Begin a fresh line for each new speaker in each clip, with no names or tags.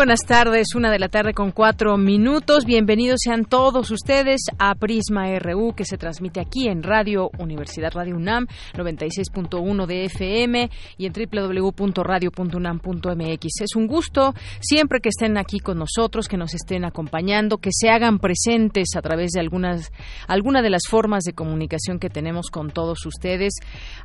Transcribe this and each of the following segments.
Buenas tardes, una de la tarde con cuatro minutos. Bienvenidos sean todos ustedes a Prisma RU que se transmite aquí en Radio Universidad Radio UNAM 96.1 de FM y en www.radio.unam.mx. Es un gusto siempre que estén aquí con nosotros, que nos estén acompañando, que se hagan presentes a través de algunas alguna de las formas de comunicación que tenemos con todos ustedes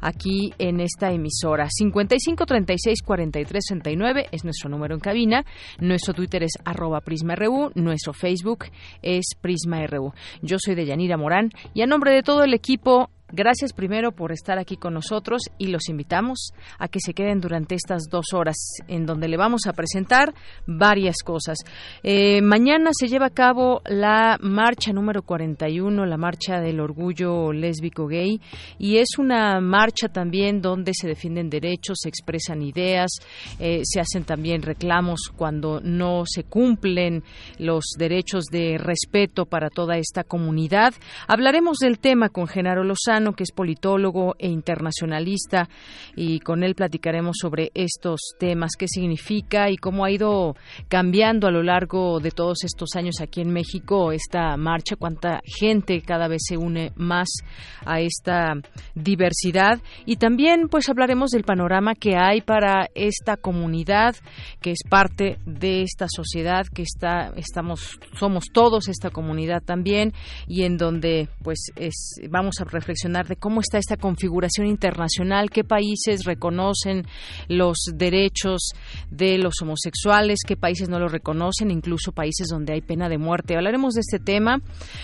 aquí en esta emisora. 55 36 43 69 es nuestro número en cabina nuestro Twitter es arroba PrismaRU, nuestro Facebook es PrismaRU. Yo soy Deyanira Morán y a nombre de todo el equipo Gracias primero por estar aquí con nosotros y los invitamos a que se queden durante estas dos horas en donde le vamos a presentar varias cosas. Eh, mañana se lleva a cabo la marcha número 41, la marcha del orgullo lésbico gay y es una marcha también donde se defienden derechos, se expresan ideas, eh, se hacen también reclamos cuando no se cumplen los derechos de respeto para toda esta comunidad. Hablaremos del tema con Genaro Lozano que es politólogo e internacionalista, y con él platicaremos sobre estos temas, qué significa y cómo ha ido cambiando a lo largo de todos estos años aquí en México esta marcha, cuánta gente cada vez se une más a esta diversidad. Y también pues hablaremos del panorama que hay para esta comunidad que es parte de esta sociedad que está estamos somos todos esta comunidad también y en donde pues es, vamos a reflexionar de cómo está esta configuración internacional, qué países reconocen los derechos de los homosexuales, qué países no los reconocen, incluso países donde hay pena de muerte. Hablaremos de este tema.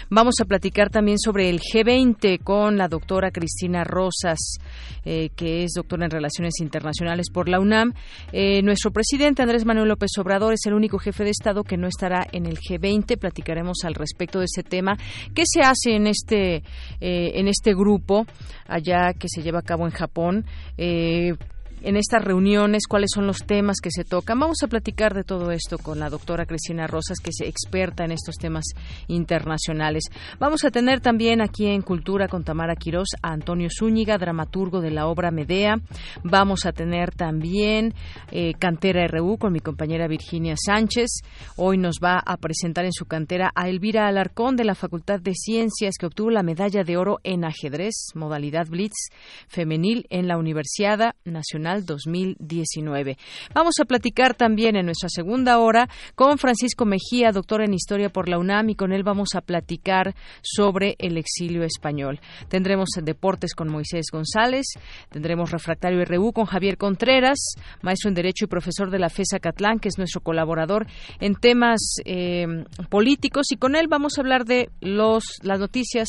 Vamos a platicar también sobre el G20 con la doctora Cristina Rosas, eh, que es doctora en Relaciones Internacionales por la UNAM. Eh, nuestro presidente Andrés Manuel López Obrador es el único jefe de Estado que no estará en el G20. Platicaremos al respecto de ese tema. ¿Qué se hace en este, eh, en este grupo? Grupo allá que se lleva a cabo en Japón. Eh, en estas reuniones, cuáles son los temas que se tocan. Vamos a platicar de todo esto con la doctora Cristina Rosas, que es experta en estos temas internacionales. Vamos a tener también aquí en Cultura con Tamara Quirós a Antonio Zúñiga, dramaturgo de la obra Medea. Vamos a tener también eh, Cantera RU con mi compañera Virginia Sánchez. Hoy nos va a presentar en su cantera a Elvira Alarcón de la Facultad de Ciencias, que obtuvo la medalla de oro en ajedrez, modalidad Blitz femenil en la Universidad Nacional 2019. Vamos a platicar también en nuestra segunda hora con Francisco Mejía, doctor en Historia por la UNAM, y con él vamos a platicar sobre el exilio español. Tendremos deportes con Moisés González, tendremos refractario RU con Javier Contreras, maestro en Derecho y profesor de la FESA Catlán, que es nuestro colaborador en temas eh, políticos, y con él vamos a hablar de los, las noticias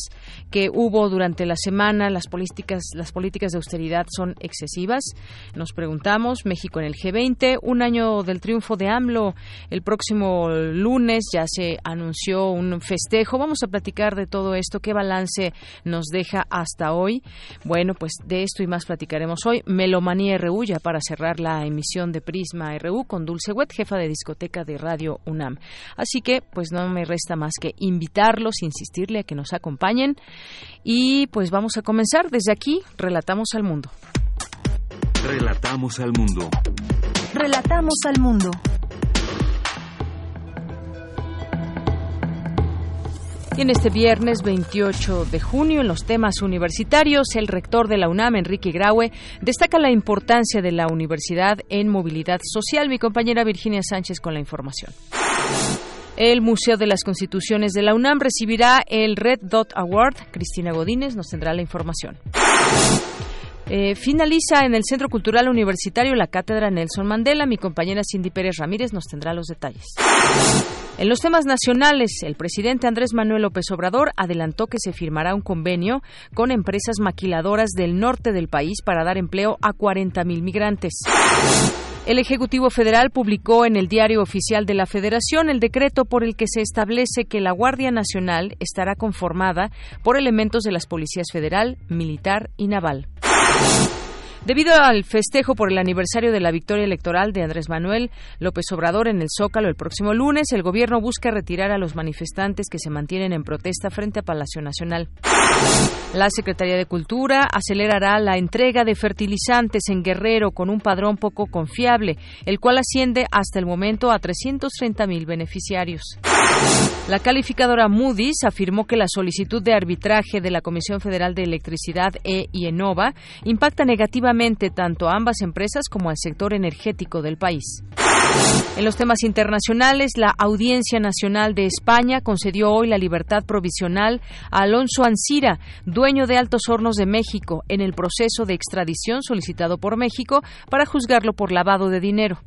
que hubo durante la semana. Las políticas, las políticas de austeridad son excesivas. Nos preguntamos, México en el G20, un año del triunfo de AMLO. El próximo lunes ya se anunció un festejo. Vamos a platicar de todo esto. ¿Qué balance nos deja hasta hoy? Bueno, pues de esto y más platicaremos hoy. Melomanía RU, ya para cerrar la emisión de Prisma RU con Dulce Wet, jefa de discoteca de Radio UNAM. Así que, pues no me resta más que invitarlos, insistirle a que nos acompañen. Y pues vamos a comenzar desde aquí. Relatamos al mundo.
Relatamos al mundo.
Relatamos al mundo.
En este viernes 28 de junio, en los temas universitarios, el rector de la UNAM, Enrique Graue, destaca la importancia de la universidad en movilidad social. Mi compañera Virginia Sánchez con la información. El Museo de las Constituciones de la UNAM recibirá el Red Dot Award. Cristina Godínez nos tendrá la información. Eh, finaliza en el Centro Cultural Universitario la Cátedra Nelson Mandela. Mi compañera Cindy Pérez Ramírez nos tendrá los detalles. En los temas nacionales, el presidente Andrés Manuel López Obrador adelantó que se firmará un convenio con empresas maquiladoras del norte del país para dar empleo a 40.000 migrantes. El Ejecutivo Federal publicó en el Diario Oficial de la Federación el decreto por el que se establece que la Guardia Nacional estará conformada por elementos de las policías federal, militar y naval. Bye. Debido al festejo por el aniversario de la victoria electoral de Andrés Manuel López Obrador en el Zócalo el próximo lunes, el gobierno busca retirar a los manifestantes que se mantienen en protesta frente a Palacio Nacional. La Secretaría de Cultura acelerará la entrega de fertilizantes en Guerrero con un padrón poco confiable, el cual asciende hasta el momento a 330 mil beneficiarios. La calificadora Moody's afirmó que la solicitud de arbitraje de la Comisión Federal de Electricidad E y Enova impacta negativamente tanto a ambas empresas como al sector energético del país. En los temas internacionales, la Audiencia Nacional de España concedió hoy la libertad provisional a Alonso Ancira, dueño de Altos Hornos de México, en el proceso de extradición solicitado por México para juzgarlo por lavado de dinero.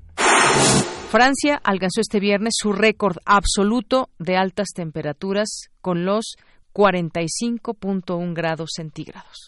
Francia alcanzó este viernes su récord absoluto de altas temperaturas con los 45.1 grados centígrados.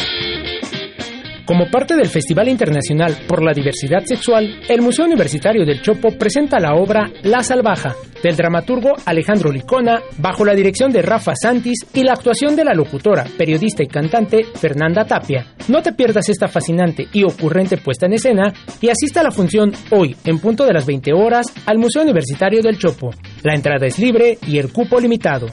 Como parte del Festival Internacional por la Diversidad Sexual, el Museo Universitario del Chopo presenta la obra La Salvaja, del dramaturgo Alejandro Licona, bajo la dirección de Rafa Santis y la actuación de la locutora, periodista y cantante Fernanda Tapia. No te pierdas esta fascinante y ocurrente puesta en escena y asista a la función hoy, en punto de las 20 horas, al Museo Universitario del Chopo. La entrada es libre y el cupo limitado.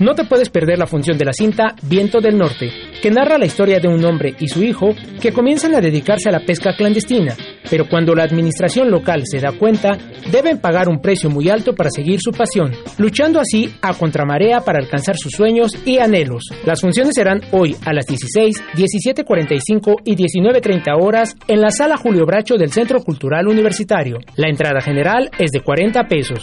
No te puedes perder la función de la cinta Viento del Norte, que narra la historia de un hombre y su hijo que comienzan a dedicarse a la pesca clandestina, pero cuando la administración local se da cuenta, deben pagar un precio muy alto para seguir su pasión, luchando así a contramarea para alcanzar sus sueños y anhelos. Las funciones serán hoy a las 16, 17.45 y 19.30 horas en la sala Julio Bracho del Centro Cultural Universitario. La entrada general es de 40 pesos.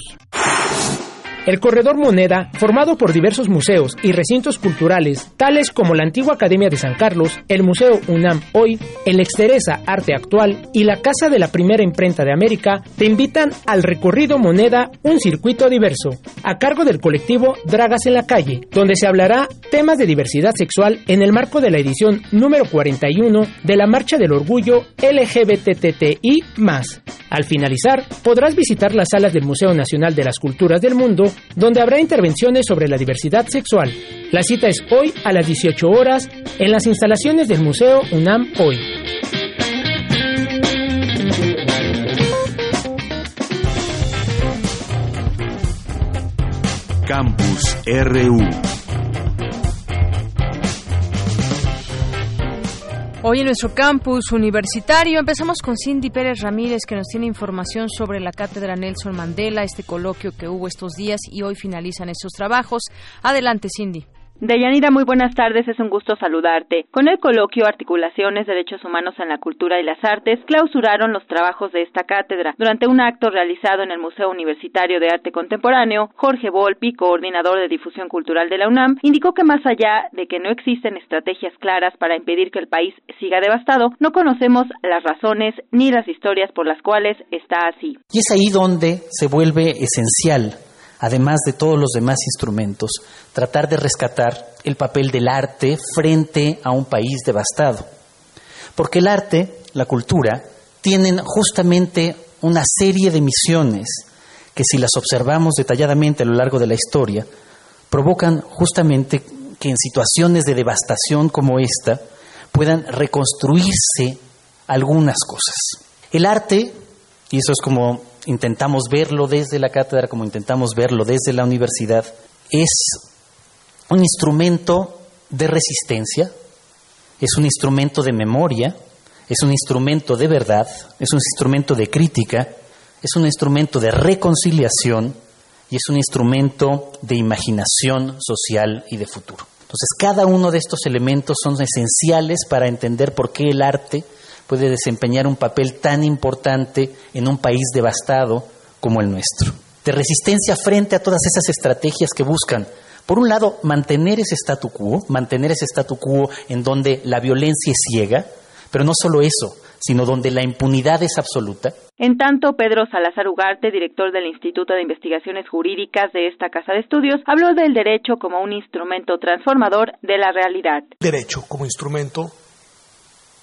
El Corredor Moneda, formado por diversos museos y recintos culturales, tales como la antigua Academia de San Carlos, el Museo UNAM Hoy, el Exteresa Arte Actual y la Casa de la Primera Imprenta de América, te invitan al recorrido Moneda, un circuito diverso, a cargo del colectivo Dragas en la Calle, donde se hablará temas de diversidad sexual en el marco de la edición número 41 de la Marcha del Orgullo LGBTTI+. Al finalizar, podrás visitar las salas del Museo Nacional de las Culturas del Mundo donde habrá intervenciones sobre la diversidad sexual. La cita es hoy a las 18 horas en las instalaciones del Museo UNAM Hoy.
Campus RU
Hoy en nuestro campus universitario empezamos con Cindy Pérez Ramírez que nos tiene información sobre la cátedra Nelson Mandela, este coloquio que hubo estos días y hoy finalizan estos trabajos. Adelante, Cindy.
Deyanira, muy buenas tardes, es un gusto saludarte. Con el coloquio Articulaciones, Derechos Humanos en la Cultura y las Artes, clausuraron los trabajos de esta cátedra. Durante un acto realizado en el Museo Universitario de Arte Contemporáneo, Jorge Volpi, coordinador de difusión cultural de la UNAM, indicó que más allá de que no existen estrategias claras para impedir que el país siga devastado, no conocemos las razones ni las historias por las cuales está así.
Y es ahí donde se vuelve esencial además de todos los demás instrumentos, tratar de rescatar el papel del arte frente a un país devastado. Porque el arte, la cultura, tienen justamente una serie de misiones que si las observamos detalladamente a lo largo de la historia, provocan justamente que en situaciones de devastación como esta puedan reconstruirse algunas cosas. El arte, y eso es como intentamos verlo desde la cátedra, como intentamos verlo desde la universidad, es un instrumento de resistencia, es un instrumento de memoria, es un instrumento de verdad, es un instrumento de crítica, es un instrumento de reconciliación y es un instrumento de imaginación social y de futuro. Entonces, cada uno de estos elementos son esenciales para entender por qué el arte puede desempeñar un papel tan importante en un país devastado como el nuestro. De resistencia frente a todas esas estrategias que buscan, por un lado, mantener ese statu quo, mantener ese statu quo en donde la violencia es ciega, pero no solo eso, sino donde la impunidad es absoluta.
En tanto, Pedro Salazar Ugarte, director del Instituto de Investigaciones Jurídicas de esta Casa de Estudios, habló del derecho como un instrumento transformador de la realidad.
Derecho como instrumento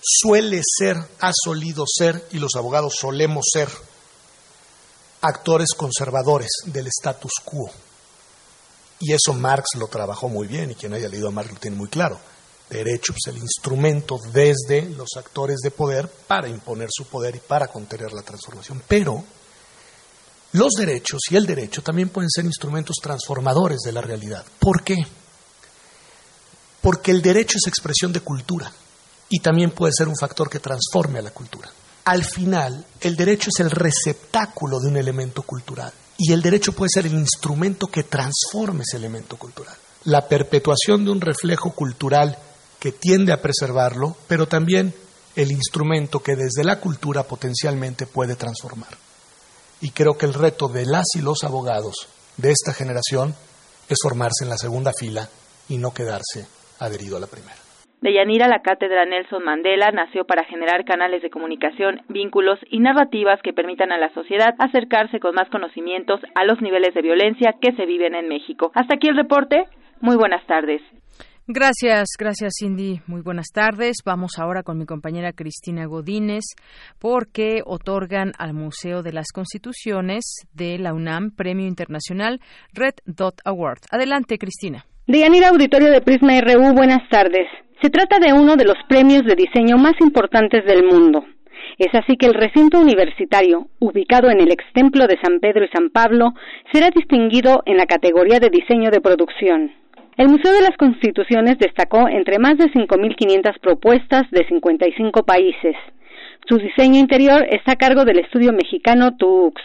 suele ser, ha solido ser, y los abogados solemos ser, actores conservadores del status quo. Y eso Marx lo trabajó muy bien, y quien haya leído a Marx lo tiene muy claro derecho, es el instrumento desde los actores de poder para imponer su poder y para contener la transformación. Pero los derechos y el derecho también pueden ser instrumentos transformadores de la realidad. ¿Por qué? Porque el derecho es expresión de cultura y también puede ser un factor que transforme a la cultura. Al final, el derecho es el receptáculo de un elemento cultural y el derecho puede ser el instrumento que transforme ese elemento cultural. La perpetuación de un reflejo cultural que tiende a preservarlo, pero también el instrumento que desde la cultura potencialmente puede transformar. Y creo que el reto de las y los abogados de esta generación es formarse en la segunda fila y no quedarse adherido a la primera.
De Yanira, la cátedra Nelson Mandela nació para generar canales de comunicación, vínculos y narrativas que permitan a la sociedad acercarse con más conocimientos a los niveles de violencia que se viven en México. Hasta aquí el reporte. Muy buenas tardes.
Gracias, gracias Cindy. Muy buenas tardes. Vamos ahora con mi compañera Cristina Godínez porque otorgan al Museo de las Constituciones de la UNAM Premio Internacional Red Dot Award. Adelante, Cristina.
Deyanira Auditorio de Prisma RU, buenas tardes. Se trata de uno de los premios de diseño más importantes del mundo. Es así que el recinto universitario, ubicado en el extemplo de San Pedro y San Pablo, será distinguido en la categoría de diseño de producción. El Museo de las Constituciones destacó entre más de 5.500 propuestas de 55 países. Su diseño interior está a cargo del estudio mexicano TUX.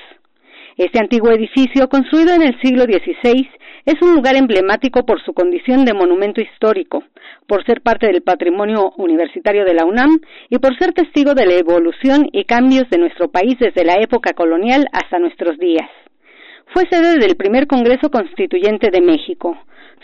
Este antiguo edificio, construido en el siglo XVI, es un lugar emblemático por su condición de monumento histórico, por ser parte del patrimonio universitario de la UNAM y por ser testigo de la evolución y cambios de nuestro país desde la época colonial hasta nuestros días. Fue sede del primer Congreso Constituyente de México,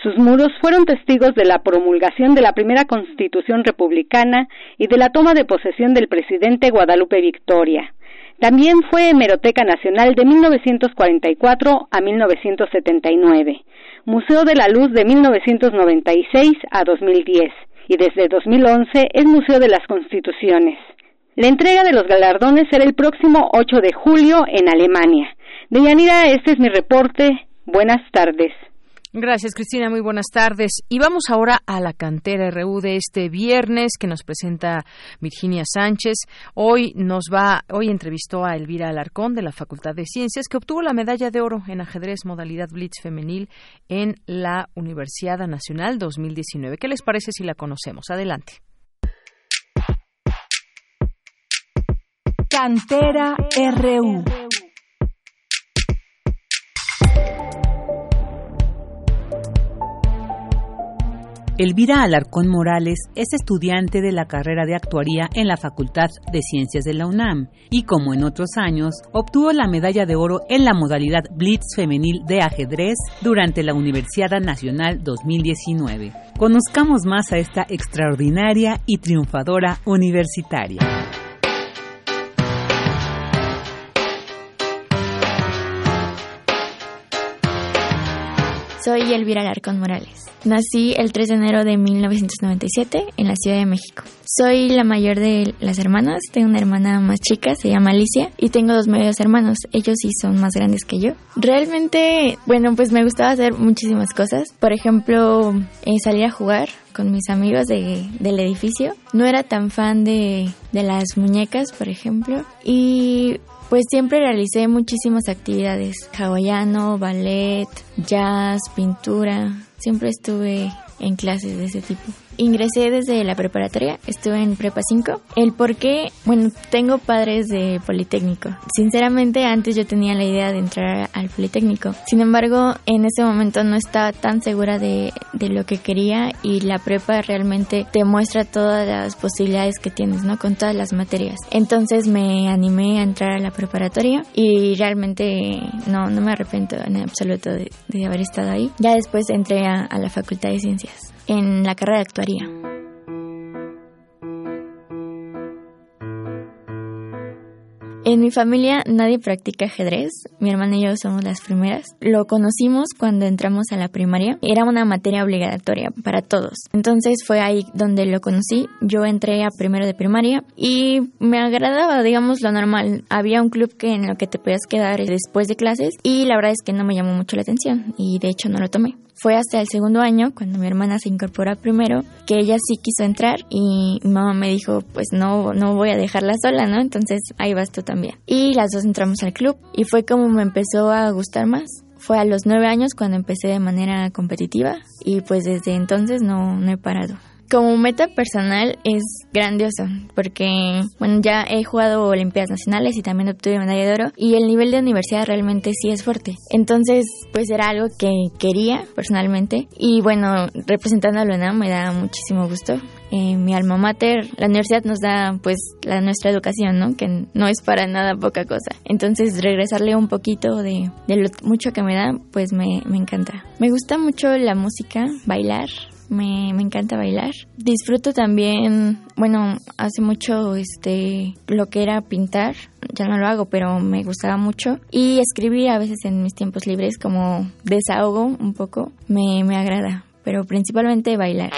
sus muros fueron testigos de la promulgación de la primera Constitución republicana y de la toma de posesión del presidente Guadalupe Victoria. También fue Hemeroteca Nacional de 1944 a 1979, Museo de la Luz de 1996 a 2010 y desde 2011 es Museo de las Constituciones. La entrega de los galardones será el próximo 8 de julio en Alemania. Deyanira, este es mi reporte. Buenas tardes.
Gracias, Cristina. Muy buenas tardes. Y vamos ahora a la cantera RU de este viernes que nos presenta Virginia Sánchez. Hoy nos va, hoy entrevistó a Elvira Alarcón de la Facultad de Ciencias que obtuvo la medalla de oro en ajedrez modalidad Blitz femenil en la Universidad Nacional 2019. ¿Qué les parece si la conocemos? Adelante.
Cantera RU.
Elvira Alarcón Morales es estudiante de la carrera de actuaría en la Facultad de Ciencias de la UNAM y, como en otros años, obtuvo la medalla de oro en la modalidad Blitz femenil de ajedrez durante la Universidad Nacional 2019. Conozcamos más a esta extraordinaria y triunfadora universitaria.
Soy Elvira Alarcón Morales. Nací el 3 de enero de 1997 en la Ciudad de México. Soy la mayor de las hermanas, tengo una hermana más chica, se llama Alicia, y tengo dos medios hermanos, ellos sí son más grandes que yo. Realmente, bueno, pues me gustaba hacer muchísimas cosas, por ejemplo, eh, salir a jugar con mis amigos de, del edificio. No era tan fan de, de las muñecas, por ejemplo, y pues siempre realicé muchísimas actividades, hawaiano, ballet, jazz, pintura, siempre estuve en clases de ese tipo. Ingresé desde la preparatoria, estuve en prepa 5. El por qué, bueno, tengo padres de Politécnico. Sinceramente, antes yo tenía la idea de entrar al Politécnico. Sin embargo, en ese momento no estaba tan segura de, de lo que quería y la prepa realmente te muestra todas las posibilidades que tienes, ¿no? Con todas las materias. Entonces me animé a entrar a la preparatoria y realmente no, no me arrepiento en absoluto de, de haber estado ahí. Ya después entré a, a la Facultad de Ciencias, en la carrera de actuaría. En mi familia nadie practica ajedrez. Mi hermana y yo somos las primeras. Lo conocimos cuando entramos a la primaria. Era una materia obligatoria para todos. Entonces fue ahí donde lo conocí. Yo entré a primero de primaria y me agradaba, digamos, lo normal. Había un club que en lo que te podías quedar después de clases y la verdad es que no me llamó mucho la atención y de hecho no lo tomé. Fue hasta el segundo año, cuando mi hermana se incorporó primero, que ella sí quiso entrar y mi mamá me dijo, pues no, no voy a dejarla sola, ¿no? Entonces ahí vas tú también. Y las dos entramos al club y fue como me empezó a gustar más. Fue a los nueve años cuando empecé de manera competitiva y pues desde entonces no, no he parado. Como meta personal es grandioso porque, bueno, ya he jugado Olimpiadas Nacionales y también obtuve medalla de oro y el nivel de universidad realmente sí es fuerte. Entonces, pues era algo que quería personalmente y bueno, representando a la UNAM me da muchísimo gusto. Eh, mi alma mater, la universidad nos da pues la nuestra educación, ¿no? Que no es para nada poca cosa. Entonces regresarle un poquito de, lo mucho que me da, pues me encanta. Me gusta mucho la música, bailar, me, me, encanta bailar. Disfruto también, bueno, hace mucho este lo que era pintar, ya no lo hago, pero me gustaba mucho. Y escribir a veces en mis tiempos libres como desahogo un poco, me, me agrada, pero principalmente bailar.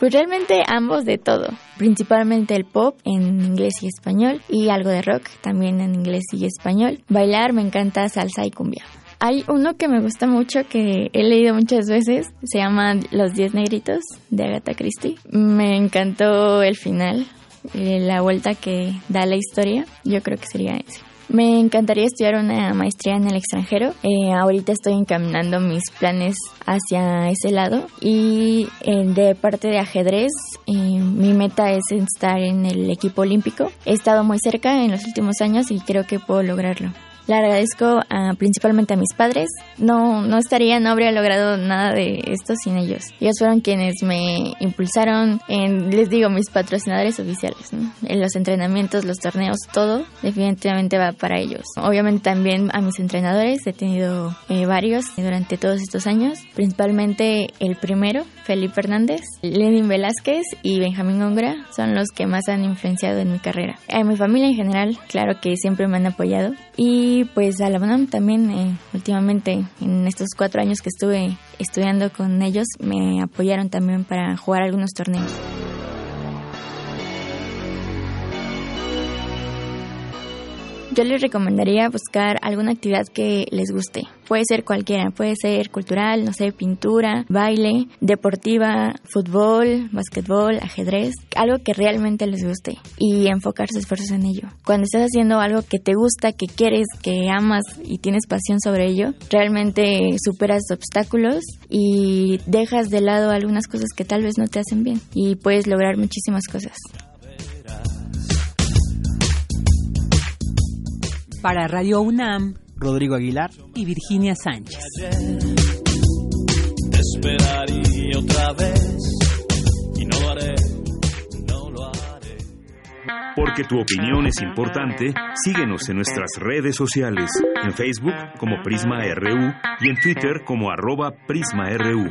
Pues realmente ambos de todo, principalmente el pop en inglés y español y algo de rock también en inglés y español. Bailar me encanta salsa y cumbia. Hay uno que me gusta mucho que he leído muchas veces, se llama Los Diez Negritos de Agatha Christie. Me encantó el final, eh, la vuelta que da la historia, yo creo que sería ese. Me encantaría estudiar una maestría en el extranjero. Eh, ahorita estoy encaminando mis planes hacia ese lado. Y eh, de parte de ajedrez, eh, mi meta es estar en el equipo olímpico. He estado muy cerca en los últimos años y creo que puedo lograrlo. Le agradezco a, principalmente a mis padres. No, no estaría, no habría logrado nada de esto sin ellos. Ellos fueron quienes me impulsaron en, les digo, mis patrocinadores oficiales. ¿no? En los entrenamientos, los torneos, todo definitivamente va para ellos. Obviamente también a mis entrenadores, he tenido eh, varios durante todos estos años. Principalmente el primero, Felipe Hernández, Lenin Velázquez y Benjamín Ongra son los que más han influenciado en mi carrera. A mi familia en general, claro que siempre me han apoyado. Y pues a la UNAM también, eh, últimamente, en estos cuatro años que estuve estudiando con ellos, me apoyaron también para jugar algunos torneos. Yo les recomendaría buscar alguna actividad que les guste. Puede ser cualquiera, puede ser cultural, no sé, pintura, baile, deportiva, fútbol, básquetbol, ajedrez, algo que realmente les guste y enfocar sus esfuerzos en ello. Cuando estás haciendo algo que te gusta, que quieres, que amas y tienes pasión sobre ello, realmente superas obstáculos y dejas de lado algunas cosas que tal vez no te hacen bien y puedes lograr muchísimas cosas.
Para Radio UNAM, Rodrigo Aguilar y Virginia Sánchez.
Esperaría otra vez y no lo haré, no lo haré. Porque tu opinión es importante, síguenos en nuestras redes sociales, en Facebook como Prisma RU y en Twitter como arroba PrismaRU.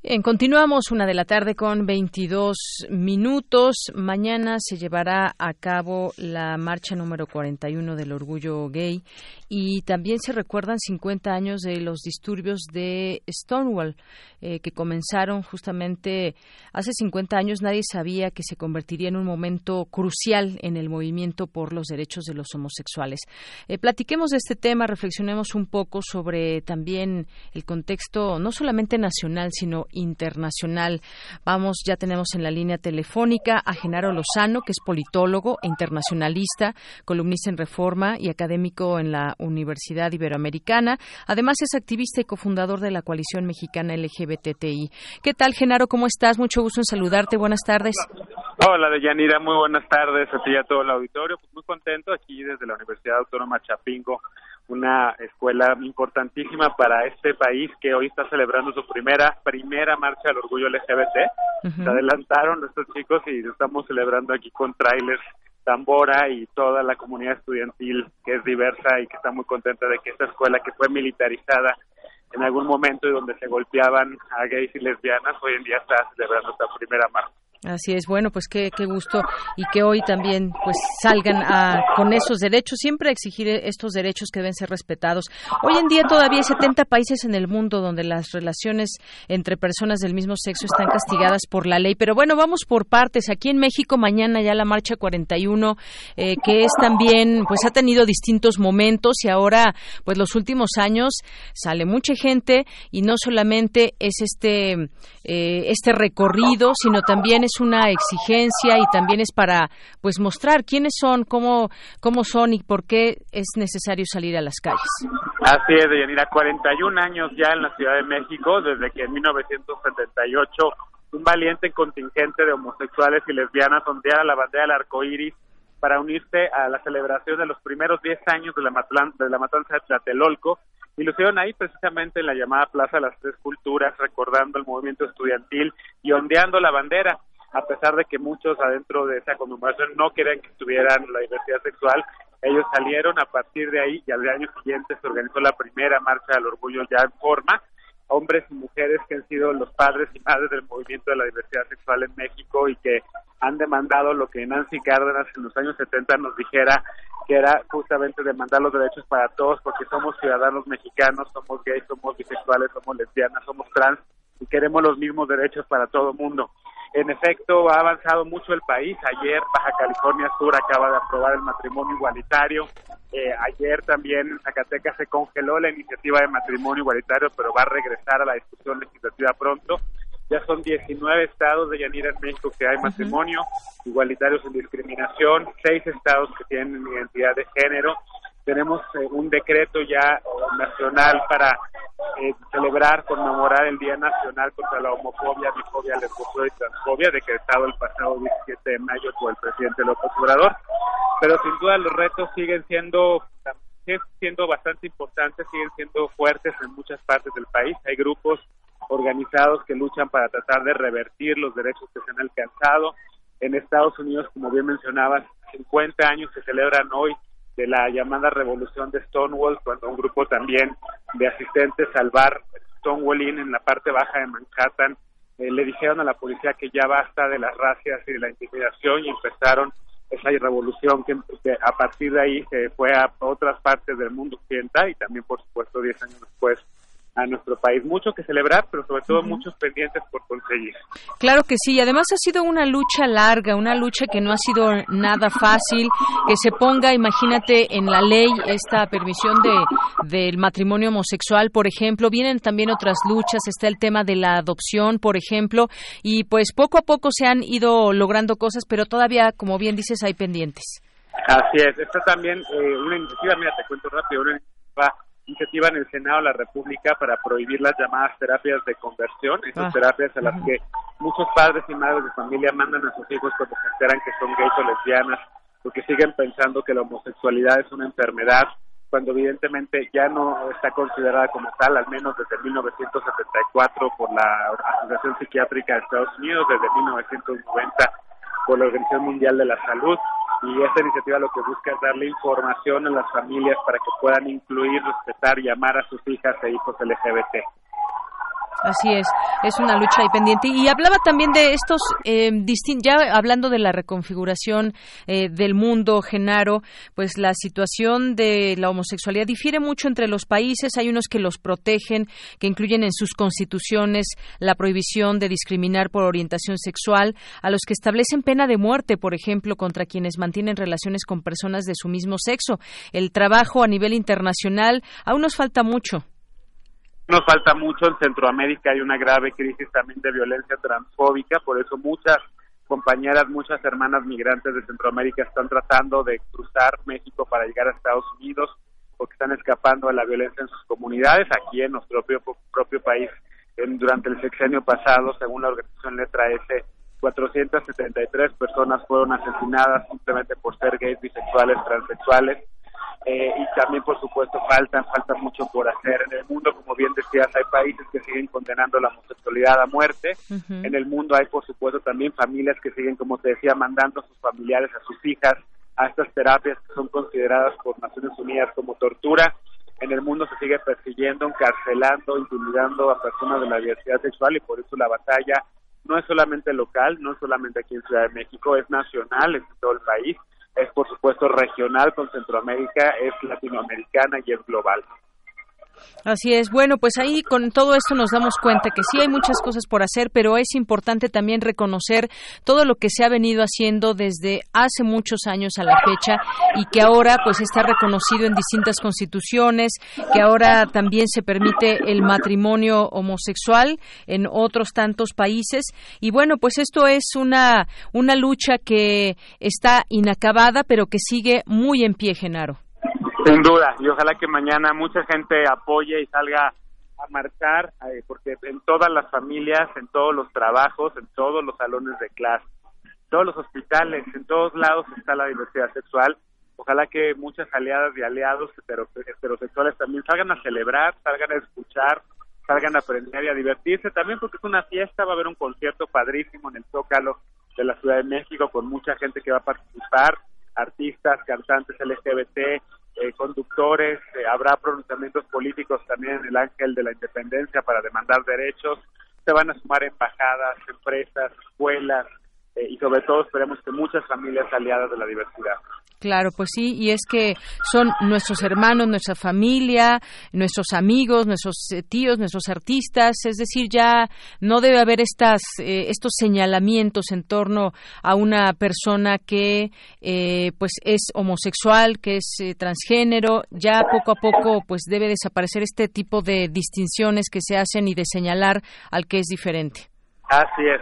Bien, continuamos una de la tarde con 22 minutos. Mañana se llevará a cabo la marcha número 41 del orgullo gay y también se recuerdan 50 años de los disturbios de Stonewall eh, que comenzaron justamente hace 50 años. Nadie sabía que se convertiría en un momento crucial en el movimiento por los derechos de los homosexuales. Eh, platiquemos de este tema, reflexionemos un poco sobre también el contexto no solamente nacional sino internacional. Vamos, ya tenemos en la línea telefónica a Genaro Lozano, que es politólogo e internacionalista, columnista en Reforma y académico en la Universidad Iberoamericana. Además, es activista y cofundador de la coalición mexicana LGBTI. ¿Qué tal, Genaro? ¿Cómo estás? Mucho gusto en saludarte. Buenas tardes.
Hola, Deyanira. Muy buenas tardes a ti y a todo el auditorio. Pues muy contento aquí desde la Universidad Autónoma Chapingo una escuela importantísima para este país que hoy está celebrando su primera primera marcha al orgullo LGBT. Se adelantaron nuestros chicos y estamos celebrando aquí con trailers Tambora y toda la comunidad estudiantil que es diversa y que está muy contenta de que esta escuela que fue militarizada en algún momento y donde se golpeaban a gays y lesbianas, hoy en día está celebrando esta primera marcha.
Así es, bueno, pues qué, qué gusto y que hoy también pues salgan a, con esos derechos, siempre exigir estos derechos que deben ser respetados. Hoy en día todavía hay 70 países en el mundo donde las relaciones entre personas del mismo sexo están castigadas por la ley, pero bueno, vamos por partes. Aquí en México mañana ya la marcha 41, eh, que es también, pues ha tenido distintos momentos y ahora, pues los últimos años sale mucha gente y no solamente es este, eh, este recorrido, sino también es una exigencia y también es para pues mostrar quiénes son, cómo, cómo son y por qué es necesario salir a las calles.
Así es, Deyanira, 41 años ya en la Ciudad de México, desde que en 1978 un valiente contingente de homosexuales y lesbianas ondeara la bandera del arco iris para unirse a la celebración de los primeros 10 años de la, de la matanza de Tlatelolco y lo hicieron ahí precisamente en la llamada Plaza de las Tres Culturas, recordando el movimiento estudiantil y ondeando la bandera a pesar de que muchos adentro de esa conmemoración no querían que estuvieran la diversidad sexual, ellos salieron a partir de ahí y al año siguiente se organizó la primera marcha del orgullo ya en forma, hombres y mujeres que han sido los padres y madres del movimiento de la diversidad sexual en México y que han demandado lo que Nancy Cárdenas en los años 70 nos dijera que era justamente demandar los derechos para todos porque somos ciudadanos mexicanos, somos gays, somos bisexuales, somos lesbianas, somos trans y queremos los mismos derechos para todo el mundo. En efecto, ha avanzado mucho el país. Ayer Baja California Sur acaba de aprobar el matrimonio igualitario. Eh, ayer también en Zacatecas se congeló la iniciativa de matrimonio igualitario, pero va a regresar a la discusión legislativa pronto. Ya son 19 estados de Yanira en México que hay matrimonio igualitario sin discriminación, seis estados que tienen identidad de género tenemos eh, un decreto ya nacional para eh, celebrar, conmemorar el Día Nacional contra la Homofobia, Bifobia, Lesbofobia y Transfobia, decretado el pasado 17 de mayo por el presidente López Obrador. Pero sin duda los retos siguen siendo siendo bastante importantes, siguen siendo fuertes en muchas partes del país. Hay grupos organizados que luchan para tratar de revertir los derechos que se han alcanzado. En Estados Unidos, como bien mencionabas, 50 años se celebran hoy de la llamada revolución de Stonewall, cuando un grupo también de asistentes al bar Stonewall en la parte baja de Manhattan eh, le dijeron a la policía que ya basta de las racias y de la intimidación y empezaron esa revolución que, a partir de ahí se fue a otras partes del mundo occidental y también por supuesto 10 años después a nuestro país. Mucho que celebrar, pero sobre todo muchos pendientes por conseguir.
Claro que sí, y además ha sido una lucha larga, una lucha que no ha sido nada fácil, que se ponga, imagínate, en la ley esta permisión de del matrimonio homosexual, por ejemplo, vienen también otras luchas, está el tema de la adopción, por ejemplo, y pues poco a poco se han ido logrando cosas, pero todavía, como bien dices, hay pendientes.
Así es, está también eh, una iniciativa, mira, te cuento rápido, una iniciativa iniciativa en el Senado de la República para prohibir las llamadas terapias de conversión, esas ah, terapias a las que muchos padres y madres de familia mandan a sus hijos cuando se enteran que son gays o lesbianas, porque siguen pensando que la homosexualidad es una enfermedad, cuando evidentemente ya no está considerada como tal, al menos desde 1974 por la Asociación Psiquiátrica de Estados Unidos, desde 1990 por la Organización Mundial de la Salud y esta iniciativa lo que busca es darle información a las familias para que puedan incluir, respetar y amar a sus hijas e hijos LGBT.
Así es, es una lucha ahí pendiente. Y hablaba también de estos, eh, ya hablando de la reconfiguración eh, del mundo, Genaro, pues la situación de la homosexualidad difiere mucho entre los países. Hay unos que los protegen, que incluyen en sus constituciones la prohibición de discriminar por orientación sexual, a los que establecen pena de muerte, por ejemplo, contra quienes mantienen relaciones con personas de su mismo sexo. El trabajo a nivel internacional aún nos falta mucho.
Nos falta mucho en Centroamérica, hay una grave crisis también de violencia transfóbica, por eso muchas compañeras, muchas hermanas migrantes de Centroamérica están tratando de cruzar México para llegar a Estados Unidos porque están escapando de la violencia en sus comunidades. Aquí en nuestro propio, propio país, durante el sexenio pasado, según la organización Letra S, 473 personas fueron asesinadas simplemente por ser gays, bisexuales, transexuales eh, y también por supuesto faltan falta mucho por hacer en el mundo. Como bien decías hay países que siguen condenando la homosexualidad a muerte. En el mundo hay por supuesto también familias que siguen como te decía mandando a sus familiares a sus hijas a estas terapias que son consideradas por Naciones Unidas como tortura. En el mundo se sigue persiguiendo, encarcelando, intimidando a personas de la diversidad sexual y por eso la batalla no es solamente local, no es solamente aquí en Ciudad de México, es nacional en todo el país es por supuesto regional con Centroamérica, es latinoamericana y es global.
Así es. Bueno, pues ahí con todo esto nos damos cuenta que sí hay muchas cosas por hacer, pero es importante también reconocer todo lo que se ha venido haciendo desde hace muchos años a la fecha y que ahora pues está reconocido en distintas constituciones, que ahora también se permite el matrimonio homosexual en otros tantos países y bueno, pues esto es una una lucha que está inacabada, pero que sigue muy en pie, Genaro.
Sin duda, y ojalá que mañana mucha gente apoye y salga a marchar, eh, porque en todas las familias, en todos los trabajos, en todos los salones de clase, en todos los hospitales, en todos lados está la diversidad sexual. Ojalá que muchas aliadas y aliados heterosexuales también salgan a celebrar, salgan a escuchar, salgan a aprender y a divertirse también porque es una fiesta, va a haber un concierto padrísimo en el Zócalo de la Ciudad de México con mucha gente que va a participar, artistas, cantantes LGBT, eh, conductores, eh, habrá pronunciamientos políticos también en el Ángel de la Independencia para demandar derechos, se van a sumar embajadas, empresas, escuelas eh, y sobre todo esperemos que muchas familias aliadas de la diversidad.
Claro, pues sí, y es que son nuestros hermanos, nuestra familia, nuestros amigos, nuestros eh, tíos, nuestros artistas, es decir, ya no debe haber estas eh, estos señalamientos en torno a una persona que eh, pues es homosexual, que es transgénero, ya poco a poco pues debe desaparecer este tipo de distinciones que se hacen y de señalar al que es diferente.
Así es,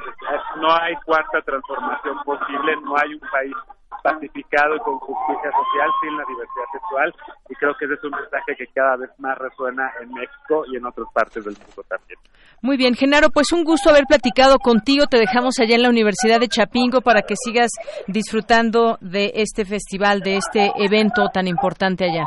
no hay cuarta transformación posible, no hay un país pacificado y con justicia social sin la diversidad sexual y creo que ese es un mensaje que cada vez más resuena en México y en otras partes del mundo también.
Muy bien, Genaro, pues un gusto haber platicado contigo. Te dejamos allá en la Universidad de Chapingo para que sigas disfrutando de este festival, de este evento tan importante allá.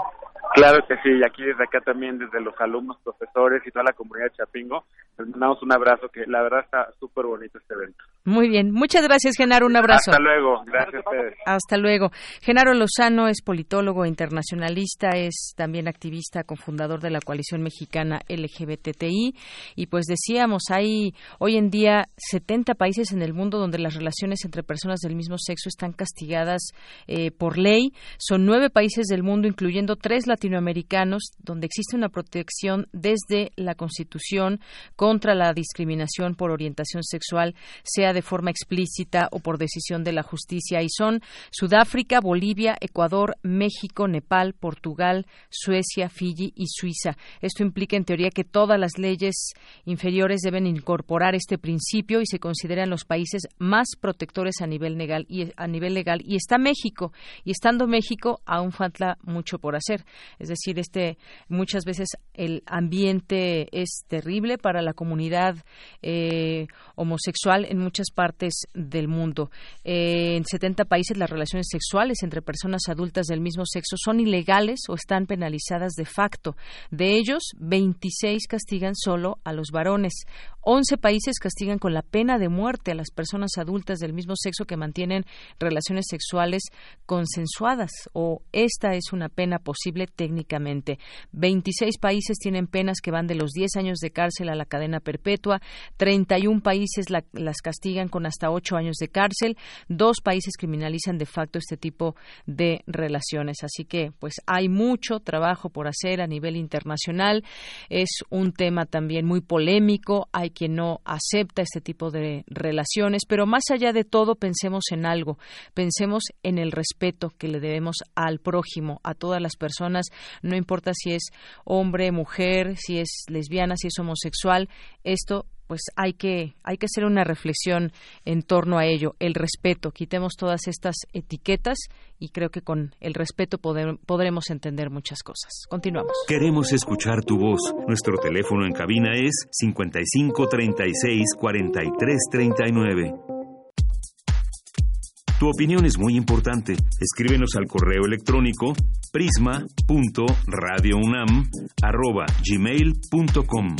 Claro que sí, y aquí desde acá también, desde los alumnos, profesores y toda la comunidad de Chapingo, les mandamos un abrazo que la verdad está súper bonito este evento.
Muy bien, muchas gracias Genaro, un abrazo.
Hasta luego, gracias a ustedes.
Hasta luego. Genaro Lozano es politólogo internacionalista, es también activista, cofundador de la coalición mexicana LGBTI y pues decíamos, hay hoy en día 70 países en el mundo donde las relaciones entre personas del mismo sexo están castigadas eh, por ley, son nueve países del mundo, incluyendo tres latinoamericanos, donde existe una protección desde la Constitución contra la discriminación por orientación sexual, sea de forma explícita o por decisión de la justicia, y son Sudáfrica, Bolivia, Ecuador, México, Nepal, Portugal, Suecia, Fiji y Suiza. Esto implica, en teoría, que todas las leyes inferiores deben incorporar este principio y se consideran los países más protectores a nivel legal y a nivel legal. Y está México. Y estando México aún falta mucho por hacer. Es decir, este muchas veces el ambiente es terrible para la comunidad eh, homosexual en muchas partes del mundo. Eh, en 70 países las relaciones sexuales entre personas adultas del mismo sexo son ilegales o están penalizadas de facto. De ellos, 26 castigan solo a los varones. 11 países castigan con la pena de muerte a las personas adultas del mismo sexo que mantienen relaciones sexuales consensuadas o esta es una pena posible técnicamente. 26 países tienen penas que van de los 10 años de cárcel a la cadena perpetua, 31 países las castigan con hasta 8 años de cárcel, dos países criminalizan de facto este tipo de relaciones. Así que, pues hay mucho trabajo por hacer a nivel internacional. Es un tema también muy polémico. Hay quien no acepta este tipo de relaciones, pero más allá de todo, pensemos en algo. Pensemos en el respeto que le debemos al prójimo, a todas las personas, no importa si es hombre, mujer, si es lesbiana, si es homosexual. Esto pues hay que, hay que hacer una reflexión en torno a ello, el respeto. Quitemos todas estas etiquetas y creo que con el respeto podremos entender muchas cosas. Continuamos.
Queremos escuchar tu voz. Nuestro teléfono en cabina es 55 36 43 39. Tu opinión es muy importante. Escríbenos al correo electrónico prisma.radiounam@gmail.com.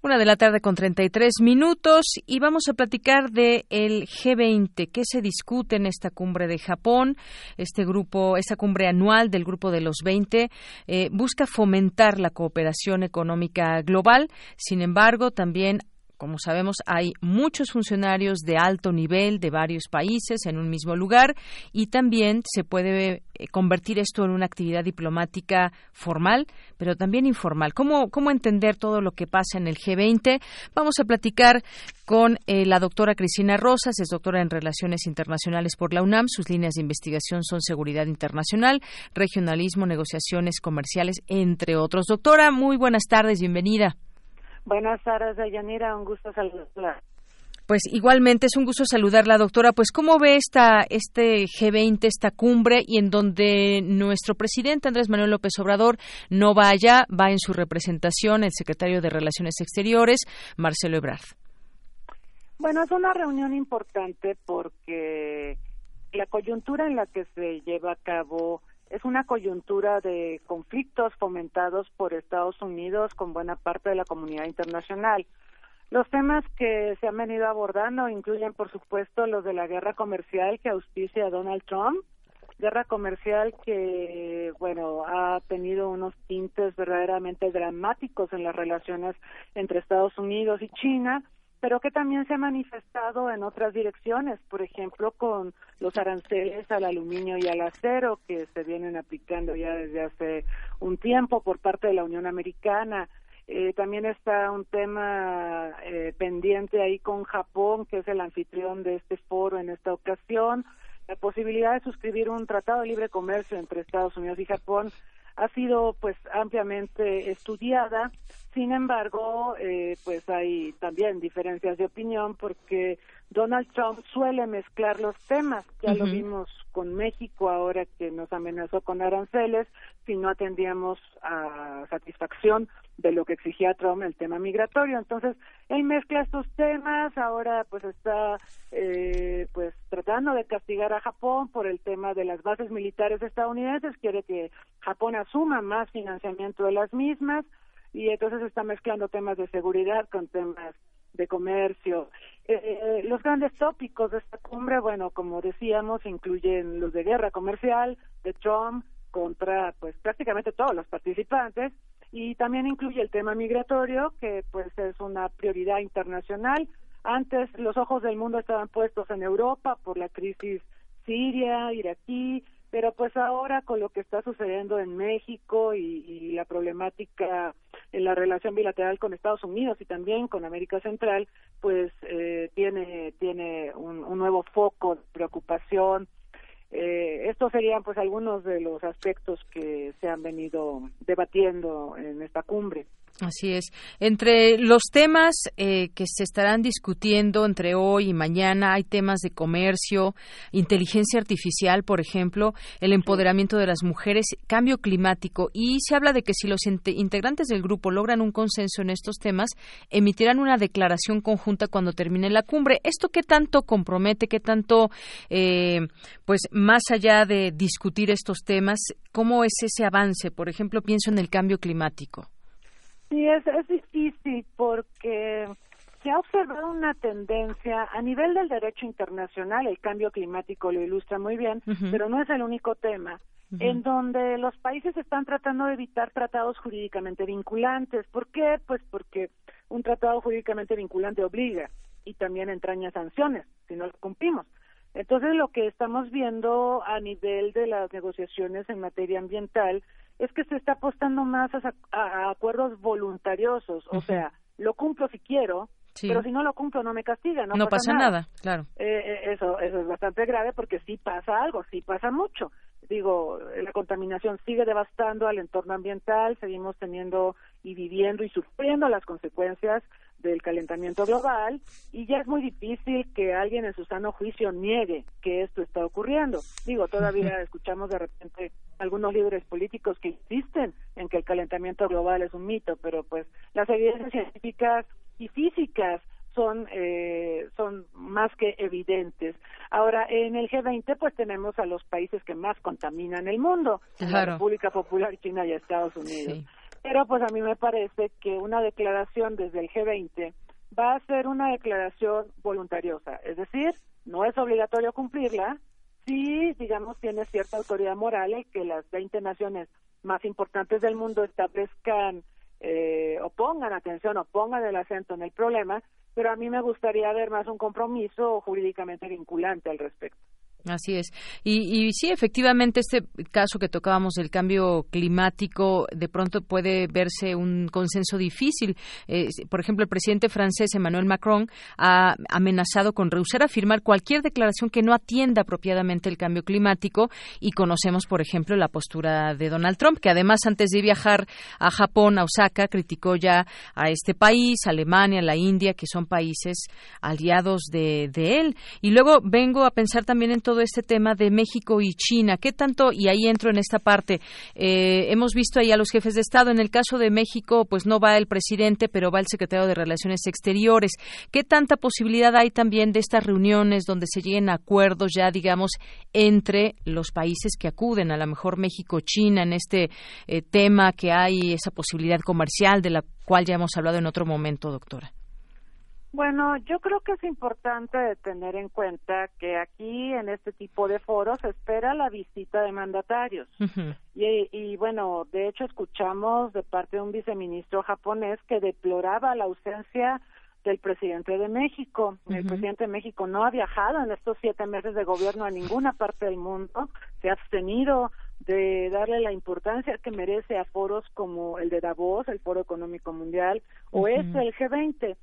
Una de la tarde con 33 minutos y vamos a platicar de el G20, que se discute en esta cumbre de Japón. Este grupo, esta cumbre anual del grupo de los 20, eh, busca fomentar la cooperación económica global. Sin embargo, también como sabemos, hay muchos funcionarios de alto nivel de varios países en un mismo lugar y también se puede eh, convertir esto en una actividad diplomática formal, pero también informal. ¿Cómo, cómo entender todo lo que pasa en el G20? Vamos a platicar con eh, la doctora Cristina Rosas, es doctora en Relaciones Internacionales por la UNAM. Sus líneas de investigación son seguridad internacional, regionalismo, negociaciones comerciales, entre otros. Doctora, muy buenas tardes, bienvenida.
Buenas tardes, Deyanira, un gusto saludarla.
Pues igualmente es un gusto saludarla, doctora. Pues cómo ve esta este G20, esta cumbre y en donde nuestro presidente Andrés Manuel López Obrador no va allá, va en su representación el secretario de Relaciones Exteriores, Marcelo Ebrard.
Bueno, es una reunión importante porque la coyuntura en la que se lleva a cabo es una coyuntura de conflictos fomentados por Estados Unidos con buena parte de la comunidad internacional. Los temas que se han venido abordando incluyen, por supuesto, los de la guerra comercial que auspicia Donald Trump, guerra comercial que, bueno, ha tenido unos tintes verdaderamente dramáticos en las relaciones entre Estados Unidos y China, pero que también se ha manifestado en otras direcciones, por ejemplo, con los aranceles al aluminio y al acero que se vienen aplicando ya desde hace un tiempo por parte de la Unión Americana. Eh, también está un tema eh, pendiente ahí con Japón, que es el anfitrión de este foro en esta ocasión, la posibilidad de suscribir un tratado de libre comercio entre Estados Unidos y Japón ha sido pues ampliamente estudiada. Sin embargo eh, pues hay también diferencias de opinión porque Donald Trump suele mezclar los temas. Ya lo vimos con México ahora que nos amenazó con aranceles si no atendíamos a satisfacción de lo que exigía Trump el tema migratorio. Entonces él mezcla estos temas ahora pues está eh, pues tratando de castigar a Japón por el tema de las bases militares estadounidenses. Quiere que Japón asuma más financiamiento de las mismas y entonces está mezclando temas de seguridad con temas de comercio. Eh, eh, los grandes tópicos de esta cumbre, bueno, como decíamos, incluyen los de guerra comercial de Trump contra, pues, prácticamente todos los participantes y también incluye el tema migratorio, que pues es una prioridad internacional. Antes los ojos del mundo estaban puestos en Europa por la crisis siria, iraquí, pero pues ahora con lo que está sucediendo en México y, la problemática en la relación bilateral con Estados Unidos y también con América Central, pues eh, tiene tiene un, un, nuevo foco de preocupación. Eh, estos serían pues algunos de los aspectos que se han venido debatiendo en esta cumbre.
Así es. Entre los temas eh, que se estarán discutiendo entre hoy y mañana hay temas de comercio, inteligencia artificial, por ejemplo, el empoderamiento de las mujeres, cambio climático y se habla de que si los integrantes del grupo logran un consenso en estos temas, emitirán una declaración conjunta cuando termine la cumbre. ¿Esto qué tanto compromete, qué tanto, eh, pues más allá de discutir estos temas, cómo es ese avance? Por ejemplo, pienso en el cambio climático.
Sí, es, es difícil porque se ha observado una tendencia a nivel del derecho internacional, el cambio climático lo ilustra muy bien, pero no es el único tema, en donde los países están tratando de evitar tratados jurídicamente vinculantes. ¿Por qué? Pues porque un tratado jurídicamente vinculante obliga y también entraña sanciones si no lo cumplimos. Entonces, lo que estamos viendo a nivel de las negociaciones en materia ambiental es que se está apostando más a, acuerdos voluntariosos, o sea, lo cumplo si quiero, pero si no lo cumplo no me castiga, no,
no pasa, nada. claro.
Eh, eh, eso, eso es bastante grave porque sí pasa algo, sí pasa mucho. Digo, la contaminación sigue devastando al entorno ambiental, seguimos teniendo y viviendo y sufriendo las consecuencias del calentamiento global y ya es muy difícil que alguien en su sano juicio niegue que esto está ocurriendo. Digo, todavía escuchamos de repente algunos líderes políticos que insisten en que el calentamiento global es un mito, pero pues las evidencias científicas y físicas son eh, son más que evidentes. Ahora en el G20 pues tenemos a los países que más contaminan el mundo, la República Popular China y Estados Unidos. Pero pues a mí me parece que una declaración desde el G20 va a ser una declaración voluntariosa, es decir, no es obligatorio cumplirla, si digamos tiene cierta autoridad moral y que las 20 naciones más importantes del mundo establezcan eh, o pongan atención o pongan el acento en el problema, pero a mí me gustaría ver más un compromiso jurídicamente vinculante al respecto.
Así es. Y, y, sí, efectivamente, este caso que tocábamos del cambio climático, de pronto puede verse un consenso difícil. Eh, por ejemplo, el presidente francés Emmanuel Macron ha amenazado con rehusar a firmar cualquier declaración que no atienda apropiadamente el cambio climático. Y conocemos, por ejemplo, la postura de Donald Trump, que además, antes de viajar a Japón, a Osaka, criticó ya a este país, Alemania, la India, que son países aliados de, de él. Y luego vengo a pensar también en todo este tema de México y China. ¿Qué tanto, y ahí entro en esta parte, eh, hemos visto ahí a los jefes de Estado, en el caso de México, pues no va el presidente, pero va el secretario de Relaciones Exteriores. ¿Qué tanta posibilidad hay también de estas reuniones donde se lleguen a acuerdos ya, digamos, entre los países que acuden, a lo mejor México-China, en este eh, tema que hay, esa posibilidad comercial de la cual ya hemos hablado en otro momento, doctora?
Bueno, yo creo que es importante tener en cuenta que aquí en este tipo de foros se espera la visita de mandatarios. y, y, bueno, de hecho escuchamos de parte de un viceministro japonés que deploraba la ausencia del presidente de México. El presidente de México no ha viajado en estos siete meses de gobierno a ninguna parte del mundo, se ha abstenido de darle la importancia que merece a foros como el de Davos, el Foro Económico Mundial, o este, el G20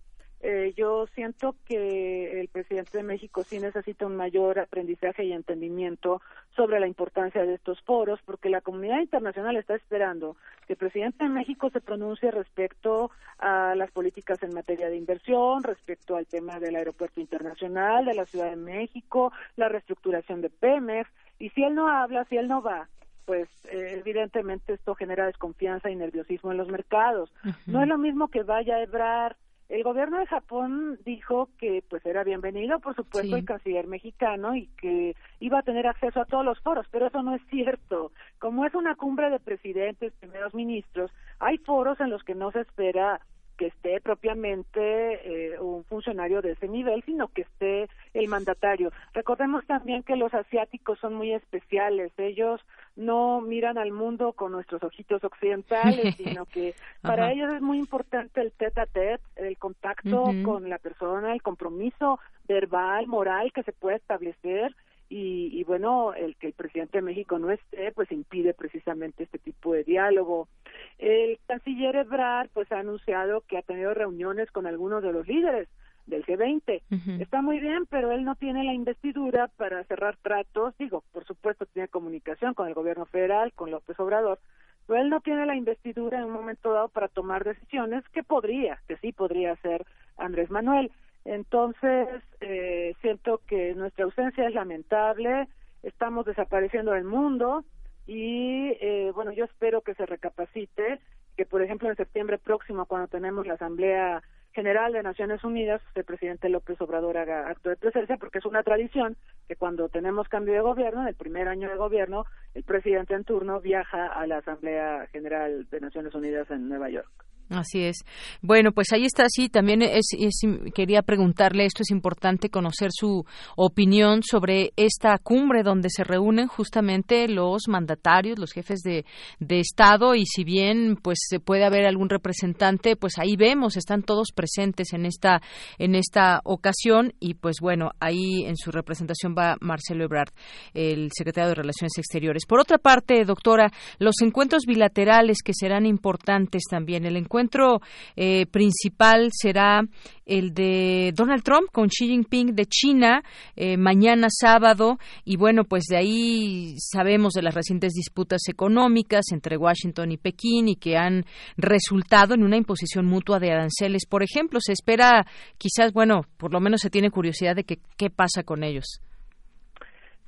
eh, yo siento que el presidente de México sí necesita un mayor aprendizaje y entendimiento sobre la importancia de estos foros, porque la comunidad internacional está esperando que el presidente de México se pronuncie respecto a las políticas en materia de inversión, respecto al tema del aeropuerto internacional de la Ciudad de México, la reestructuración de Pemex, y si él no habla, si él no va, pues eh, evidentemente esto genera desconfianza y nerviosismo en los mercados. No es lo mismo que vaya a Ebrar el gobierno de Japón dijo que pues era bienvenido, por supuesto, el canciller mexicano y que iba a tener acceso a todos los foros, pero eso no es cierto. Como es una cumbre de presidentes, primeros ministros, hay foros en los que no se espera que esté propiamente eh, un funcionario de ese nivel, sino que esté el mandatario. Recordemos también que los asiáticos son muy especiales, ellos no miran al mundo con nuestros ojitos occidentales, sino que para ellos es muy importante el tete a tete, el contacto con la persona, el compromiso verbal, moral que se puede establecer y, y, bueno, el que el presidente de México no esté, pues impide precisamente este tipo de diálogo. El canciller Ebrard, pues ha anunciado que ha tenido reuniones con algunos de los líderes del G20. Está muy bien, pero él no tiene la investidura para cerrar tratos. Digo, por supuesto, tiene comunicación con el gobierno federal, con López Obrador, pero él no tiene la investidura en un momento dado para tomar decisiones que podría, que sí podría hacer Andrés Manuel. Entonces, eh, siento que nuestra ausencia es lamentable, estamos desapareciendo del mundo y, eh, bueno, yo espero que se recapacite, que por ejemplo en septiembre próximo, cuando tenemos la Asamblea General de Naciones Unidas, el presidente López Obrador haga acto de presencia, porque es una tradición que cuando tenemos cambio de gobierno, en el primer año de gobierno, el presidente en turno viaja a la Asamblea General de Naciones Unidas en Nueva York.
Así es. Bueno, pues ahí está, sí, también es, quería preguntarle, esto es importante conocer su opinión sobre esta cumbre donde se reúnen justamente los mandatarios, los jefes de, Estado y si bien pues se puede haber algún representante, pues ahí vemos, están todos presentes en esta, en esta ocasión y pues bueno, ahí en su representación va Marcelo Ebrard, el secretario de Relaciones Exteriores. Por otra parte, doctora, los encuentros bilaterales que serán importantes también, el encuentro encuentro eh, principal será el de Donald Trump con Xi Jinping de China eh, mañana sábado. Y bueno pues de ahí sabemos de las recientes disputas económicas entre Washington y Pekín y que han resultado en una imposición mutua de aranceles. Por ejemplo se espera quizás bueno por lo menos se tiene curiosidad de que qué pasa con ellos.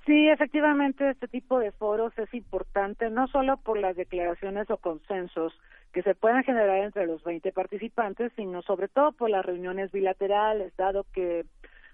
Sí, efectivamente, este tipo de foros es importante no solo por las declaraciones o consensos que se puedan generar entre los 20 participantes, sino sobre todo por las reuniones bilaterales, dado que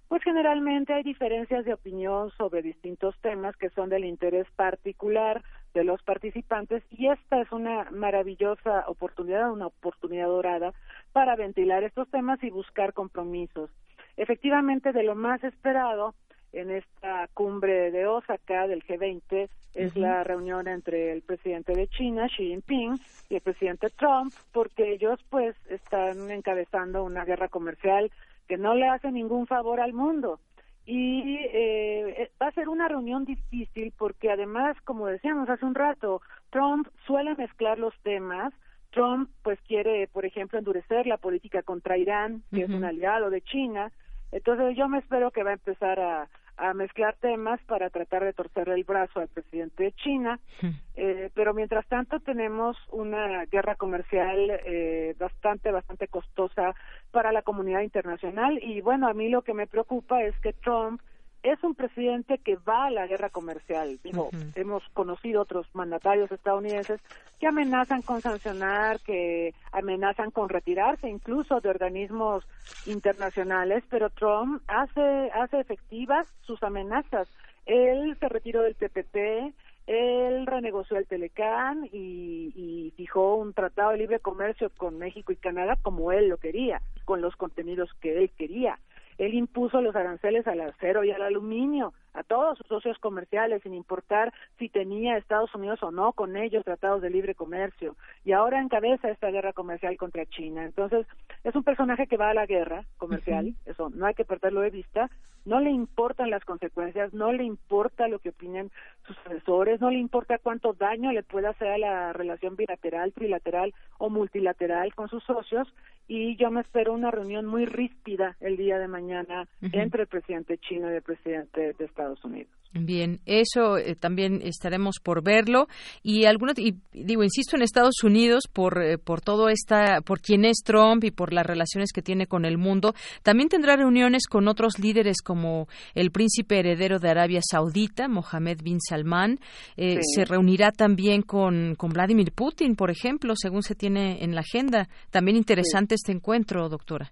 pues generalmente hay diferencias de opinión sobre distintos temas que son del interés particular de los participantes y esta es una maravillosa oportunidad, una oportunidad dorada para ventilar estos temas y buscar compromisos. Efectivamente, de lo más esperado en esta cumbre de Osaka del G20 es la reunión entre el presidente de China, Xi Jinping, y el presidente Trump, porque ellos pues están encabezando una guerra comercial que no le hace ningún favor al mundo. Y eh, va a ser una reunión difícil porque además, como decíamos hace un rato, Trump suele mezclar los temas. Trump pues quiere, por ejemplo, endurecer la política contra Irán, que es un aliado de China. Entonces yo me espero que va a empezar a, a mezclar temas para tratar de torcer el brazo al presidente de China, eh, pero mientras tanto tenemos una guerra comercial eh, bastante, bastante costosa para la comunidad internacional. Y bueno, a mí lo que me preocupa es que Trump es un presidente que va a la guerra comercial. Digo, hemos conocido otros mandatarios estadounidenses que amenazan con sancionar, que amenazan con retirarse incluso de organismos internacionales, pero Trump hace hace efectivas sus amenazas. Él se retiró del TPP, él renegoció el Telecán y, y, fijó un tratado de libre comercio con México y Canadá como él lo quería, con los contenidos que él quería. Él impuso los aranceles al acero y al aluminio a todos sus socios comerciales, sin importar si tenía Estados Unidos o no con ellos tratados de libre comercio. Y ahora encabeza esta guerra comercial contra China. Entonces, es un personaje que va a la guerra comercial, eso no hay que perderlo de vista. No le importan las consecuencias, no le importa lo que opinen sus asesores, no le importa cuánto daño le pueda hacer a la relación bilateral, trilateral o multilateral con sus socios. Y yo me espero una reunión muy ríspida el día de mañana entre el presidente chino y el presidente de Estados Unidos.
Bien, eso eh, también estaremos por verlo y algunos y digo insisto en Estados Unidos por eh, por todo esta por quién es Trump y por las relaciones que tiene con el mundo también tendrá reuniones con otros líderes como el príncipe heredero de Arabia Saudita Mohammed bin Salman eh, se reunirá también con con Vladimir Putin por ejemplo según se tiene en la agenda. También interesante este encuentro doctora.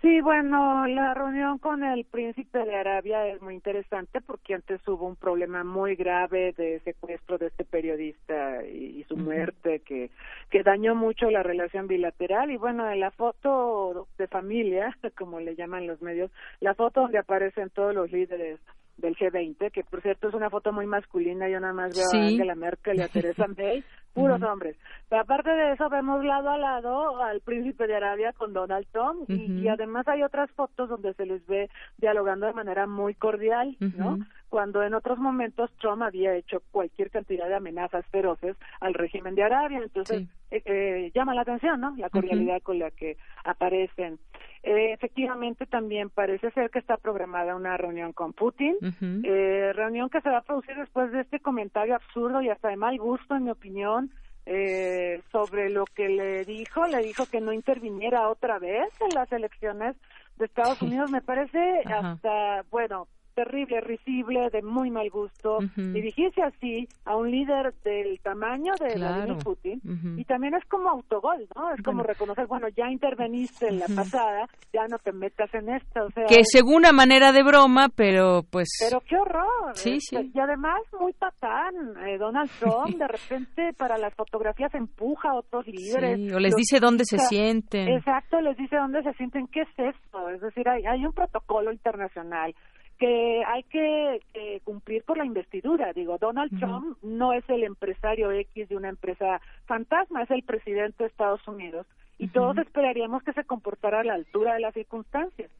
Sí, bueno, la reunión con el príncipe de Arabia es muy interesante porque antes hubo un problema muy grave de secuestro de este periodista y, su muerte que, que dañó mucho la relación bilateral. Y bueno, en la foto de familia, como le llaman los medios, la foto donde aparecen todos los líderes del G20, que por cierto es una foto muy masculina, yo nada más veo a Angela Merkel y a Teresa May, puros hombres. Pero aparte de eso, vemos lado a lado al príncipe de Arabia con Donald Trump y, además hay otras fotos donde se les ve dialogando de manera muy cordial, ¿no? Cuando en otros momentos Trump había hecho cualquier cantidad de amenazas feroces al régimen de Arabia. Entonces, eh, eh, llama la atención, ¿no? La cordialidad con la que aparecen. Eh, efectivamente, también parece ser que está programada una reunión con Putin, eh, reunión que se va a producir después de este comentario absurdo y hasta de mal gusto, en mi opinión, eh, sobre lo que le dijo, le dijo que no interviniera otra vez en las elecciones de Estados Unidos. Me parece hasta, bueno, terrible, risible, de muy mal gusto. Dirigirse así a un líder del tamaño de Vladimir Putin y también es como autogol, ¿no? Es como reconocer, bueno, ya interveniste en la pasada, ya no te metas en. O sea,
que según una manera de broma, pero pues...
Pero qué horror.
Sí, sí.
Y además muy patán. Eh, Donald Trump de repente para las fotografías empuja a otros líderes.
o les dice dónde se sienten.
Exacto, les dice dónde se sienten. ¿Qué es esto? Es decir, hay, hay un protocolo internacional que hay que, cumplir por la investidura. Digo, Donald Trump no es el empresario X de una empresa fantasma, es el presidente de Estados Unidos y todos esperaríamos que se comportara a la altura de las circunstancias.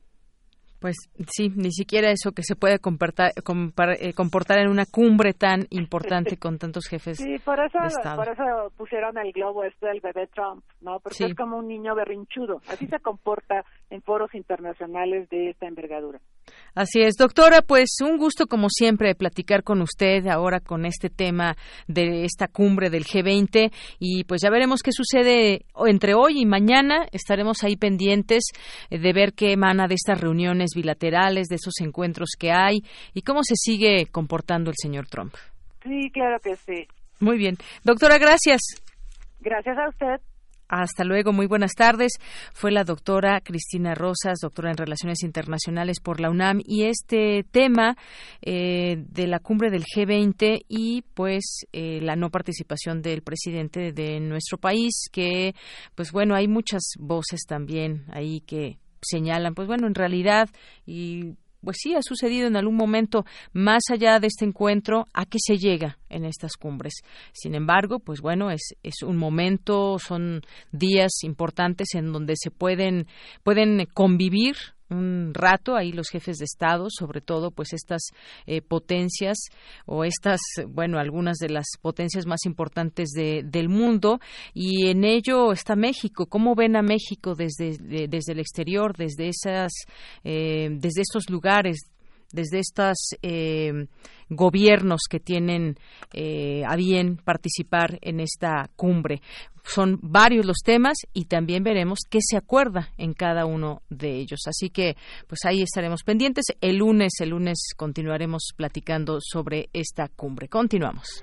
Pues sí, ni siquiera eso que se puede comportar, eh, comportar en una cumbre tan importante con tantos jefes
sí, por eso,
de Estado.
por eso pusieron el globo este del bebé Trump, ¿no? Porque es como un niño berrinchudo. Así se comporta en foros internacionales de esta envergadura.
Así es, doctora, pues un gusto como siempre platicar con usted ahora con este tema de esta cumbre del G20 y pues ya veremos qué sucede entre hoy y mañana. Estaremos ahí pendientes eh, de ver qué emana de estas reuniones bilaterales, de esos encuentros que hay y cómo se sigue comportando el señor Trump.
Sí, claro que sí.
Muy bien. Doctora, gracias.
Gracias a usted.
Hasta luego, muy buenas tardes. Fue la doctora Cristina Rosas, doctora en Relaciones Internacionales por la UNAM, y este tema eh, de la cumbre del G20 y pues eh, la no participación del presidente de nuestro país, que pues bueno, hay muchas voces también ahí que señalan, pues bueno, en realidad y pues sí, ha sucedido en algún momento, más allá de este encuentro, a qué se llega en estas cumbres. Sin embargo, pues bueno, es, es un momento, son días importantes en donde se pueden, pueden convivir un rato ahí los jefes de Estado, sobre todo pues estas eh, potencias o estas, bueno, algunas de las potencias más importantes de, del mundo y en ello está México. ¿Cómo ven a México desde, desde el exterior, desde esas, eh, desde estos lugares? Desde estos eh, gobiernos que tienen eh, a bien participar en esta cumbre. Son varios los temas y también veremos qué se acuerda en cada uno de ellos. Así que, pues ahí estaremos pendientes. El lunes, el lunes continuaremos platicando sobre esta cumbre. Continuamos.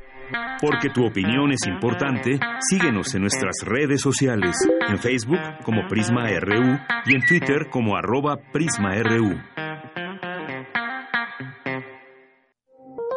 Porque tu opinión es importante, síguenos en nuestras redes sociales, en Facebook como Prisma RU y en Twitter como arroba PrismaRU.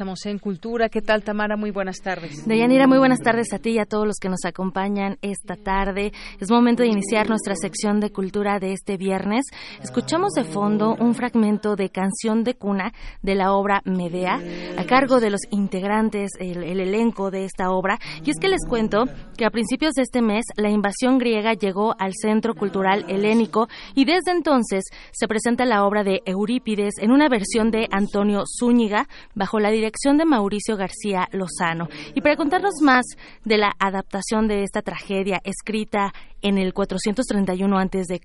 Estamos en Cultura. ¿Qué tal, Tamara? Muy buenas tardes.
Deyanira, muy buenas tardes a ti y a todos los que nos acompañan esta tarde. Es momento de iniciar nuestra sección de Cultura de este viernes. Escuchamos de fondo un fragmento de Canción de Cuna de la obra Medea, a cargo de los integrantes, el, el elenco de esta obra. Y es que les cuento que a principios de este mes la invasión griega llegó al Centro Cultural Helénico y desde entonces se presenta la obra de Eurípides en una versión de Antonio Zúñiga bajo la dirección de Mauricio García Lozano. Y para contarnos más de la adaptación de esta tragedia escrita en el 431 a.C.,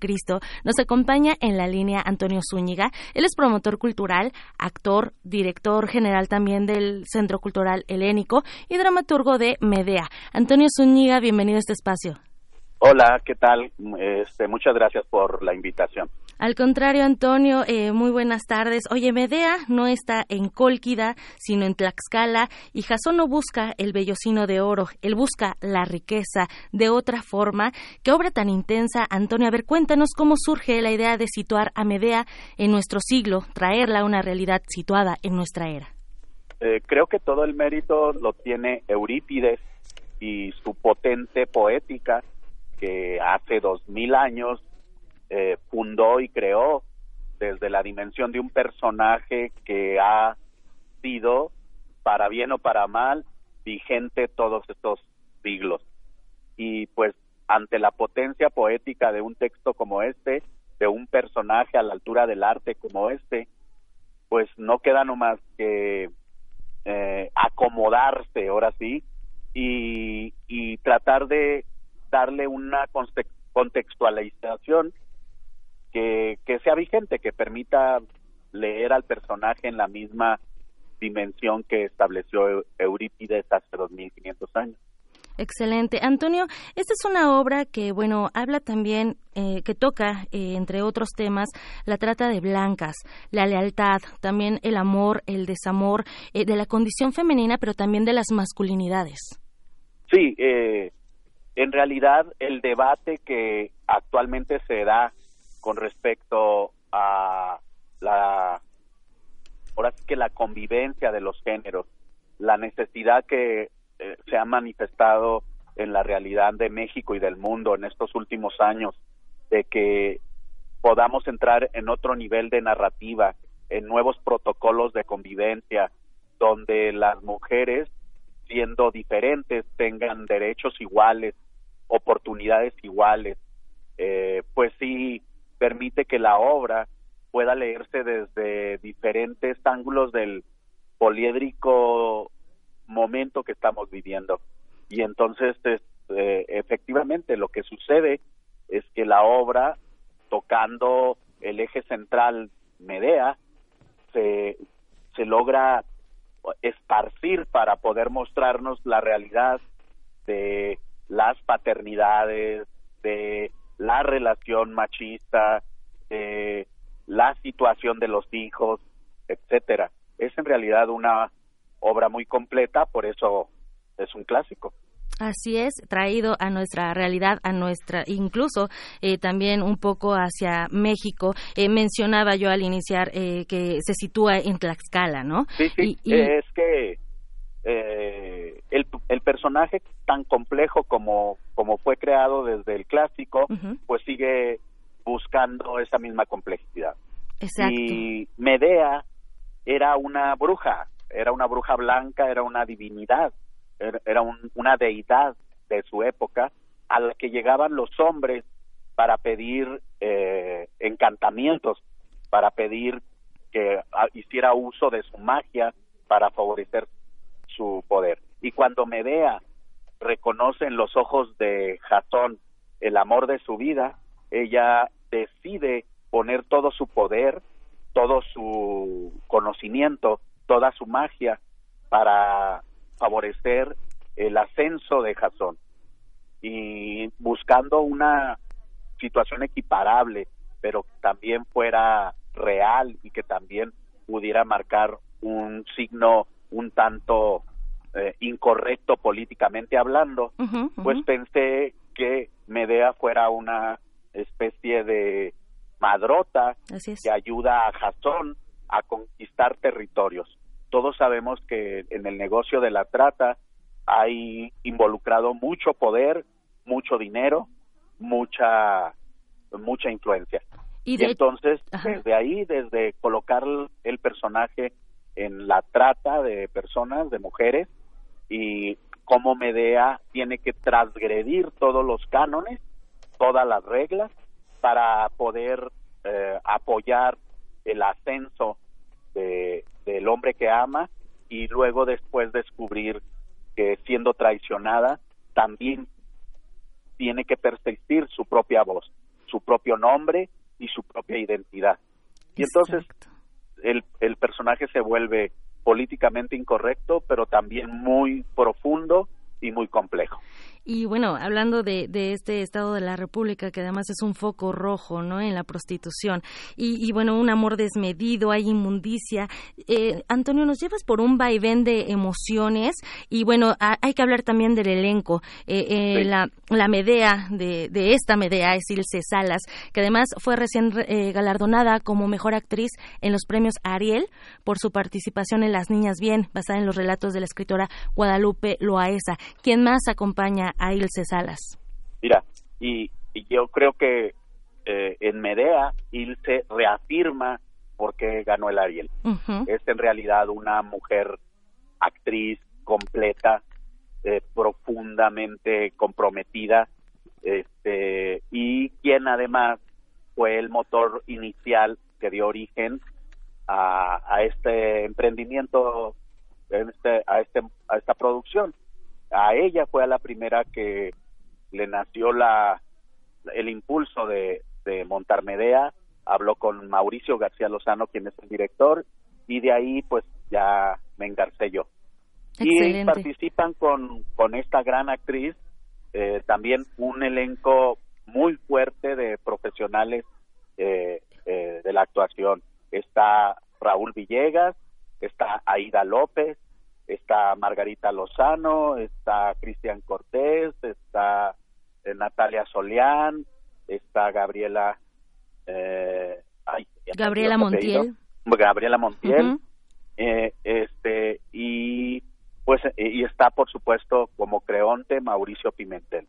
nos acompaña en la línea Antonio Zúñiga. Él es promotor cultural, actor, director general también del Centro Cultural Helénico y dramaturgo de Medea. Antonio Zúñiga, bienvenido a este espacio.
Hola, ¿qué tal? Este, muchas gracias por la invitación.
Al contrario, Antonio, eh, muy buenas tardes. Oye, Medea no está en Cólquida, sino en Tlaxcala, y Jasón no busca el vellocino de oro, él busca la riqueza de otra forma. ¿Qué obra tan intensa, Antonio? A ver, cuéntanos cómo surge la idea de situar a Medea en nuestro siglo, traerla a una realidad situada en nuestra era.
Eh, creo que todo el mérito lo tiene Eurípides y su potente poética que hace dos mil años eh, fundó y creó desde la dimensión de un personaje que ha sido, para bien o para mal, vigente todos estos siglos. Y pues ante la potencia poética de un texto como este, de un personaje a la altura del arte como este, pues no queda nomás que eh, acomodarse, ahora sí, y, y tratar de darle una contextualización que, que sea vigente, que permita leer al personaje en la misma dimensión que estableció Eurípides hace 2500 años.
Excelente. Antonio, esta es una obra que, bueno, habla también, eh, que toca, eh, entre otros temas, la trata de blancas, la lealtad, también el amor, el desamor, eh, de la condición femenina, pero también de las masculinidades.
Sí, en realidad el debate que actualmente se da con respecto a la ahora sí que la convivencia de los géneros, la necesidad que eh, se ha manifestado en la realidad de México y del mundo en estos últimos años, de que podamos entrar en otro nivel de narrativa, en nuevos protocolos de convivencia, donde las mujeres, siendo diferentes, tengan derechos iguales, oportunidades iguales, eh, pues sí permite que la obra pueda leerse desde diferentes ángulos del poliédrico momento que estamos viviendo. Y entonces, eh, efectivamente, lo que sucede es que la obra, tocando el eje central Medea, se, se logra esparcir para poder mostrarnos la realidad de las paternidades, de la relación machista, de la situación de los hijos, etcétera. Es en realidad una obra muy completa, por eso es un clásico.
Así es, traído a nuestra realidad, a nuestra, incluso eh, también un poco hacia México. Eh, mencionaba yo al iniciar eh, que se sitúa en Tlaxcala, ¿no?
Sí, sí, es que el, el, personaje tan complejo como, como fue creado desde el clásico, pues sigue buscando esa misma complejidad.
Exacto.
Y Medea era una bruja, era una bruja blanca, era una divinidad, era, una deidad de su época a la que llegaban los hombres para pedir eh, encantamientos, para pedir que ah, hiciera uso de su magia para favorecer su poder. Y cuando Medea reconoce en los ojos de Jasón el amor de su vida, ella decide poner todo su poder, todo su conocimiento toda su magia para favorecer el ascenso de Jasón y buscando una situación equiparable, pero que también fuera real y que también pudiera marcar un signo un tanto eh, incorrecto políticamente hablando, pues pensé que Medea fuera una especie de madrota que ayuda a Jasón a conquistar territorios. Todos sabemos que en el negocio de la trata hay involucrado mucho poder, mucho dinero, mucha mucha influencia. Y, entonces, desde ahí, desde colocar el personaje en la trata de personas, de mujeres, y cómo Medea tiene que transgredir todos los cánones, todas las reglas, para poder eh, apoyar el ascenso de, del hombre que ama y luego después descubrir que siendo traicionada también tiene que persistir su propia voz, su propio nombre y su propia identidad. Y entonces el, el personaje se vuelve políticamente incorrecto, pero también muy profundo y muy complejo.
Y bueno, hablando de, de, este Estado de la República, que además es un foco rojo, ¿no? En la prostitución. Y, bueno, un amor desmedido, hay inmundicia. Eh, Antonio, nos llevas por un vaivén de emociones. Y bueno, hay que hablar también del elenco. Eh, eh, la, la, Medea, de, de, esta Medea, es Ilse Salas, que además fue recién galardonada como mejor actriz en los premios Ariel por su participación en Las Niñas Bien, basada en los relatos de la escritora Guadalupe Loaesa. ¿Quién más acompaña a Ilse Salas.
Mira, y, yo creo que eh, en Medea, Ilse reafirma por qué ganó el Ariel. Es en realidad una mujer actriz completa, eh, profundamente comprometida, este, y quien además fue el motor inicial que dio origen a, a este emprendimiento, este, a, este, a esta producción. A ella fue a la primera que le nació la, el impulso de, de montar Medea, habló con Mauricio García Lozano, quien es el director, y de ahí pues ya me engarcé yo. Y participan con, con esta gran actriz, eh, también un elenco muy fuerte de profesionales eh, eh, de la actuación. Está Raúl Villegas, está Aida López, está Margarita Lozano, está Cristian Cortés, está Natalia Solián, está Gabriela
eh, Gabriela Montiel.
Gabriela Montiel. eh, este, y pues y está por supuesto como creonte Mauricio Pimentel.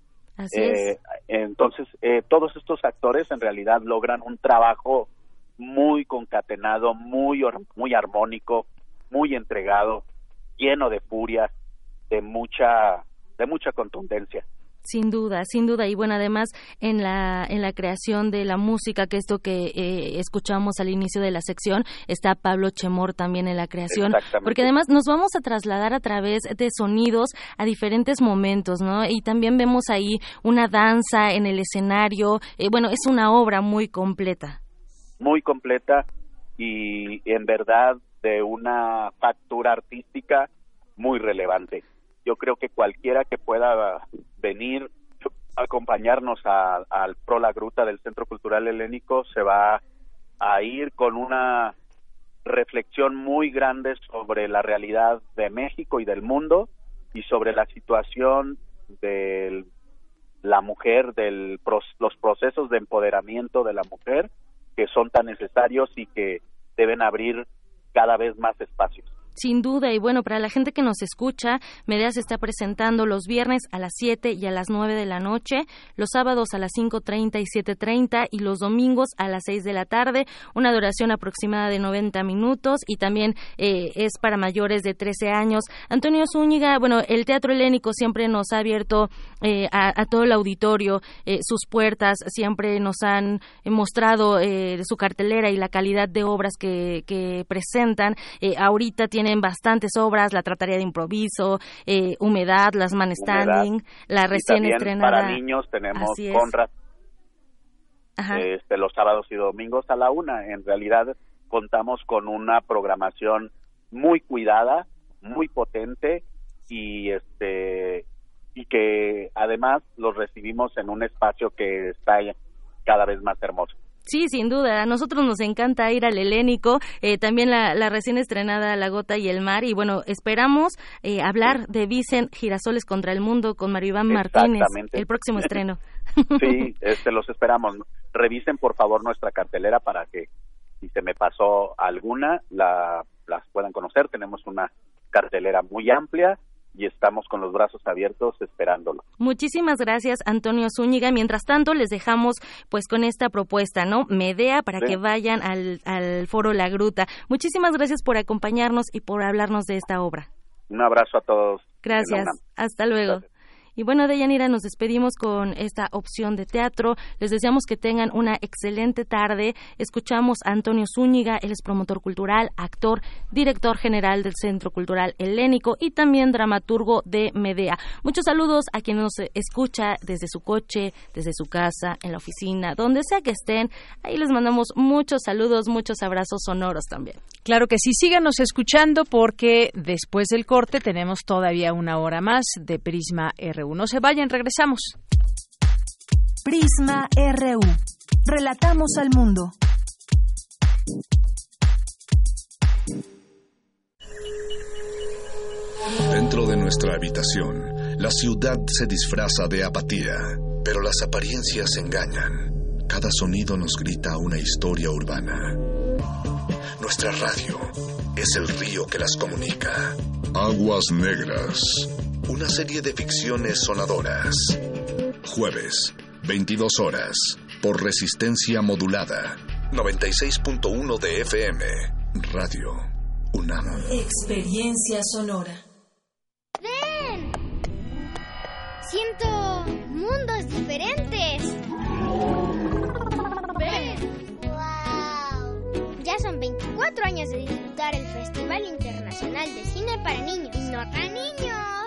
eh,
Entonces, eh, todos estos actores en realidad logran un trabajo muy concatenado, muy, muy armónico, muy entregado, lleno de furia, de mucha, de mucha contundencia.
Sin duda, sin duda. Y bueno, además en la, en la creación de la música, que esto que eh, escuchamos al inicio de la sección, está Pablo Chemor también en la creación. Porque además nos vamos a trasladar a través de sonidos a diferentes momentos, ¿no? Y también vemos ahí una danza en el escenario. Eh, bueno, es una obra muy completa.
Muy completa y en verdad de una factura artística muy relevante. Yo creo que cualquiera que pueda venir a acompañarnos al Pro La Gruta del Centro Cultural Helénico se va a ir con una reflexión muy grande sobre la realidad de México y del mundo y sobre la situación de la mujer, de los procesos de empoderamiento de la mujer que son tan necesarios y que deben abrir cada vez más espacios.
Sin duda, y bueno, para la gente que nos escucha, Medea se está presentando los viernes a las 7 y a las 9 de la noche, los sábados a las 5.30 y 7.30 y los domingos a las 6 de la tarde, una duración aproximada de 90 minutos y también eh, es para mayores de 13 años. Antonio Zúñiga, bueno, el Teatro Helénico siempre nos ha abierto eh, a, todo el auditorio eh, sus puertas, siempre nos han mostrado su cartelera y la calidad de obras que, que presentan. ahorita tiene tienen bastantes obras, La Trataría de Improviso, eh, Humedad, Las Man Standing, la recién estrenada.
Para niños tenemos Conrad, este, los sábados y domingos a la una. En realidad contamos con una programación muy cuidada, muy potente y este y que además los recibimos en un espacio que está cada vez más hermoso.
Sí, sin duda. A nosotros nos encanta ir al Helénico, eh, también la, recién estrenada La Gota y el Mar. Y bueno, esperamos eh, hablar de Vicent Girasoles contra el Mundo con Mario Iván Martínez, el próximo estreno.
Sí, este, los esperamos. Revisen por favor nuestra cartelera para que si se me pasó alguna, la, las puedan conocer. Tenemos una cartelera muy amplia y estamos con los brazos abiertos esperándolo.
Muchísimas gracias, Antonio Zúñiga. Mientras tanto, les dejamos pues con esta propuesta, ¿no? Medea para que vayan al, al foro La Gruta. Muchísimas gracias por acompañarnos y por hablarnos de esta obra.
Un abrazo a todos.
Gracias. Hasta luego. Y bueno, Deyanira, nos despedimos con esta opción de teatro. Les deseamos que tengan una excelente tarde. Escuchamos a Antonio Zúñiga, él es promotor cultural, actor, director general del Centro Cultural Helénico y también dramaturgo de Medea. Muchos saludos a quien nos escucha desde su coche, desde su casa, en la oficina, donde sea que estén. Ahí les mandamos muchos saludos, muchos abrazos sonoros también.
Claro que sí, síganos escuchando porque después del corte tenemos todavía una hora más de Prisma RU. No se vayan, regresamos.
Prisma RU. Relatamos al mundo.
Dentro de nuestra habitación, la ciudad se disfraza de apatía, pero las apariencias engañan. Cada sonido nos grita una historia urbana. Nuestra radio es el río que las comunica. Aguas Negras una serie de ficciones sonadoras. Jueves, 22 horas. por resistencia modulada. 96.1 de FM. Radio UNAM.
Experiencia sonora.
¡Ven! Siento mundos diferentes. ¡Ven! ¡Wow! Ya son 24 años de disfrutar el Festival Internacional de Cine para Niños. ¡Nota Niños!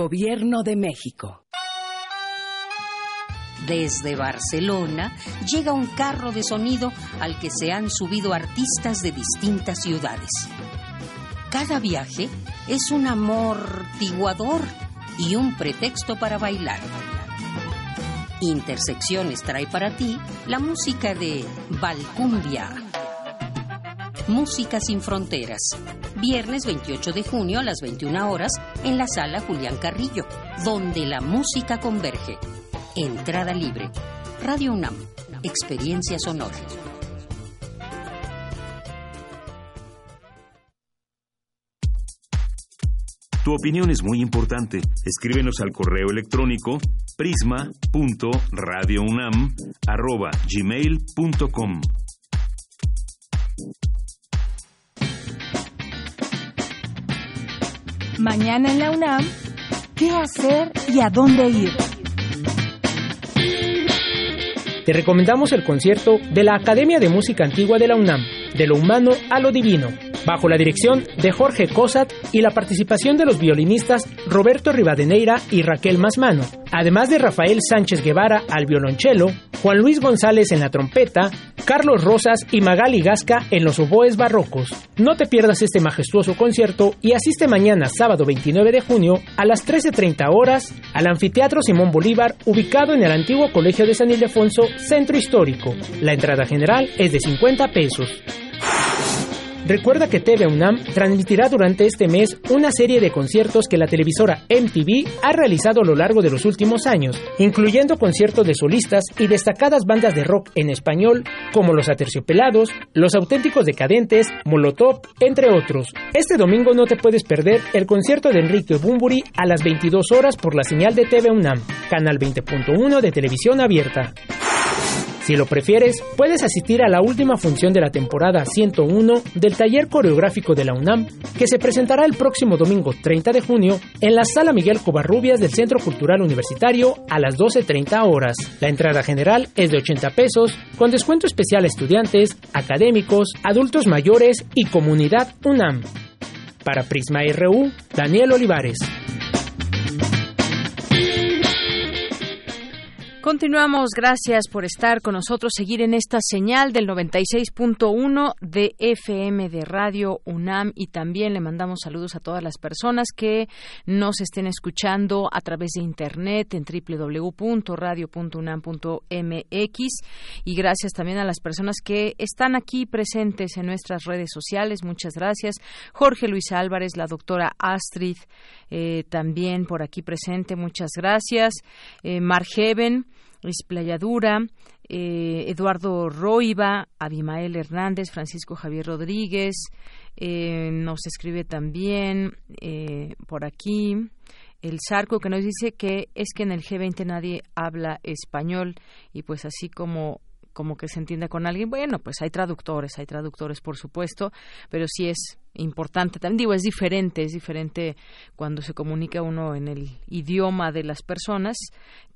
Gobierno de México. Desde Barcelona llega un carro de sonido al que se han subido artistas de distintas ciudades. Cada viaje es un amortiguador y un pretexto para bailar. Intersecciones trae para ti la música de Valcumbia. Música sin fronteras. Viernes 28 de junio a las 21 horas en la sala Julián Carrillo, donde la música converge. Entrada libre. Radio UNAM. Experiencia sonora.
Tu opinión es muy importante. Escríbenos al correo electrónico prisma.radiounam@gmail.com.
Mañana en la UNAM, ¿qué hacer y a dónde ir?
Te recomendamos el concierto de la Academia de Música Antigua de la UNAM, de lo humano a lo divino, bajo la dirección de Jorge Cosat y la participación de los violinistas Roberto Rivadeneira y Raquel Masmano, además de Rafael Sánchez Guevara al violonchelo, Juan Luis González en la trompeta, Carlos Rosas y Magali Gasca en los oboes barrocos. No te pierdas este majestuoso concierto y asiste mañana, sábado 29 de junio, a las 13.30 horas, al Anfiteatro Simón Bolívar, ubicado en el antiguo Colegio de San Ildefonso, Centro Histórico. La entrada general es de 50 pesos. Recuerda que TV UNAM transmitirá durante este mes una serie de conciertos que la televisora MTV ha realizado a lo largo de los últimos años, incluyendo conciertos de solistas y destacadas bandas de rock en español como Los Aterciopelados, Los Auténticos Decadentes, Molotov, entre otros. Este domingo no te puedes perder el concierto de Enrique Bumburi a las 22 horas por la señal de TV UNAM, canal 20.1 de televisión abierta. Si lo prefieres, puedes asistir a la última función de la temporada 101 del taller coreográfico de la UNAM, que se presentará el próximo domingo 30 de junio en la Sala Miguel Covarrubias del Centro Cultural Universitario a las 12.30 horas. La entrada general es de 80 pesos, con descuento especial a estudiantes, académicos, adultos mayores y comunidad UNAM. Para Prisma RU, Daniel Olivares.
Continuamos, gracias por estar con nosotros, seguir en esta señal del 96.1 de FM de Radio UNAM. Y también le mandamos saludos a todas las personas que nos estén escuchando a través de internet en www.radio.unam.mx y gracias también a las personas que están aquí presentes en nuestras redes sociales, muchas gracias. Jorge Luis Álvarez, la doctora Astrid, eh, también por aquí presente, muchas gracias. Eh, Margeven, Esplayadura, eh, Eduardo Roiva, Abimael Hernández, Francisco Javier Rodríguez, eh, nos escribe también eh, por aquí el Sarco que nos dice que es que en el G20 nadie habla español y pues así como como que se entienda con alguien. Bueno, pues hay traductores, hay traductores, por supuesto, pero sí es importante. También digo, es diferente, es diferente cuando se comunica uno en el idioma de las personas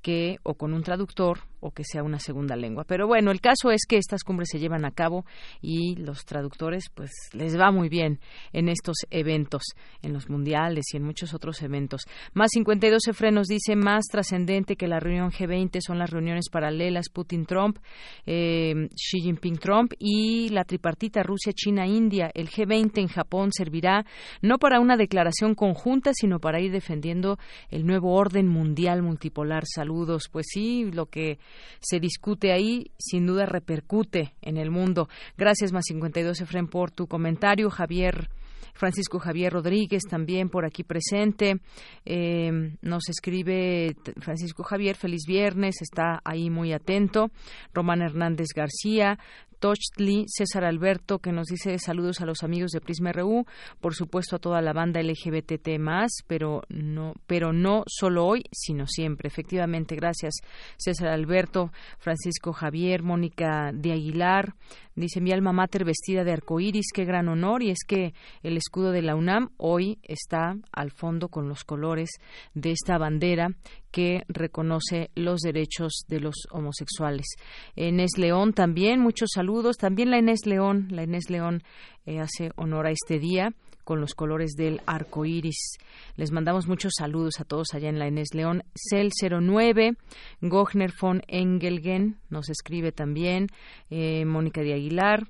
que o con un traductor o que sea una segunda lengua. Pero bueno, el caso es que estas cumbres se llevan a cabo y los traductores pues les va muy bien en estos eventos, en los mundiales y en muchos otros eventos. Más 52 frenos dice más trascendente que la reunión G20 son las reuniones paralelas Putin-Trump, eh, Xi Jinping-Trump y la tripartita Rusia-China-India. El G20 en Japón servirá no para una declaración conjunta, sino para ir defendiendo el nuevo orden mundial multipolar. Saludos. Pues sí, lo que se discute ahí sin duda repercute en el mundo. Gracias, más 52 Efren, por tu comentario. Javier. Francisco Javier Rodríguez también por aquí presente. Eh, nos escribe Francisco Javier, feliz viernes, está ahí muy atento. Román Hernández García, Tochtli, César Alberto, que nos dice saludos a los amigos de Prisma RU, por supuesto a toda la banda LGBTT pero no, pero no solo hoy, sino siempre. Efectivamente, gracias César Alberto, Francisco Javier, Mónica de Aguilar, Dice mi alma mater vestida de arcoíris, qué gran honor, y es que el escudo de la UNAM hoy está al fondo con los colores de esta bandera que reconoce los derechos de los homosexuales. Inés León también, muchos saludos. También la Inés León, la Inés León eh, hace honor a este día con los colores del arco iris. Les mandamos muchos saludos a todos allá en la Inés León. Cel 09, Gochner von Engelgen nos escribe también, eh, Mónica de Aguilar.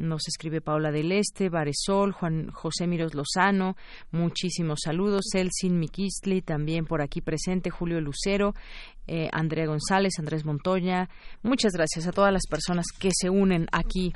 Nos escribe Paula del Este, Baresol, Juan José Miros Lozano, muchísimos saludos. Elsin Miquistli, también por aquí presente, Julio Lucero, eh, Andrea González, Andrés Montoya. Muchas gracias a todas las personas que se unen aquí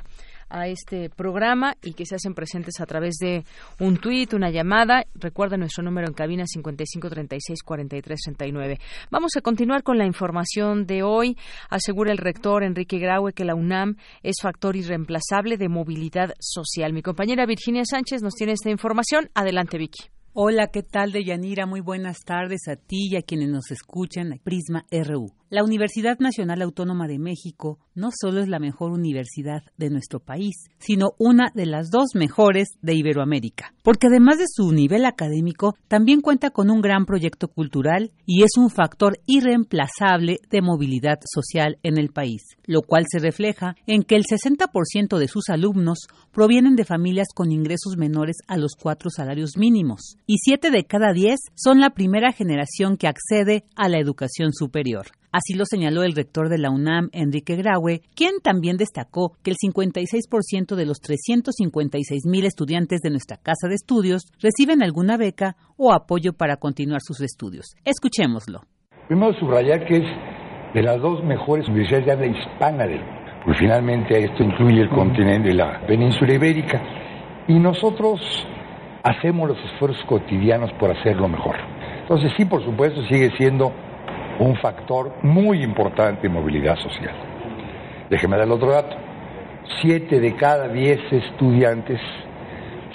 a este programa y que se hacen presentes a través de un tuit, una llamada. Recuerda nuestro número en cabina 5536-4339. Vamos a continuar con la información de hoy. Asegura el rector Enrique Graue que la UNAM es factor irreemplazable de movilidad social. Mi compañera Virginia Sánchez nos tiene esta información. Adelante, Vicky.
Hola, ¿qué tal, Deyanira? Muy buenas tardes a ti y a quienes nos escuchan. Prisma RU. La Universidad Nacional Autónoma de México no solo es la mejor universidad de nuestro país, sino una de las dos mejores de Iberoamérica, porque además de su nivel académico, también cuenta con un gran proyecto cultural y es un factor irreemplazable de movilidad social en el país, lo cual se refleja en que el 60% de sus alumnos provienen de familias con ingresos menores a los cuatro salarios mínimos, y siete de cada diez son la primera generación que accede a la educación superior. Así lo señaló el rector de la UNAM, Enrique Graue, quien también destacó que el 56% de los 356 mil estudiantes de nuestra casa de estudios reciben alguna beca o apoyo para continuar sus estudios. Escuchémoslo.
Primero subrayar que es de las dos mejores universidades de habla hispana del mundo, porque finalmente esto incluye el continente de la península ibérica, y nosotros hacemos los esfuerzos cotidianos por hacerlo mejor. Entonces sí, por supuesto, sigue siendo un factor muy importante en movilidad social. Déjeme dar otro dato. Siete de cada diez estudiantes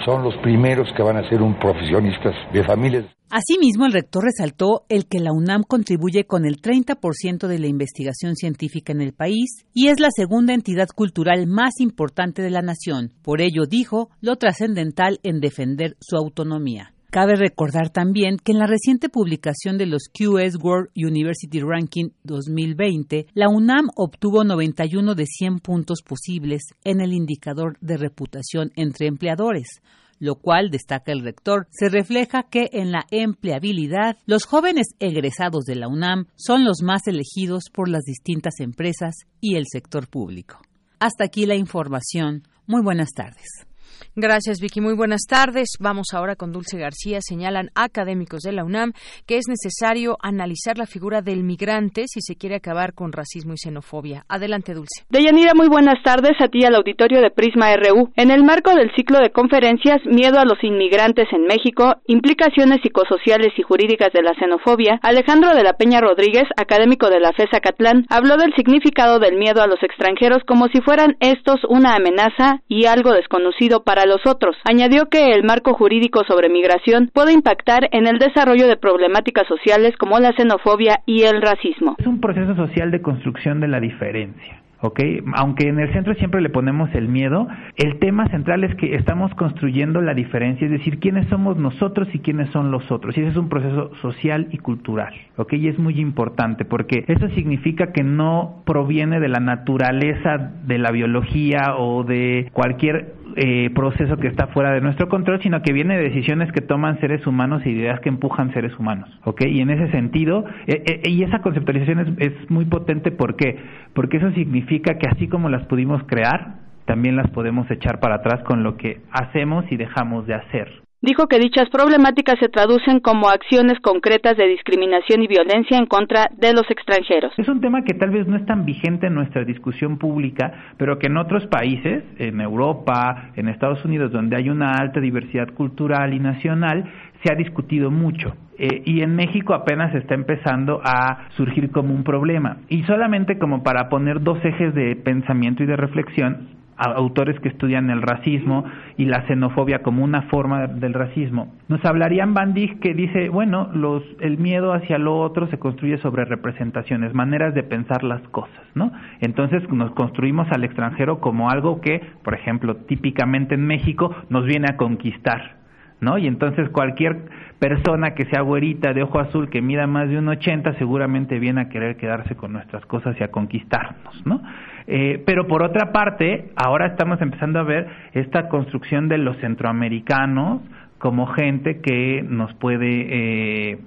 son los primeros que van a ser un profesionistas de familias.
Asimismo, el rector resaltó el que la UNAM contribuye con el 30% de la investigación científica en el país y es la segunda entidad cultural más importante de la nación. Por ello, dijo, lo trascendental en defender su autonomía. Cabe recordar también que en la reciente publicación de los QS World University Ranking 2020, la UNAM obtuvo 91 de 100 puntos posibles en el indicador de reputación entre empleadores, lo cual, destaca el rector, se refleja que en la empleabilidad los jóvenes egresados de la UNAM son los más elegidos por las distintas empresas y el sector público. Hasta aquí la información. Muy buenas tardes.
Gracias, Vicky. Muy buenas tardes. Vamos ahora con Dulce García. Señalan académicos de la UNAM que es necesario analizar la figura del migrante si se quiere acabar con racismo y xenofobia. Adelante, Dulce.
Deyanira, muy buenas tardes a ti al auditorio de Prisma RU. En el marco del ciclo de conferencias Miedo a los inmigrantes en México, implicaciones psicosociales y jurídicas de la xenofobia, Alejandro de la Peña Rodríguez, académico de la FESA Catlán, habló del significado del miedo a los extranjeros como si fueran estos una amenaza y algo desconocido para los otros. Añadió que el marco jurídico sobre migración puede impactar en el desarrollo de problemáticas sociales como la xenofobia y el racismo.
Es un proceso social de construcción de la diferencia. ¿Ok? Aunque en el centro siempre le ponemos el miedo, el tema central es que estamos construyendo la diferencia, es decir, quiénes somos nosotros y quiénes son los otros. Y ese es un proceso social y cultural, ¿ok? Y es muy importante porque eso significa que no proviene de la naturaleza de la biología o de cualquier eh, proceso que está fuera de nuestro control, sino que viene de decisiones que toman seres humanos y ideas que empujan seres humanos, ¿ok? Y en ese sentido, eh, eh, y esa conceptualización es, es muy potente, ¿por qué? Porque eso significa que así como las pudimos crear, también las podemos echar para atrás con lo que hacemos y dejamos de hacer.
Dijo que dichas problemáticas se traducen como acciones concretas de discriminación y violencia en contra de los extranjeros.
Es un tema que tal vez no es tan vigente en nuestra discusión pública, pero que en otros países, en Europa, en Estados Unidos, donde hay una alta diversidad cultural y nacional, se ha discutido mucho. Eh, y en México apenas está empezando a surgir como un problema. Y solamente como para poner dos ejes de pensamiento y de reflexión, autores que estudian el racismo y la xenofobia como una forma del racismo. Nos hablarían Van que dice, bueno, los, el miedo hacia lo otro se construye sobre representaciones, maneras de pensar las cosas, ¿no? Entonces nos construimos al extranjero como algo que, por ejemplo, típicamente en México nos viene a conquistar, ¿no? Y entonces cualquier persona que sea güerita de ojo azul que mida más de un 80 seguramente viene a querer quedarse con nuestras cosas y a conquistarnos, ¿no? Eh, pero por otra parte, ahora estamos empezando a ver esta construcción de los centroamericanos como gente que nos puede eh,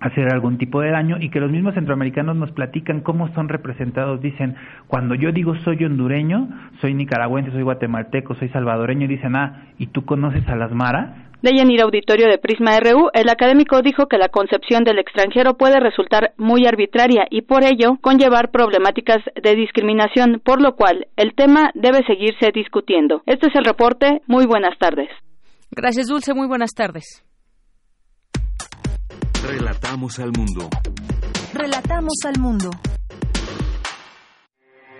hacer algún tipo de daño y que los mismos centroamericanos nos platican cómo son representados. Dicen, cuando yo digo soy hondureño, soy nicaragüense, soy guatemalteco, soy salvadoreño, dicen, ah, ¿y tú conoces a las maras?
Ir Auditorio de Prisma RU, el académico dijo que la concepción del extranjero puede resultar muy arbitraria y por ello conllevar problemáticas de discriminación, por lo cual el tema debe seguirse discutiendo. Este es el reporte. Muy buenas tardes.
Gracias, Dulce. Muy buenas tardes.
Relatamos al mundo.
Relatamos al mundo.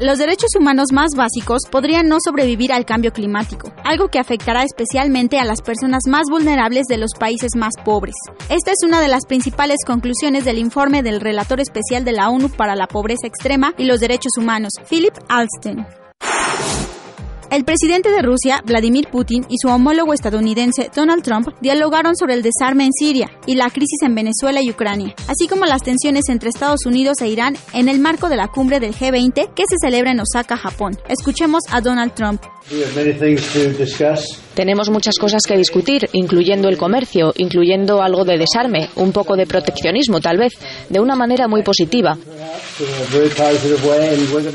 Los derechos humanos más básicos podrían no sobrevivir al cambio climático, algo que afectará especialmente a las personas más vulnerables de los países más pobres. Esta es una de las principales conclusiones del informe del relator especial de la ONU para la pobreza extrema y los derechos humanos, Philip Alston. El presidente de Rusia, Vladimir Putin, y su homólogo estadounidense, Donald Trump, dialogaron sobre el desarme en Siria y la crisis en Venezuela y Ucrania, así como las tensiones entre Estados Unidos e Irán en el marco de la cumbre del G20 que se celebra en Osaka, Japón. Escuchemos a Donald Trump.
Tenemos muchas cosas que discutir, incluyendo el comercio, incluyendo algo de desarme, un poco de proteccionismo tal vez, de una manera muy positiva.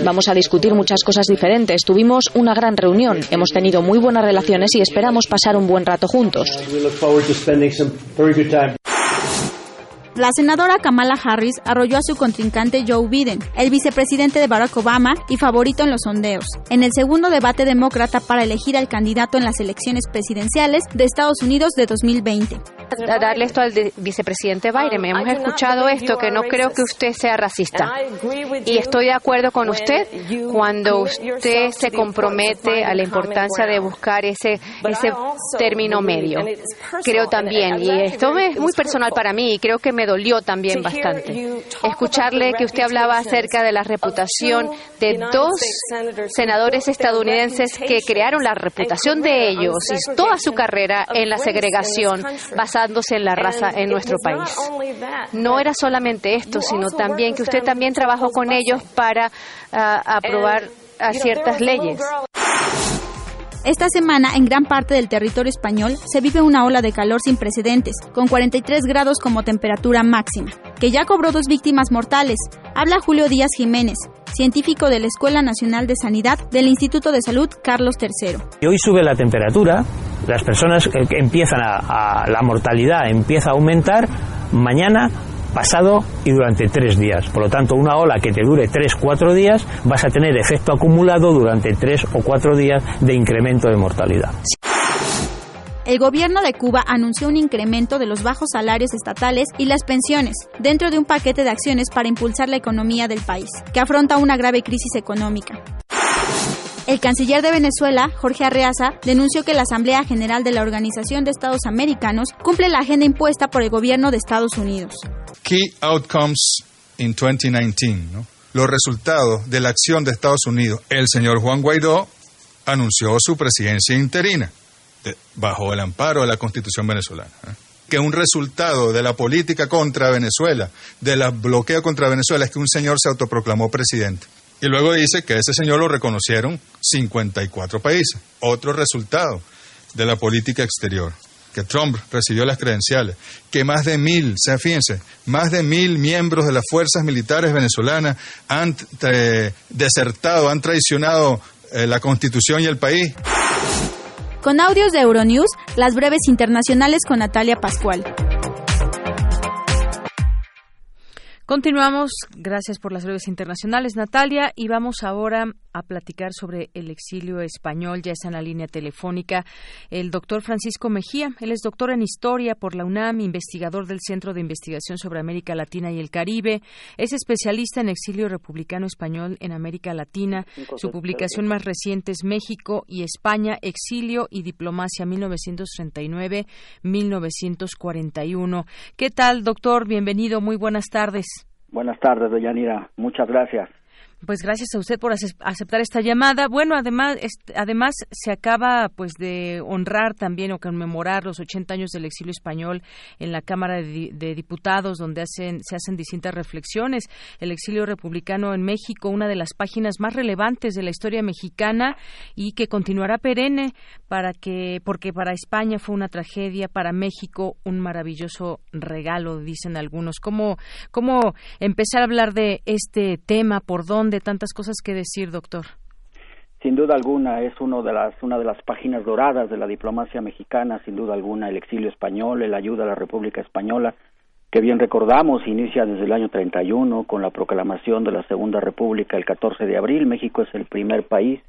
Vamos a discutir muchas cosas diferentes. Tuvimos una gran reunión, hemos tenido muy buenas relaciones y esperamos pasar un buen rato juntos.
La senadora Kamala Harris arrolló a su contrincante Joe Biden, el vicepresidente de Barack Obama y favorito en los sondeos, en el segundo debate demócrata para elegir al candidato en las elecciones presidenciales de Estados Unidos de 2020
darle esto al vicepresidente Biden. Hemos escuchado esto, que no creo que usted sea racista. Y estoy de acuerdo con usted cuando usted se compromete a la importancia de buscar ese, ese término medio. Creo también, y esto es muy personal para mí, y creo que me dolió también bastante, escucharle que usted hablaba acerca de la reputación de dos senadores estadounidenses que crearon la reputación de ellos y toda su carrera en la segregación basándose en la raza en nuestro país. No era solamente esto, sino también que usted también trabajó con ellos para ah, aprobar ciertas leyes.
Esta semana, en gran parte del territorio español, se vive una ola de calor sin precedentes, con 43 grados como temperatura máxima, que ya cobró dos víctimas mortales. Habla Julio Díaz Jiménez, científico de la Escuela Nacional de Sanidad del Instituto de Salud Carlos III.
Hoy sube la temperatura, las personas empiezan a, la mortalidad empieza a aumentar, mañana pasado y durante tres días. Por lo tanto, una ola que te dure tres, cuatro días, vas a tener efecto acumulado durante tres o cuatro días de incremento de mortalidad.
el gobierno de Cuba anunció un incremento de los bajos salarios estatales y las pensiones, dentro de un paquete de acciones para impulsar la economía del país, que afronta una grave crisis económica. El canciller de Venezuela, Jorge Arreaza, denunció que la Asamblea General de la Organización de Estados Americanos cumple la agenda impuesta por el gobierno de Estados Unidos.
Key outcomes in 2019, ¿no? Los resultados de la acción de Estados Unidos. El señor Juan Guaidó anunció su presidencia interina bajo el amparo de la Constitución venezolana. ¿eh? Que un resultado de la política contra Venezuela, de la bloqueo contra Venezuela, es que un señor se autoproclamó presidente. Y luego dice que ese señor lo reconocieron 54 países. Otro resultado de la política exterior, que Trump recibió las credenciales, que más de mil, sea, fíjense, más de mil miembros de las fuerzas militares venezolanas han desertado, han traicionado eh, la constitución y el país.
Con audios de Euronews, las breves internacionales con Natalia Pascual.
Continuamos, gracias por las breves internacionales, Natalia, y vamos ahora a platicar sobre el exilio español. Ya está en la línea telefónica el doctor Francisco Mejía. Él es doctor en Historia por la UNAM, investigador del Centro de Investigación sobre América Latina y el Caribe. Es especialista en exilio republicano español en América Latina. Su publicación más reciente es México y España, Exilio y Diplomacia 1939-1941. ¿Qué tal, doctor? Bienvenido, muy buenas tardes.
Buenas tardes, Deyanira. Muchas gracias.
Pues gracias a usted por aceptar esta llamada. Bueno, además, además se acaba pues de honrar también o conmemorar los 80 años del exilio español en la Cámara de, Diputados, donde hacen, se hacen distintas reflexiones. El exilio republicano en México, una de las páginas más relevantes de la historia mexicana y que continuará perenne para que, porque para España fue una tragedia, para México un maravilloso regalo, dicen algunos. ¿Cómo, cómo empezar a hablar de este tema? ¿Por dónde? De tantas cosas que decir, doctor.
Sin duda alguna es uno de las, una de las páginas doradas de la diplomacia mexicana, sin duda alguna el exilio español, el ayuda a la República Española, que bien recordamos inicia desde el año 31 con la proclamación de la Segunda República el 14 de abril. México es el primer país,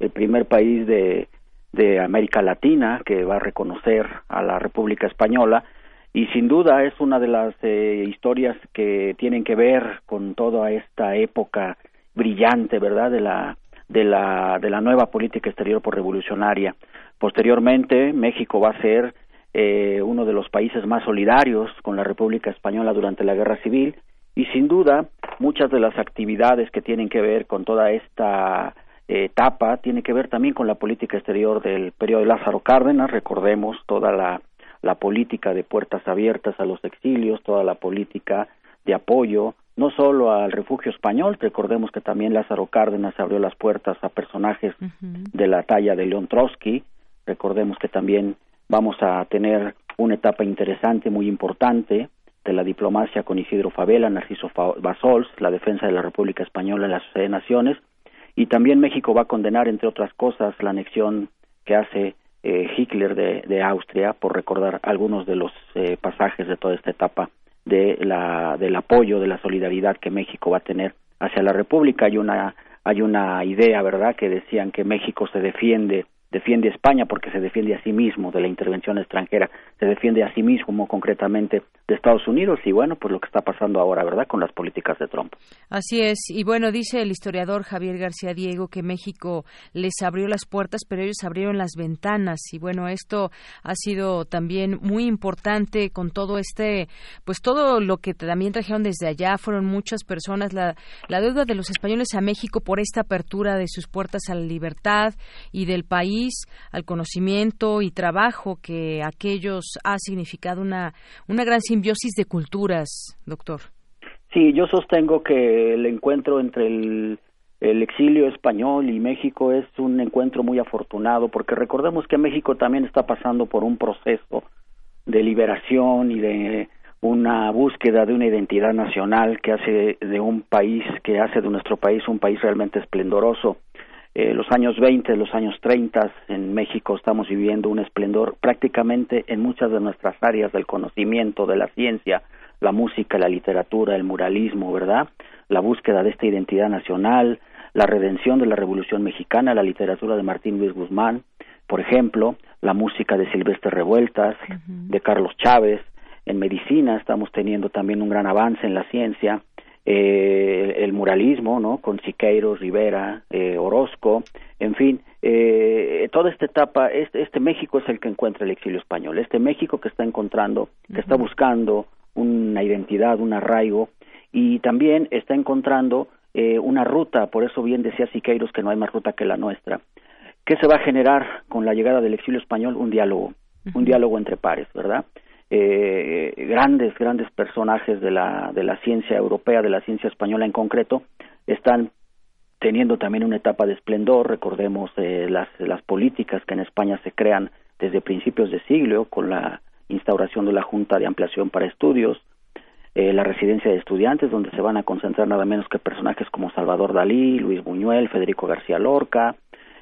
el primer país de, de América Latina que va a reconocer a la República Española y sin duda es una de las eh, historias que tienen que ver con toda esta época brillante, ¿verdad? De la de la de la nueva política exterior por revolucionaria. Posteriormente, México va a ser eh, uno de los países más solidarios con la República Española durante la Guerra Civil y sin duda muchas de las actividades que tienen que ver con toda esta etapa tienen que ver también con la política exterior del periodo de Lázaro Cárdenas, recordemos toda la, la política de puertas abiertas a los exilios, toda la política de apoyo no solo al refugio español, recordemos que también Lázaro Cárdenas abrió las puertas a personajes de la talla de León Trotsky, recordemos que también vamos a tener una etapa interesante, muy importante, de la diplomacia con Isidro Favela, Narciso Basols, la defensa de la República Española en la Sociedad de Naciones, y también México va a condenar, entre otras cosas, la anexión que hace eh, Hitler de, de, Austria, por recordar algunos de los eh, pasajes de toda esta etapa de la, del apoyo, de la solidaridad que México va a tener hacia la República. Hay una, hay una idea, ¿verdad?, que decían que México se defiende defiende a España porque se defiende a sí mismo de la intervención extranjera, se defiende a sí mismo concretamente de Estados Unidos y bueno, pues lo que está pasando ahora, ¿verdad?, con las políticas de Trump.
Así es, y bueno, dice el historiador Javier García Diego que México les abrió las puertas, pero ellos abrieron las ventanas y bueno, esto ha sido también muy importante con todo este, pues todo lo que también trajeron desde allá, fueron muchas personas, la, la deuda de los españoles a México por esta apertura de sus puertas a la libertad y del país al conocimiento y trabajo que aquellos ha significado una, una gran simbiosis de culturas, doctor.
Sí, yo sostengo que el encuentro entre el, el exilio español y México es un encuentro muy afortunado porque recordemos que México también está pasando por un proceso de liberación y de una búsqueda de una identidad nacional que hace de un país, que hace de nuestro país un país realmente esplendoroso. Eh, los años 20, los años 30 en México estamos viviendo un esplendor prácticamente en muchas de nuestras áreas del conocimiento, de la ciencia, la música, la literatura, el muralismo, ¿verdad? La búsqueda de esta identidad nacional, la redención de la Revolución Mexicana, la literatura de Martín Luis Guzmán, por ejemplo, la música de Silvestre Revueltas, de Carlos Chávez. En medicina estamos teniendo también un gran avance en la ciencia. Eh, el muralismo, ¿no? Con Siqueiros, Rivera, eh, Orozco, en fin, eh, toda esta etapa, este, este México es el que encuentra el exilio español, este México que está encontrando, que está buscando una identidad, un arraigo, y también está encontrando eh, una ruta, por eso bien decía Siqueiros que no hay más ruta que la nuestra. ¿Qué se va a generar con la llegada del exilio español? Un diálogo, un diálogo entre pares, ¿verdad? Eh, grandes, grandes personajes de la, de la ciencia europea, de la ciencia española en concreto, están teniendo también una etapa de esplendor. Recordemos eh, las, las políticas que en España se crean desde principios de siglo con la instauración de la Junta de Ampliación para Estudios, eh, la residencia de estudiantes, donde se van a concentrar nada menos que personajes como Salvador Dalí, Luis Buñuel, Federico García Lorca,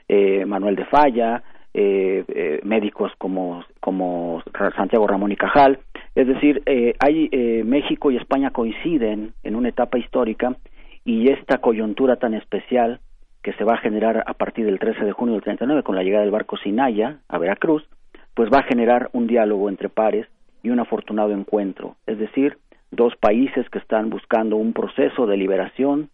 eh, Manuel de Falla, eh, médicos como, como Santiago Ramón y Cajal. Es decir, hay, México y España coinciden en una etapa histórica y esta coyuntura tan especial que se va a generar a partir del 13 de junio del 39 con la llegada del barco Sinaya a Veracruz, pues va a generar un diálogo entre pares y un afortunado encuentro, es decir, dos países que están buscando un proceso de liberación,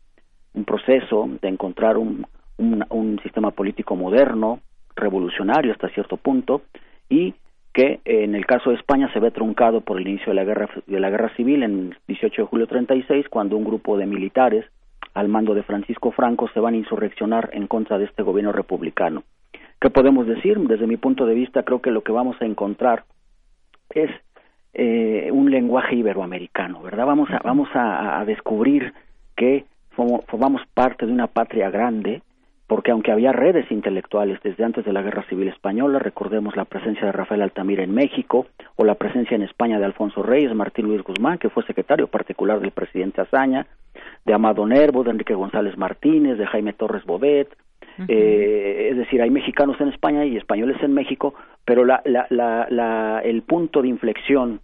un proceso de encontrar un, un, sistema político moderno, revolucionario hasta cierto punto, y que en el caso de España se ve truncado por el inicio de la guerra de la guerra civil en el 18 de julio 36 cuando un grupo de militares al mando de Francisco Franco se van a insurreccionar en contra de este gobierno republicano. ¿Qué podemos decir? Desde mi punto de vista creo que lo que vamos a encontrar es eh, un lenguaje iberoamericano, ¿verdad? Vamos a, vamos a, descubrir que formamos parte de una patria grande, porque aunque había redes intelectuales desde antes de la Guerra Civil Española, recordemos la presencia de Rafael Altamira en México, o la presencia en España de Alfonso Reyes, Martín Luis Guzmán, que fue secretario particular del presidente Azaña, de Amado Nervo, de Enrique González Martínez, de Jaime Torres Bodet, eh, es decir, hay mexicanos en España y españoles en México, pero la, la, la, el punto de inflexión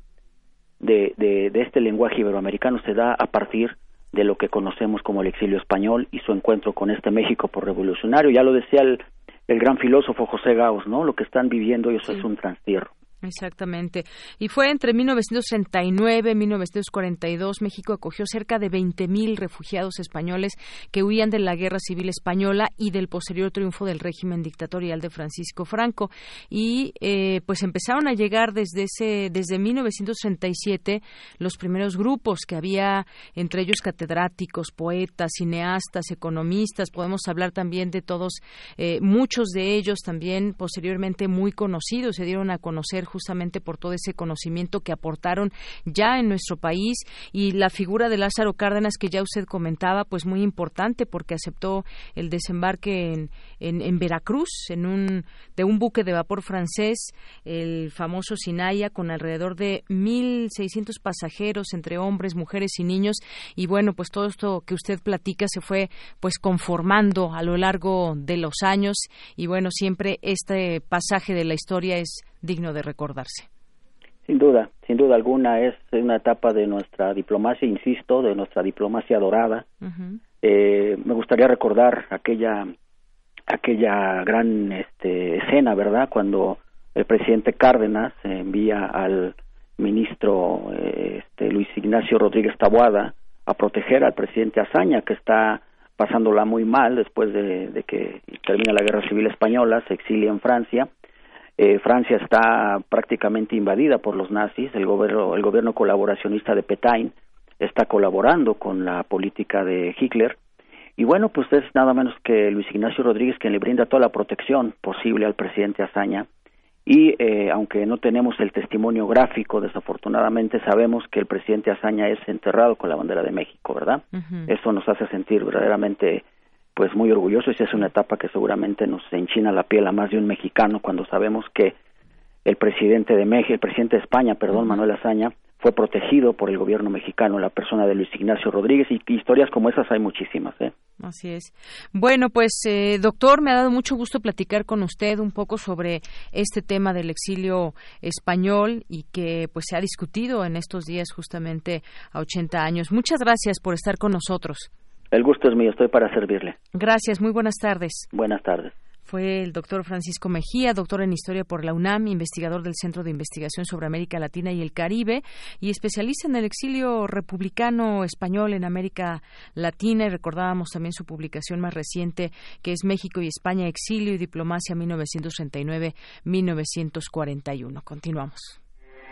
de, de, este lenguaje iberoamericano se da a partir de lo que conocemos como el exilio español y su encuentro con este México por revolucionario. Ya lo decía el, el gran filósofo José Gaos, ¿no? Lo que están viviendo ellos es un transtierro.
Exactamente. Y fue entre 1939 y 1942 México acogió cerca de 20.000 refugiados españoles que huían de la Guerra Civil Española y del posterior triunfo del régimen dictatorial de Francisco Franco. Y eh, pues empezaron a llegar desde ese desde 1937 los primeros grupos que había entre ellos catedráticos, poetas, cineastas, economistas. Podemos hablar también de todos, eh, muchos de ellos también posteriormente muy conocidos se dieron a conocer justamente por todo ese conocimiento que aportaron ya en nuestro país y la figura de Lázaro Cárdenas que ya usted comentaba, pues muy importante porque aceptó el desembarque en, en, Veracruz en un, de un buque de vapor francés, el famoso Sinaya, con alrededor de 1.600 pasajeros entre hombres, mujeres y niños. Y bueno, pues todo esto que usted platica se fue pues conformando a lo largo de los años y bueno, siempre este pasaje de la historia es digno de recordarse.
Sin duda, sin duda alguna es una etapa de nuestra diplomacia, insisto, de nuestra diplomacia dorada. eh, me gustaría recordar aquella aquella gran este, escena, ¿verdad? Cuando el presidente Cárdenas envía al ministro eh, este, Luis Ignacio Rodríguez Taboada a proteger al presidente Azaña, que está pasándola muy mal después de, de que termina la guerra civil española, se exilia en Francia eh, Francia está prácticamente invadida por los nazis, el gobierno, el gobierno colaboracionista de Petain está colaborando con la política de Hitler. Y bueno, pues es nada menos que Luis Ignacio Rodríguez quien le brinda toda la protección posible al presidente Azaña. Y eh, aunque no tenemos el testimonio gráfico, desafortunadamente sabemos que el presidente Azaña es enterrado con la bandera de México, ¿verdad? Eso nos hace sentir verdaderamente pues muy orgulloso y es una etapa que seguramente nos enchina la piel a más de un mexicano cuando sabemos que el presidente de México, el presidente de España, perdón, Manuel Azaña, fue protegido por el gobierno mexicano, la persona de Luis Ignacio Rodríguez, y historias como esas hay muchísimas. ¿eh?
Así es. Bueno, pues, eh, doctor, me ha dado mucho gusto platicar con usted un poco sobre este tema del exilio español y que pues se ha discutido en estos días justamente a 80 años. Muchas gracias por estar con nosotros.
El gusto es mío, estoy para servirle.
Gracias, muy buenas tardes.
Buenas tardes.
Fue el doctor Francisco Mejía, doctor en Historia por la UNAM, investigador del Centro de Investigación sobre América Latina y el Caribe y especialista en el exilio republicano español en América Latina. Y recordábamos también su publicación más reciente, que es México y España, Exilio y Diplomacia 1939-1941. Continuamos.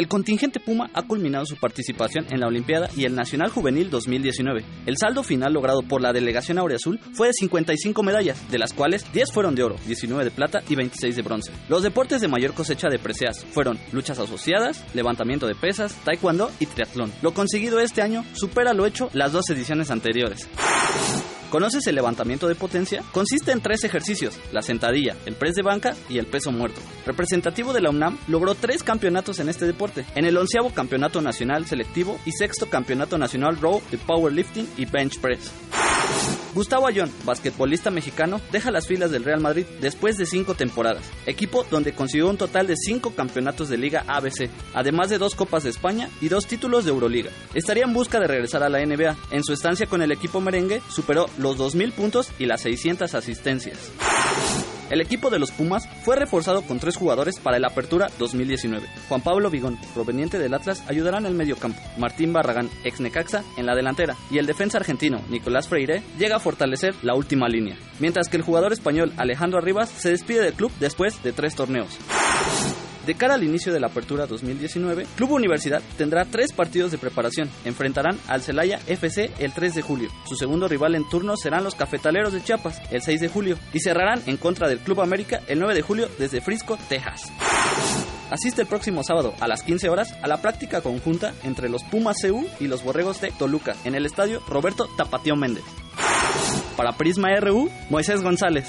El contingente Puma ha culminado su participación en la Olimpiada y el Nacional Juvenil 2019. El saldo final logrado por la delegación Aureazul fue de 55 medallas, de las cuales 10 fueron de oro, 19 de plata y 26 de bronce. Los deportes de mayor cosecha de preseas fueron luchas asociadas, levantamiento de pesas, taekwondo y triatlón. Lo conseguido este año supera lo hecho las dos ediciones anteriores. ¿Conoces el levantamiento de potencia? Consiste en tres ejercicios, la sentadilla, el press de banca y el peso muerto. Representativo de la UNAM, logró tres campeonatos en este deporte, en el onceavo campeonato nacional selectivo y sexto campeonato nacional row de powerlifting y bench press. Gustavo Ayón, basquetbolista mexicano, deja las filas del Real Madrid después de cinco temporadas, equipo donde consiguió un total de cinco campeonatos de Liga ABC, además de dos Copas de España y dos títulos de Euroliga. Estaría en busca de regresar a la NBA. En su estancia con el equipo merengue, superó los 2.000 puntos y las 600 asistencias. El equipo de los Pumas fue reforzado con tres jugadores para el Apertura 2019. Juan Pablo Vigón, proveniente del Atlas, ayudará en el medio campo. Martín Barragán, ex Necaxa, en la delantera. Y el defensa argentino, Nicolás Freire, llega a fortalecer la última línea. Mientras que el jugador español Alejandro Arribas se despide del club después de tres torneos. De cara al inicio de la apertura 2019, Club Universidad tendrá tres partidos de preparación. Enfrentarán al Celaya FC el 3 de julio. Su segundo rival en turno serán los Cafetaleros de Chiapas el 6 de julio. Y cerrarán en contra del Club América el 9 de julio desde Frisco, Texas. Asiste el próximo sábado a las 15 horas a la práctica conjunta entre los Pumas CU y los Borregos de Toluca en el estadio Roberto Tapatío Méndez. Para Prisma RU, Moisés González.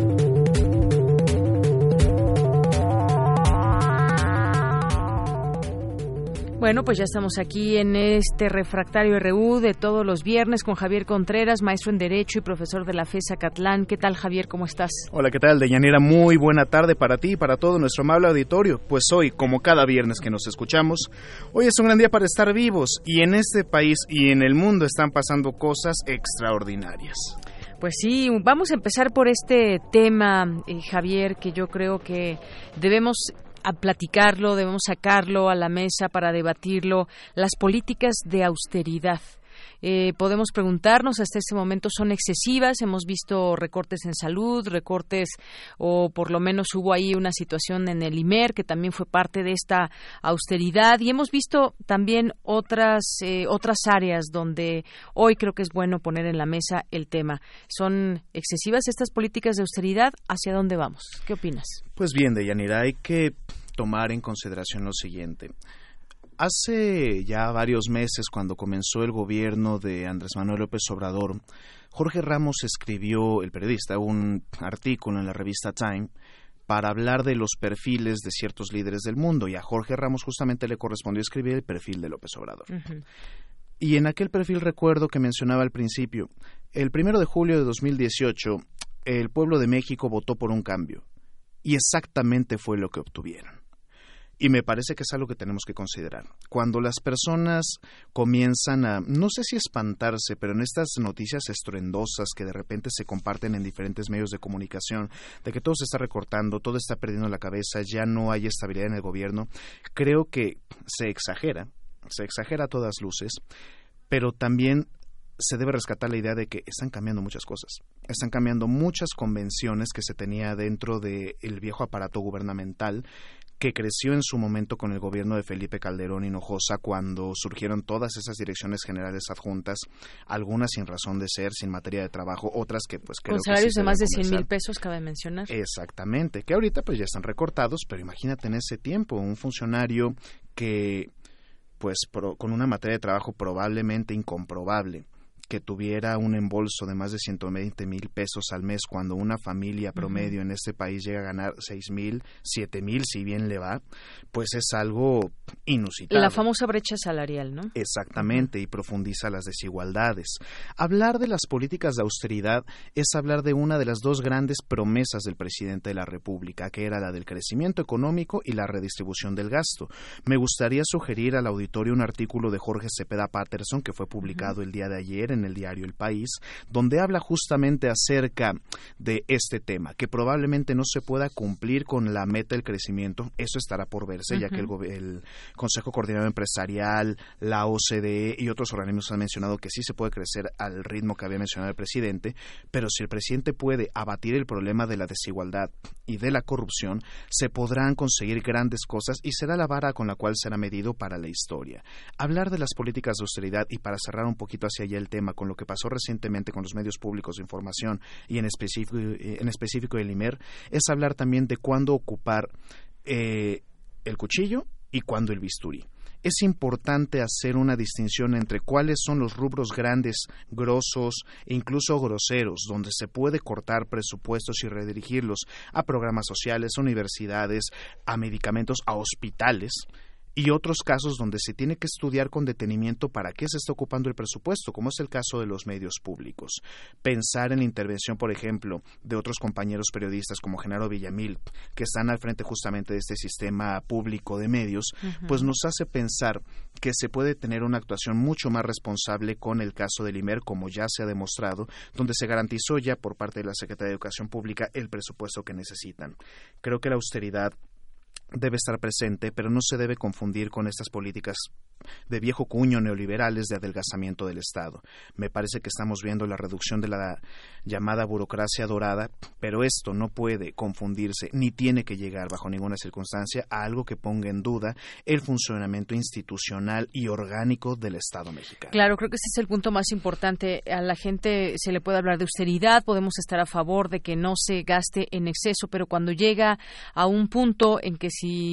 Bueno, pues ya estamos aquí en este refractario RU de todos los viernes con Javier Contreras, maestro en Derecho y profesor de la FESA Catlán. ¿Qué tal, Javier? ¿Cómo estás?
Hola, ¿qué tal, Deyanira? Muy buena tarde para ti y para todo nuestro amable auditorio. Pues hoy, como cada viernes que nos escuchamos, hoy es un gran día para estar vivos y en este país y en el mundo están pasando cosas extraordinarias.
Pues sí, vamos a empezar por este tema, eh, Javier, que yo creo que debemos a platicarlo, debemos sacarlo a la mesa para debatirlo, las políticas de austeridad. Eh, podemos preguntarnos, hasta este momento son excesivas, hemos visto recortes en salud, recortes o por lo menos hubo ahí una situación en el IMER que también fue parte de esta austeridad y hemos visto también otras, eh, otras áreas donde hoy creo que es bueno poner en la mesa el tema. ¿Son excesivas estas políticas de austeridad? ¿Hacia dónde vamos? ¿Qué opinas?
Pues bien, Deyanira, hay que tomar en consideración lo siguiente. Hace ya varios meses, cuando comenzó el gobierno de Andrés Manuel López Obrador, Jorge Ramos escribió, el periodista, un artículo en la revista Time para hablar de los perfiles de ciertos líderes del mundo y a Jorge Ramos justamente le correspondió escribir el perfil de López Obrador. Y en aquel perfil recuerdo que mencionaba al principio, el primero de julio de 2018, el pueblo de México votó por un cambio y exactamente fue lo que obtuvieron. Y me parece que es algo que tenemos que considerar. Cuando las personas comienzan a, no sé si espantarse, pero en estas noticias estruendosas que de repente se comparten en diferentes medios de comunicación, de que todo se está recortando, todo está perdiendo la cabeza, ya no hay estabilidad en el gobierno, creo que se exagera, se exagera a todas luces, pero también se debe rescatar la idea de que están cambiando muchas cosas. Están cambiando muchas convenciones que se tenía dentro del viejo aparato gubernamental que creció en su momento con el gobierno de Felipe Calderón Hinojosa cuando surgieron todas esas direcciones generales adjuntas, algunas sin razón de ser, sin materia de trabajo, otras que pues creo
Con salarios
que sí
de más de
deben
100 mil pesos, cabe mencionar.
Exactamente, que ahorita pues ya están recortados, pero imagínate en ese tiempo un funcionario que pues pro- con una materia de trabajo probablemente incomprobable que tuviera un embolso de más de 120 mil pesos al mes cuando una familia promedio en este país llega a ganar 6 mil, 7 mil si bien le va, pues es algo inusitado.
La famosa brecha salarial, ¿no?
Exactamente, y profundiza las desigualdades. Hablar de las políticas de austeridad es hablar de una de las dos grandes promesas del presidente de la República, que era la del crecimiento económico y la redistribución del gasto. Me gustaría sugerir al auditorio un artículo de Jorge Cepeda Patterson que fue publicado el día de ayer en el diario El País, donde habla justamente acerca de este tema, que probablemente no se pueda cumplir con la meta del crecimiento. Eso estará por verse, ya que el, el Consejo Coordinador Empresarial, la OCDE y otros organismos han mencionado que sí se puede crecer al ritmo que había mencionado el presidente, pero si el presidente puede abatir el problema de la desigualdad y de la corrupción, se podrán conseguir grandes cosas y será la vara con la cual será medido para la historia. Hablar de las políticas de austeridad y para cerrar un poquito hacia allá el tema con lo que pasó recientemente con los medios públicos de información y en específico, en específico el IMER, es hablar también de cuándo ocupar eh, el cuchillo y cuándo el bisturí. Es importante hacer una distinción entre cuáles son los rubros grandes, grosos e incluso groseros, donde se puede cortar presupuestos y redirigirlos a programas sociales, universidades, a medicamentos, a hospitales, y otros casos donde se tiene que estudiar con detenimiento para qué se está ocupando el presupuesto, como es el caso de los medios públicos. Pensar en la intervención, por ejemplo, de otros compañeros periodistas como Genaro Villamil, que están al frente justamente de este sistema público de medios, pues nos hace pensar que se puede tener una actuación mucho más responsable con el caso del IMER, como ya se ha demostrado, donde se garantizó ya por parte de la Secretaría de Educación Pública el presupuesto que necesitan. Creo que la austeridad debe estar presente, pero no se debe confundir con estas políticas de viejo cuño neoliberales de adelgazamiento del Estado. Me parece que estamos viendo la reducción de la llamada burocracia dorada, pero esto no puede confundirse ni tiene que llegar bajo ninguna circunstancia a algo que ponga en duda el funcionamiento institucional y orgánico del Estado mexicano.
Claro, creo que ese es el punto más importante. A la gente se le puede hablar de austeridad, podemos estar a favor de que no se gaste en exceso, pero cuando llega a un punto en que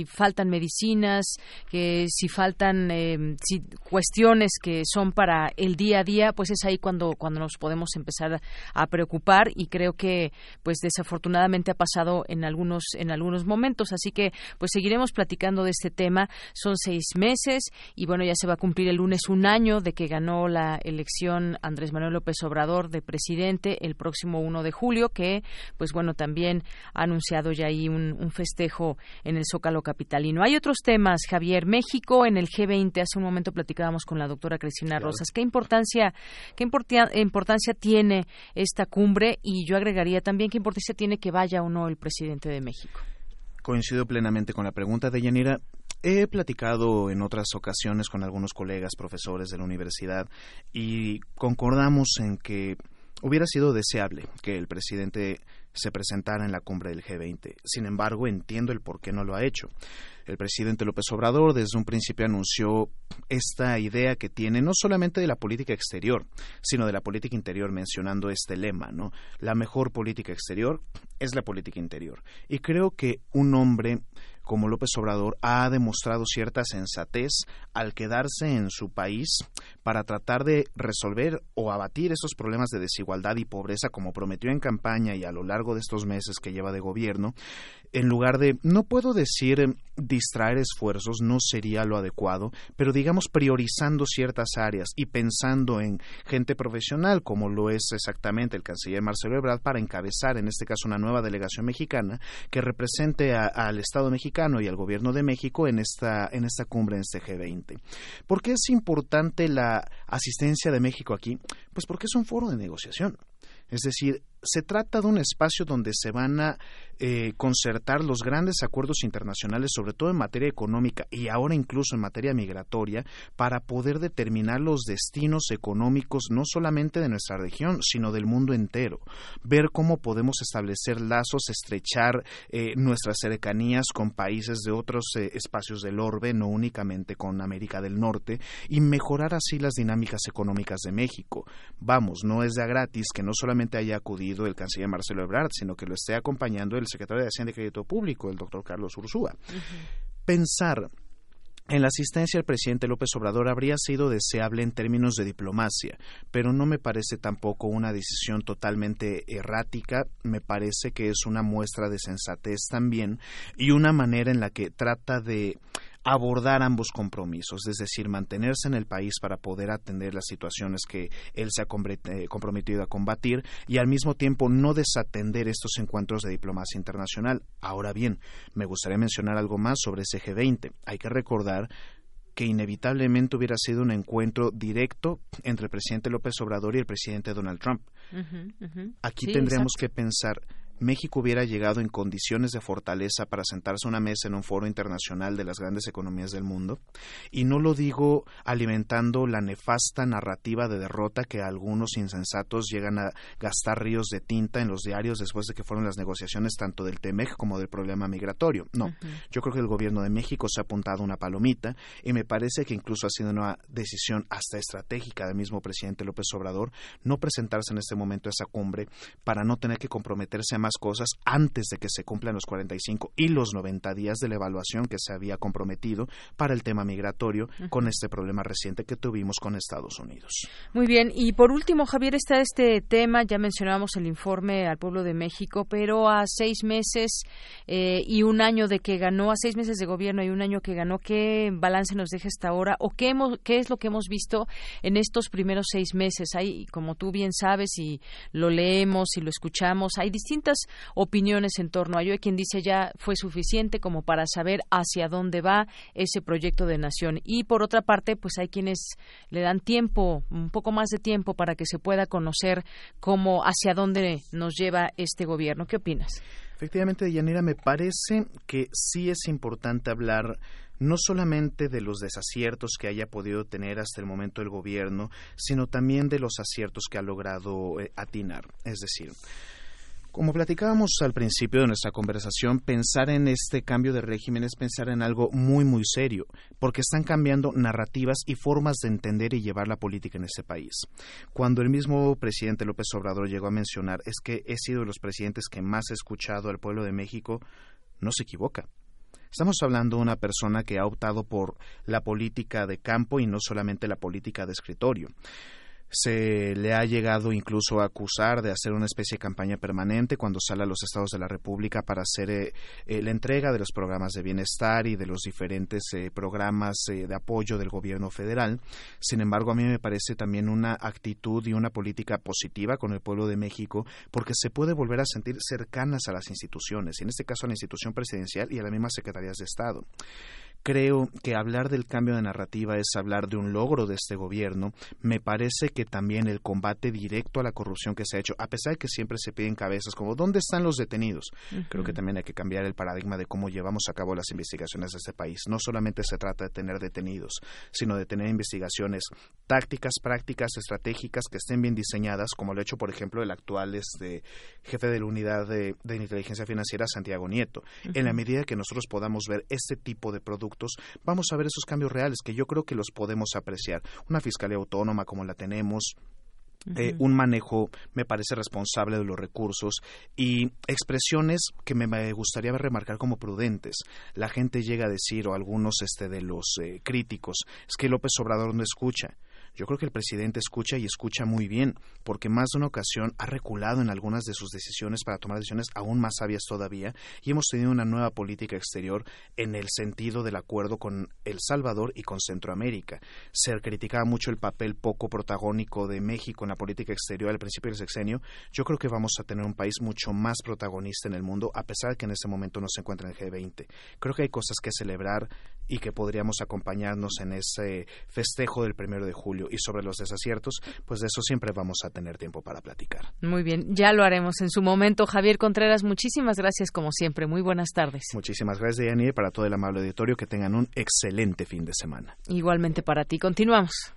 faltan medicinas, que si faltan eh, si cuestiones que son para el día a día, pues es ahí cuando cuando nos podemos empezar a preocupar y creo que pues desafortunadamente ha pasado en algunos en algunos momentos, así que pues seguiremos platicando de este tema. Son seis meses y bueno ya se va a cumplir el lunes un año de que ganó la elección Andrés Manuel López Obrador de presidente el próximo 1 de julio, que pues bueno también ha anunciado ya ahí un, un festejo en el Zócalo capitalino. Hay otros temas, Javier. México en el G20 hace un momento platicábamos con la doctora Cristina Rosas. ¿Qué importancia qué importancia tiene esta cumbre? Y yo agregaría también qué importancia tiene que vaya o no el presidente de México.
Coincido plenamente con la pregunta de Yanira. He platicado en otras ocasiones con algunos colegas profesores de la universidad y concordamos en que hubiera sido deseable que el presidente se presentara en la cumbre del G20. Sin embargo, entiendo el por qué no lo ha hecho. El presidente López Obrador desde un principio anunció esta idea que tiene no solamente de la política exterior, sino de la política interior, mencionando este lema, ¿no? La mejor política exterior es la política interior. Y creo que un hombre como López Obrador ha demostrado cierta sensatez al quedarse en su país para tratar de resolver o abatir esos problemas de desigualdad y pobreza como prometió en campaña y a lo largo de estos meses que lleva de gobierno, en lugar de, no puedo decir distraer esfuerzos, no sería lo adecuado, pero digamos priorizando ciertas áreas y pensando en gente profesional, como lo es exactamente el canciller Marcelo Ebrard, para encabezar en este caso una nueva delegación mexicana que represente a- al Estado mexicano y al gobierno de México en esta, en esta cumbre, en este G20. ¿Por qué es importante la asistencia de México aquí? Pues porque es un foro de negociación. Es decir, se trata de un espacio donde se van a eh, concertar los grandes acuerdos internacionales, sobre todo en materia económica y ahora incluso en materia migratoria, para poder determinar los destinos económicos no solamente de nuestra región, sino del mundo entero. Ver cómo podemos establecer lazos, estrechar eh, nuestras cercanías con países de otros eh, espacios del orbe, no únicamente con América del Norte, y mejorar así las dinámicas económicas de México. Vamos, no es de gratis que no solamente haya acudido el canciller Marcelo Ebrard, sino que lo esté acompañando el secretario de Hacienda y Crédito Público, el doctor Carlos Ursúa. Pensar en la asistencia del presidente López Obrador habría sido deseable en términos de diplomacia, pero no me parece tampoco una decisión totalmente errática, me parece que es una muestra de sensatez también y una manera en la que trata de abordar ambos compromisos, es decir, mantenerse en el país para poder atender las situaciones que él se ha eh, comprometido a combatir y al mismo tiempo no desatender estos encuentros de diplomacia internacional. Ahora bien, me gustaría mencionar algo más sobre ese G20. Hay que recordar que inevitablemente hubiera sido un encuentro directo entre el presidente López Obrador y el presidente Donald Trump. Aquí tendríamos que pensar México hubiera llegado en condiciones de fortaleza para sentarse a una mesa en un foro internacional de las grandes economías del mundo. Y no lo digo alimentando la nefasta narrativa de derrota que algunos insensatos llegan a gastar ríos de tinta en los diarios después de que fueron las negociaciones tanto del TEMEC como del problema migratorio. No, yo creo que el gobierno de México se ha apuntado una palomita y me parece que incluso ha sido una decisión hasta estratégica del mismo presidente López Obrador no presentarse en este momento a esa cumbre para no tener que comprometerse a más cosas antes de que se cumplan los 45 y los 90 días de la evaluación que se había comprometido para el tema migratorio con este problema reciente que tuvimos con Estados Unidos.
Muy bien, y por último, Javier, está este tema, ya mencionábamos el informe al pueblo de México, pero a seis meses eh, y un año de que ganó, a seis meses de gobierno y un año que ganó, ¿qué balance nos deja hasta ahora o qué, hemos, qué es lo que hemos visto en estos primeros seis meses? Hay, como tú bien sabes y lo leemos y lo escuchamos, hay distintas opiniones en torno a ello. Hay quien dice ya fue suficiente como para saber hacia dónde va ese proyecto de nación. Y por otra parte, pues hay quienes le dan tiempo, un poco más de tiempo para que se pueda conocer cómo, hacia dónde nos lleva este gobierno. ¿Qué opinas?
Efectivamente, Yanira, me parece que sí es importante hablar no solamente de los desaciertos que haya podido tener hasta el momento el gobierno, sino también de los aciertos que ha logrado eh, atinar. Es decir, como platicábamos al principio de nuestra conversación, pensar en este cambio de régimen es pensar en algo muy, muy serio, porque están cambiando narrativas y formas de entender y llevar la política en este país. Cuando el mismo presidente López Obrador llegó a mencionar es que he sido de los presidentes que más he escuchado al pueblo de México, no se equivoca. Estamos hablando de una persona que ha optado por la política de campo y no solamente la política de escritorio se le ha llegado incluso a acusar de hacer una especie de campaña permanente cuando sale a los estados de la República para hacer eh, eh, la entrega de los programas de bienestar y de los diferentes eh, programas de apoyo del gobierno federal. Sin embargo, a mí me parece también una actitud y una política positiva con el pueblo de México porque se puede volver a sentir cercanas a las instituciones, en este caso a la institución presidencial y a las mismas secretarías de Estado. Creo que hablar del cambio de narrativa es hablar de un logro de este gobierno. Me parece que también el combate directo a la corrupción que se ha hecho, a pesar de que siempre se piden cabezas como ¿dónde están los detenidos? Creo que también hay que cambiar el paradigma de cómo llevamos a cabo las investigaciones de este país. No solamente se trata de tener detenidos, sino de tener investigaciones tácticas, prácticas, estratégicas que estén bien diseñadas, como lo ha hecho, por ejemplo, el actual este, jefe de la unidad de, inteligencia financiera, Santiago Nieto. En la medida que nosotros podamos ver este tipo de productos, vamos a ver esos cambios reales que yo creo que los podemos apreciar. Una fiscalía autónoma como la tenemos, eh, un manejo, me parece, responsable de los recursos y expresiones que me, gustaría remarcar como prudentes. La gente llega a decir, o algunos este, de los eh, críticos, es que López Obrador no escucha. Yo creo que el presidente escucha y escucha muy bien, porque más de una ocasión ha reculado en algunas de sus decisiones para tomar decisiones aún más sabias todavía, y hemos tenido una nueva política exterior en el sentido del acuerdo con El Salvador y con Centroamérica. Se criticaba mucho el papel poco protagónico de México en la política exterior al principio del sexenio. Yo creo que vamos a tener un país mucho más protagonista en el mundo, a pesar de que en este momento no se encuentra en el G20. Creo que hay cosas que celebrar y que podríamos acompañarnos en ese festejo del primero de julio. Y sobre los desaciertos, pues de eso siempre vamos a tener tiempo para platicar.
Muy bien, ya lo haremos en su momento. Javier Contreras, muchísimas gracias como siempre. Muy buenas tardes.
Muchísimas gracias, Yanir, para todo el amable auditorio. Que tengan un excelente fin de semana.
Igualmente para ti. Continuamos.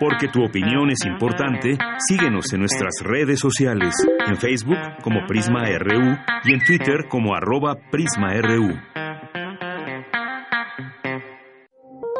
Porque tu opinión es importante, síguenos en nuestras redes sociales, en Facebook como Prisma RU y en Twitter como arroba PrismaRU.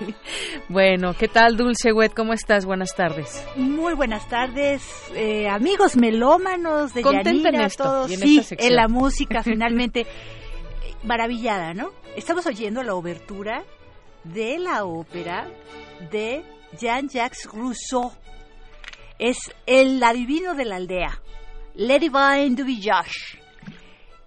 Bueno, ¿qué tal, Dulce Wet? ¿Cómo estás? Buenas tardes.
Muy buenas tardes, eh, amigos melómanos de
Contenta
Yanira,
esto
todos.
en
sí, en la música, finalmente. Maravillada, ¿no? Estamos oyendo la obertura de la ópera de Jean-Jacques Rousseau. Es el adivino de la aldea, Le Divine du Village.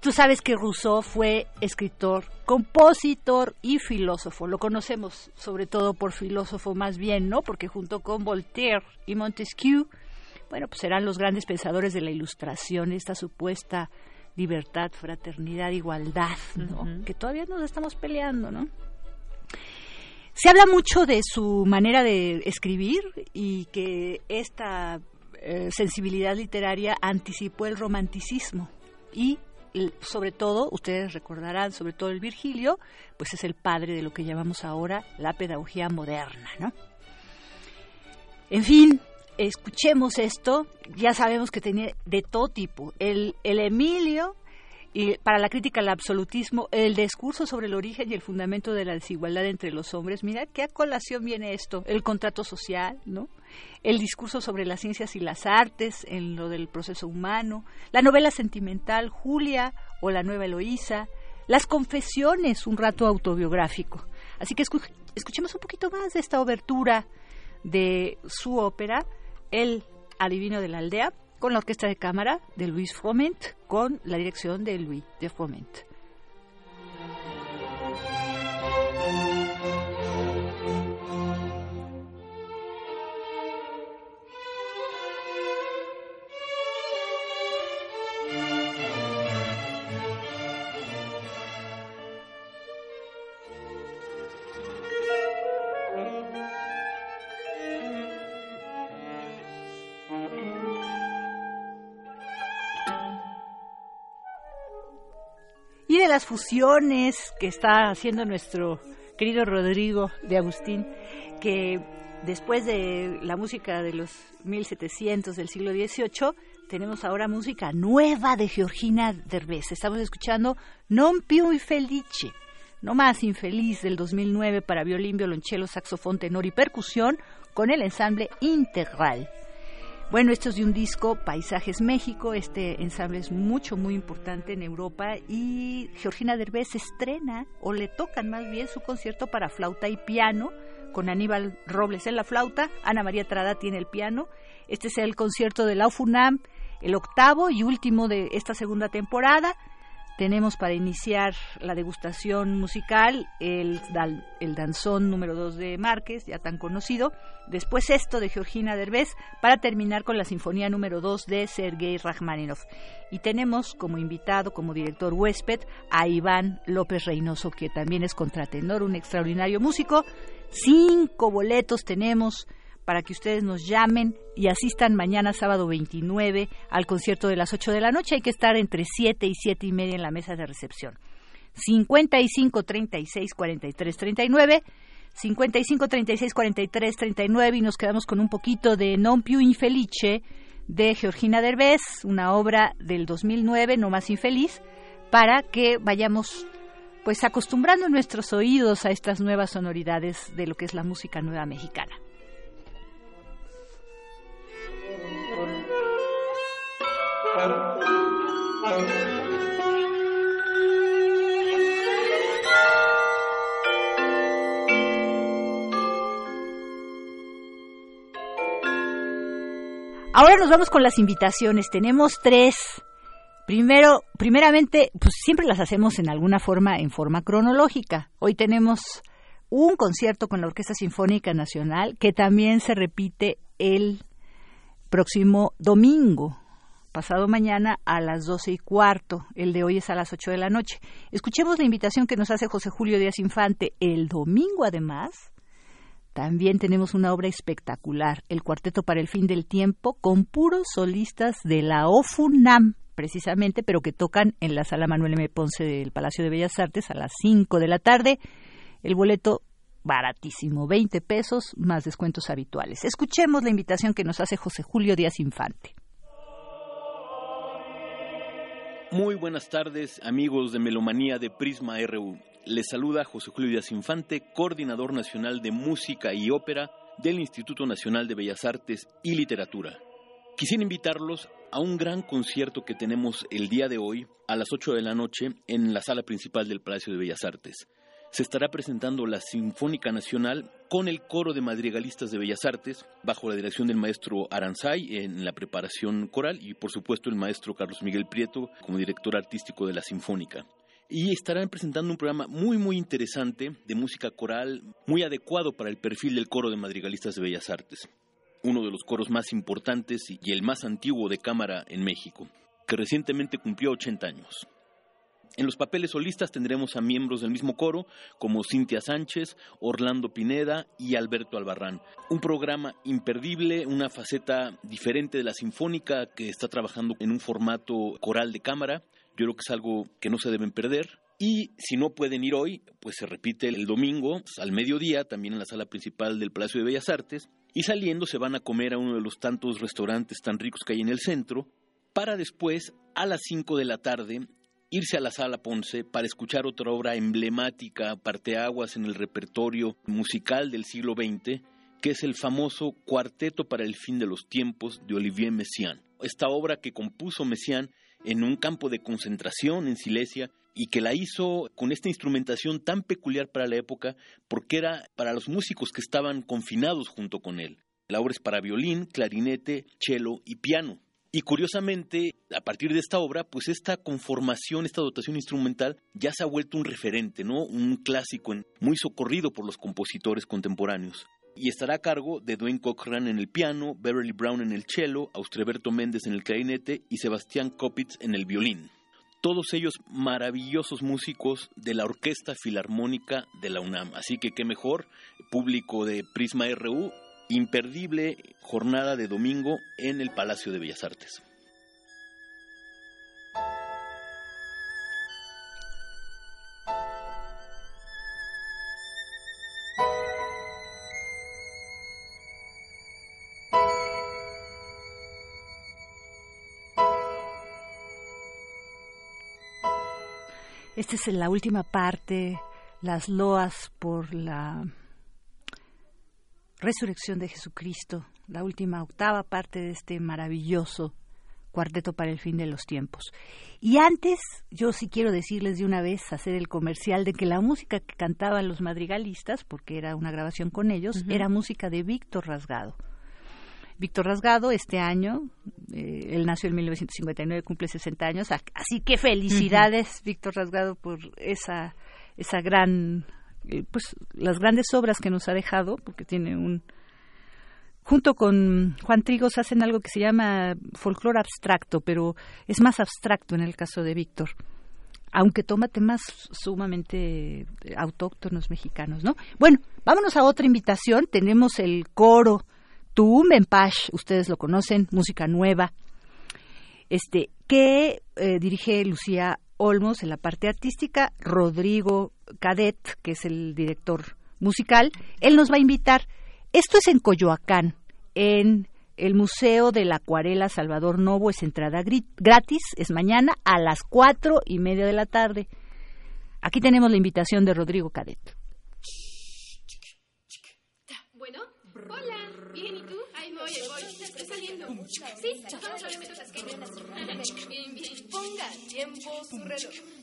Tú sabes que Rousseau fue escritor, compositor y filósofo. Lo conocemos sobre todo por filósofo más bien, ¿no? Porque junto con Voltaire y Montesquieu, bueno, pues eran los grandes pensadores de la ilustración, esta supuesta libertad, fraternidad, igualdad, ¿no? Que todavía nos estamos peleando, ¿no? Se habla mucho de su manera de escribir y que esta eh, sensibilidad literaria anticipó el romanticismo y sobre todo, ustedes recordarán, sobre todo el Virgilio, pues es el padre de lo que llamamos ahora la pedagogía moderna, ¿no? En fin, escuchemos esto, ya sabemos que tenía de todo tipo. El, el Emilio, y para la crítica al absolutismo, el discurso sobre el origen y el fundamento de la desigualdad entre los hombres. Mira qué a colación viene esto, el contrato social, ¿no? El discurso sobre las ciencias y las artes en lo del proceso humano, la novela sentimental Julia o la nueva Eloísa, las confesiones, un rato autobiográfico. Así que escu- escuchemos un poquito más de esta obertura de su ópera, El adivino de la aldea, con la orquesta de cámara de Luis Froment, con la dirección de Louis de Froment. Las fusiones que está haciendo nuestro querido Rodrigo de Agustín, que después de la música de los 1700 del siglo XVIII, tenemos ahora música nueva de Georgina Derbez. Estamos escuchando Non più felice, no más infeliz del 2009 para violín, violonchelo, saxofón, tenor y percusión con el ensamble integral. Bueno, esto es de un disco, Paisajes México. Este ensamble es mucho, muy importante en Europa y Georgina Derbez estrena, o le tocan más bien, su concierto para flauta y piano con Aníbal Robles en la flauta, Ana María Trada tiene el piano. Este es el concierto de la UFUNAM, el octavo y último de esta segunda temporada. Tenemos para iniciar la degustación musical el, el danzón número 2 de Márquez, ya tan conocido. Después esto de Georgina Derbez, para terminar con la sinfonía número 2 de Sergei Rachmaninoff. Y tenemos como invitado, como director huésped, a Iván López Reynoso, que también es contratenor, un extraordinario músico. Cinco boletos tenemos para que ustedes nos llamen y asistan mañana sábado 29 al concierto de las 8 de la noche. Hay que estar entre 7 y 7 y media en la mesa de recepción. 55 36 43 39 55 36 43 39 y nos quedamos con un poquito de Non più infelice de Georgina Derbez, una obra del 2009, No más infeliz, para que vayamos pues acostumbrando nuestros oídos a estas nuevas sonoridades de lo que es la música nueva mexicana. Ahora nos vamos con las invitaciones. Tenemos tres. Primero, primeramente, pues siempre las hacemos en alguna forma, en forma cronológica. Hoy tenemos un concierto con la Orquesta Sinfónica Nacional que también se repite el próximo domingo pasado mañana a las doce y cuarto. El de hoy es a las ocho de la noche. Escuchemos la invitación que nos hace José Julio Díaz Infante. El domingo, además, también tenemos una obra espectacular, el Cuarteto para el Fin del Tiempo, con puros solistas de la OFUNAM, precisamente, pero que tocan en la Sala Manuel M. Ponce del Palacio de Bellas Artes a las cinco de la tarde. El boleto baratísimo, 20 pesos más descuentos habituales. Escuchemos la invitación que nos hace José Julio Díaz Infante.
Muy buenas tardes, amigos de Melomanía de Prisma RU. Les saluda José Julio Díaz Infante, coordinador nacional de música y ópera del Instituto Nacional de Bellas Artes y Literatura. Quisiera invitarlos a un gran concierto que tenemos el día de hoy a las 8 de la noche en la sala principal del Palacio de Bellas Artes se estará presentando la Sinfónica Nacional con el coro de madrigalistas de Bellas Artes, bajo la dirección del maestro Aranzay en la preparación coral y por supuesto el maestro Carlos Miguel Prieto como director artístico de la Sinfónica. Y estarán presentando un programa muy muy interesante de música coral, muy adecuado para el perfil del coro de madrigalistas de Bellas Artes, uno de los coros más importantes y el más antiguo de cámara en México, que recientemente cumplió 80 años. En los papeles solistas tendremos a miembros del mismo coro como Cintia Sánchez, Orlando Pineda y Alberto Albarrán. Un programa imperdible, una faceta diferente de la sinfónica que está trabajando en un formato coral de cámara. Yo creo que es algo que no se deben perder. Y si no pueden ir hoy, pues se repite el domingo al mediodía, también en la sala principal del Palacio de Bellas Artes. Y saliendo se van a comer a uno de los tantos restaurantes tan ricos que hay en el centro, para después, a las 5 de la tarde, irse a la sala Ponce para escuchar otra obra emblemática, parteaguas en el repertorio musical del siglo XX, que es el famoso Cuarteto para el fin de los tiempos de Olivier Messiaen. Esta obra que compuso Messiaen en un campo de concentración en Silesia y que la hizo con esta instrumentación tan peculiar para la época porque era para los músicos que estaban confinados junto con él. La obra es para violín, clarinete, cello y piano. Y curiosamente, a partir de esta obra, pues esta conformación, esta dotación instrumental ya se ha vuelto un referente, ¿no? Un clásico muy socorrido por los compositores contemporáneos. Y estará a cargo de Dwayne Cochran en el piano, Beverly Brown en el cello, Austreberto Méndez en el clarinete y Sebastián Kopitz en el violín. Todos ellos maravillosos músicos de la Orquesta Filarmónica de la UNAM. Así que qué mejor, público de Prisma RU, imperdible jornada de domingo en el Palacio de Bellas Artes.
Esta es la última parte, las loas por la resurrección de Jesucristo, la última octava parte de este maravilloso cuarteto para el fin de los tiempos. Y antes, yo sí quiero decirles de una vez, hacer el comercial de que la música que cantaban los madrigalistas, porque era una grabación con ellos, era música de Víctor Rasgado. Víctor Rasgado, este año, eh, él nació en 1959, cumple 60 años, así que felicidades, Víctor Rasgado, por esa, esa gran pues las grandes obras que nos ha dejado, porque tiene un junto con Juan Trigos hacen algo que se llama folclore abstracto, pero es más abstracto en el caso de Víctor, aunque toma temas sumamente eh, autóctonos mexicanos, ¿no? Bueno, vámonos a otra invitación. Tenemos el coro Tuumbenpash, ustedes lo conocen, música nueva, este que eh, dirige Lucía Olmos en la parte artística, Rodrigo Cadet, que es el director musical, él nos va a invitar. Esto es en Coyoacán, en el Museo de la Acuarela Salvador Novo, es entrada gratis, es mañana a las cuatro y media de la tarde. Aquí tenemos la invitación de Rodrigo Cadet.
Bueno, hola, bien, ¿y tú? Ahí voy, voy, estoy saliendo. Sí, Bien, bien, ponga tiempo su reloj.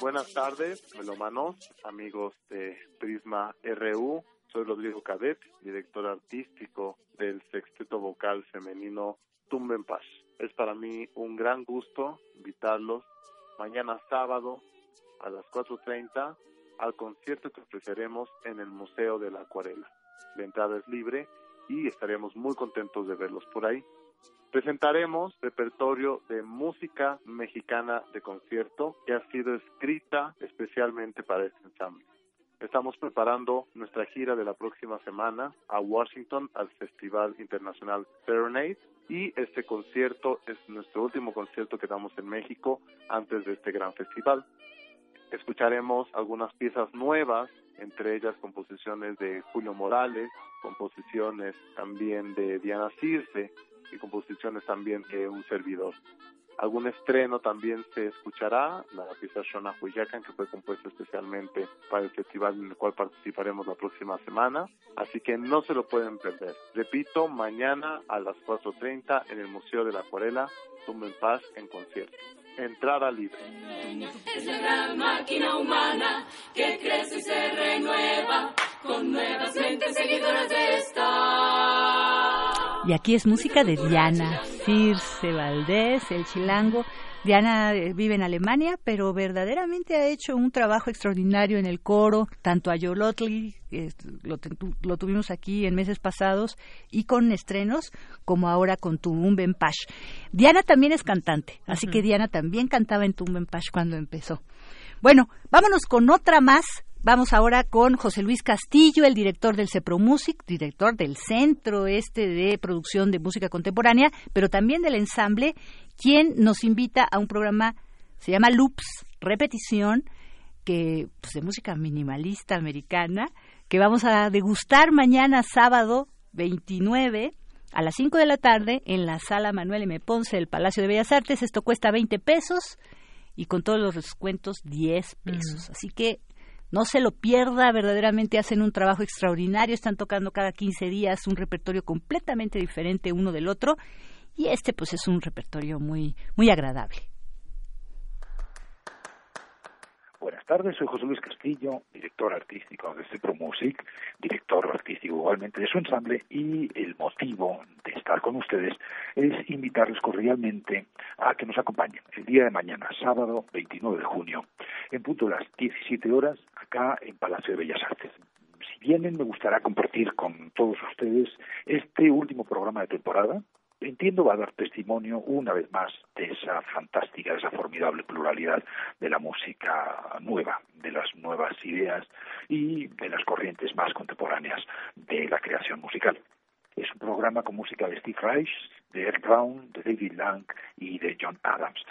Buenas tardes, melomanos, amigos de Prisma RU. Soy Rodrigo Cadet, director artístico del sexteto vocal femenino Tumben Paz. Es para mí un gran gusto invitarlos mañana sábado a las 4.30 al concierto que ofreceremos en el Museo de la Acuarela. La entrada es libre y estaremos muy contentos de verlos por ahí. Presentaremos repertorio de música mexicana de concierto que ha sido escrita especialmente para este ensamble. Estamos preparando nuestra gira de la próxima semana a Washington al Festival Internacional Serenade y este concierto es nuestro último concierto que damos en México antes de este gran festival. Escucharemos algunas piezas nuevas, entre ellas composiciones de Julio Morales, composiciones también de Diana Circe y composiciones también de un servidor. Algún estreno también se escuchará, la pieza Shona Huyakan, que fue compuesta especialmente para el festival en el cual participaremos la próxima semana, así que no se lo pueden perder. Repito, mañana a las 4.30 en el Museo de la Acuarela, Tumben Paz en concierto. Entrada libre.
Es la gran máquina humana que crece y se renueva con nuevas mentes seguidoras de esta.
Y aquí es música de Diana Circe Valdés, el chilango. Diana eh, vive en Alemania, pero verdaderamente ha hecho un trabajo extraordinario en el coro, tanto a Yolotli, lo, lo, tuvimos aquí en meses pasados, y con estrenos, como ahora con Tumben Pash. Diana también es cantante, así que Diana también cantaba en Tumben Pash cuando empezó. Bueno, vámonos con otra más Vamos ahora con José Luis Castillo, el director del CEPROMUSIC, director del Centro Este de Producción de Música Contemporánea, pero también del ensamble, quien nos invita a un programa, se llama Loops, repetición, que pues, de música minimalista americana, que vamos a degustar mañana sábado 29 a las 5 de la tarde en la sala Manuel M. Ponce del Palacio de Bellas Artes. Esto cuesta 20 pesos y con todos los descuentos 10 pesos. Así que no se lo pierda, verdaderamente hacen un trabajo extraordinario, están tocando cada 15 días un repertorio completamente diferente uno del otro y este pues es un repertorio muy muy agradable.
Buenas tardes, soy José Luis Castillo, director artístico de Cepro Music, director artístico igualmente de su ensamble y el motivo de estar con ustedes es invitarles cordialmente a que nos acompañen el día de mañana, sábado 29 de junio, en punto de las 17 horas, acá en Palacio de Bellas Artes. Si vienen, me gustaría compartir con todos ustedes este último programa de temporada, entiendo va a dar testimonio una vez más de esa fantástica, de esa formidable pluralidad de la música nueva, de las nuevas ideas y de las corrientes más contemporáneas de la creación musical. Es un programa con música de Steve Reich, de Eric Brown, de David Lang y de John Adams.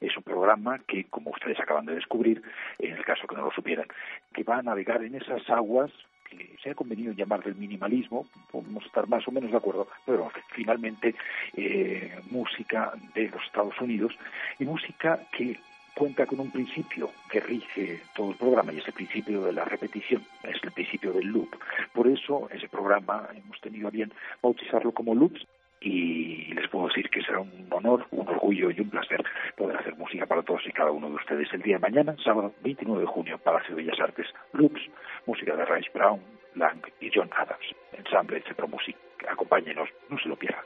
Es un programa que, como ustedes acaban de descubrir, en el caso que no lo supieran, que va a navegar en esas aguas que se ha convenido llamar del minimalismo, podemos estar más o menos de acuerdo, pero finalmente eh, música de los Estados Unidos y música que cuenta con un principio que rige todo el programa y es el principio de la repetición, es el principio del loop. Por eso ese programa hemos tenido a bien bautizarlo como loops y les puedo decir que será un honor, un orgullo y un placer poder hacer música para todos y cada uno de ustedes el día de mañana, sábado 29 de junio, Palacio de Bellas Artes, Loops, música de Rice Brown, Lang y John Adams, ensamble de Pro Music. Acompáñenos, no se lo pierdan.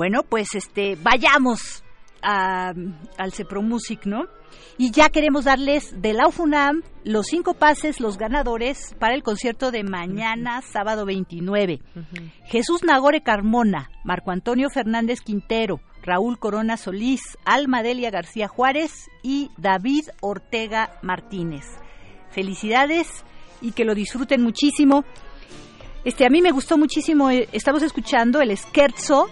Bueno, pues este, vayamos a, al Cepro Music, ¿no? Y ya queremos darles de la UFUNAM los cinco pases, los ganadores para el concierto de mañana, sábado 29. Jesús Nagore Carmona, Marco Antonio Fernández Quintero, Raúl Corona Solís, Alma Delia García Juárez y David Ortega Martínez. Felicidades y que lo disfruten muchísimo. Este, a mí me gustó muchísimo, eh, estamos escuchando el Scherzo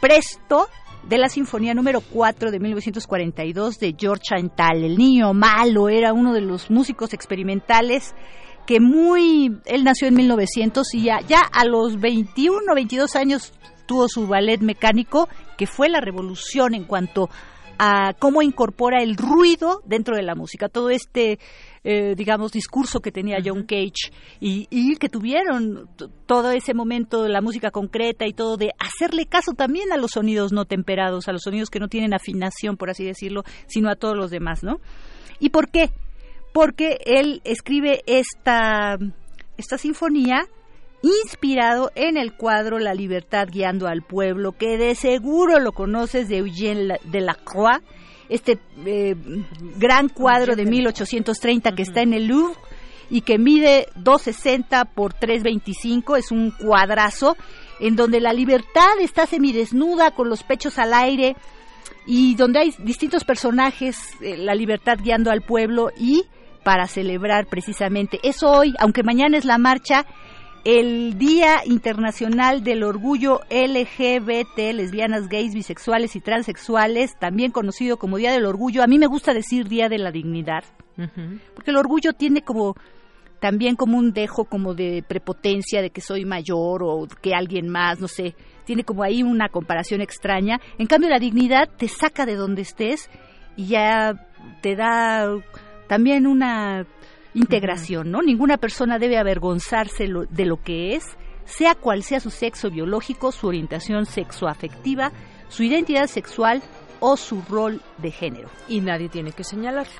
Presto de la Sinfonía número 4 de 1942 de George Antal. El niño malo era uno de los músicos experimentales que muy... Él nació en 1900 y ya, ya a los 21, 22 años tuvo su ballet mecánico, que fue la revolución en cuanto a cómo incorpora el ruido dentro de la música. Todo este, eh, digamos, discurso que tenía John Cage y, y que tuvieron todo ese momento de la música concreta y todo de hacerle caso también a los sonidos no temperados, a los sonidos que no tienen afinación, por así decirlo, sino a todos los demás, ¿no? ¿Y por qué? Porque él escribe esta, esta sinfonía inspirado en el cuadro La libertad guiando al pueblo, que de seguro lo conoces de Eugène Delacroix, este eh, gran cuadro de 1830 que está en el Louvre y que mide 260 por 325, es un cuadrazo en donde la libertad está semidesnuda con los pechos al aire y donde hay distintos personajes, eh, la libertad guiando al pueblo y para celebrar precisamente eso hoy, aunque mañana es la marcha, el Día Internacional del Orgullo LGBT, lesbianas, gays, bisexuales y transexuales, también conocido como Día del Orgullo. A mí me gusta decir Día de la Dignidad, porque el orgullo tiene como también como un dejo como de prepotencia de que soy mayor o que alguien más, no sé, tiene como ahí una comparación extraña. En cambio la dignidad te saca de donde estés y ya te da también una integración, ¿no? Ninguna persona debe avergonzarse de lo que es, sea cual sea su sexo biológico, su orientación sexoafectiva, su identidad sexual o su rol de género.
Y nadie tiene que señalarlo.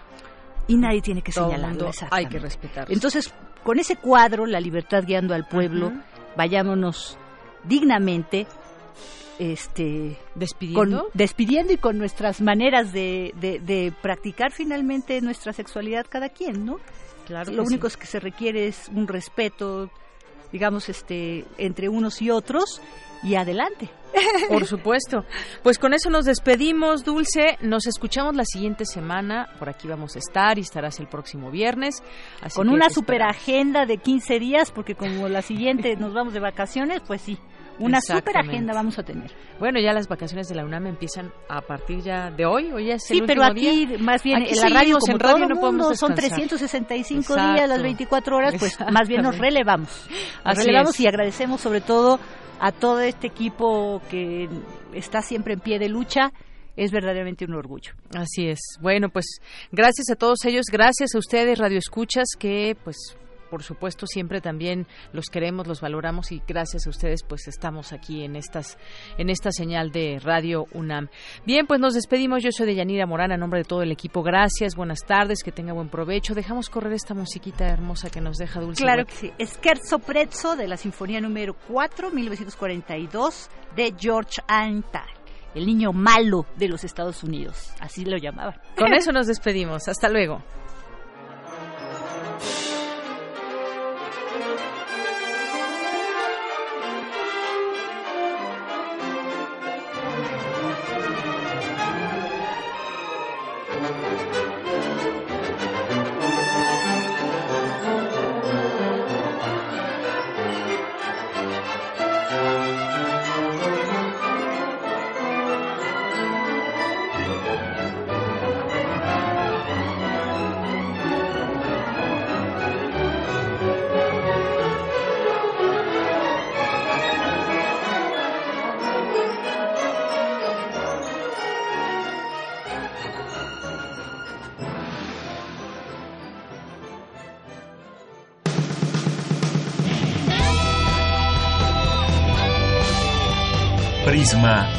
Y nadie tiene que
Todo
señalarlo.
hay que respetarlo.
Entonces, con ese cuadro, La libertad guiando al pueblo, vayámonos dignamente este
despidiendo
con- despidiendo y con nuestras maneras de, de- de practicar finalmente nuestra sexualidad cada quien, ¿no?
Claro
Lo único
sí.
es que se requiere es un respeto, digamos, este, entre unos y otros y adelante.
Por supuesto. Pues con eso nos despedimos, Dulce. Nos escuchamos la siguiente semana. Por aquí vamos a estar y estarás el próximo viernes. Así
con una super agenda de 15 días, porque como la siguiente nos vamos de vacaciones, pues sí, una super agenda vamos a tener.
Bueno, ya las vacaciones de la UNAM empiezan a partir ya de hoy. Hoy ya es
Sí,
el
pero
último
aquí
día.
más bien
Aquí
en la radio como
en radio
todo
no
el
podemos
mundo son
descansar.
365 días las
Exacto.
24 horas, pues más bien nos relevamos. Nos
Así
relevamos
es.
y agradecemos sobre todo a todo este equipo que está siempre en pie de lucha. Es verdaderamente un orgullo.
Así es. Bueno, pues gracias a todos ellos, gracias a ustedes, Radio Escuchas, que pues por supuesto siempre también los queremos, los valoramos y gracias a ustedes pues estamos aquí en estas en esta señal de Radio UNAM. Bien, pues nos despedimos. Yo soy de Yanira Morán a nombre de todo el equipo. Gracias, buenas tardes, que tenga buen provecho. Dejamos correr esta musiquita hermosa que nos deja Dulce.
Claro que sí. Scherzo Prezzo de la Sinfonía número 4, 1942, de George Antal, el niño malo de los Estados Unidos. Así lo llamaban.
Con eso nos despedimos. Hasta luego.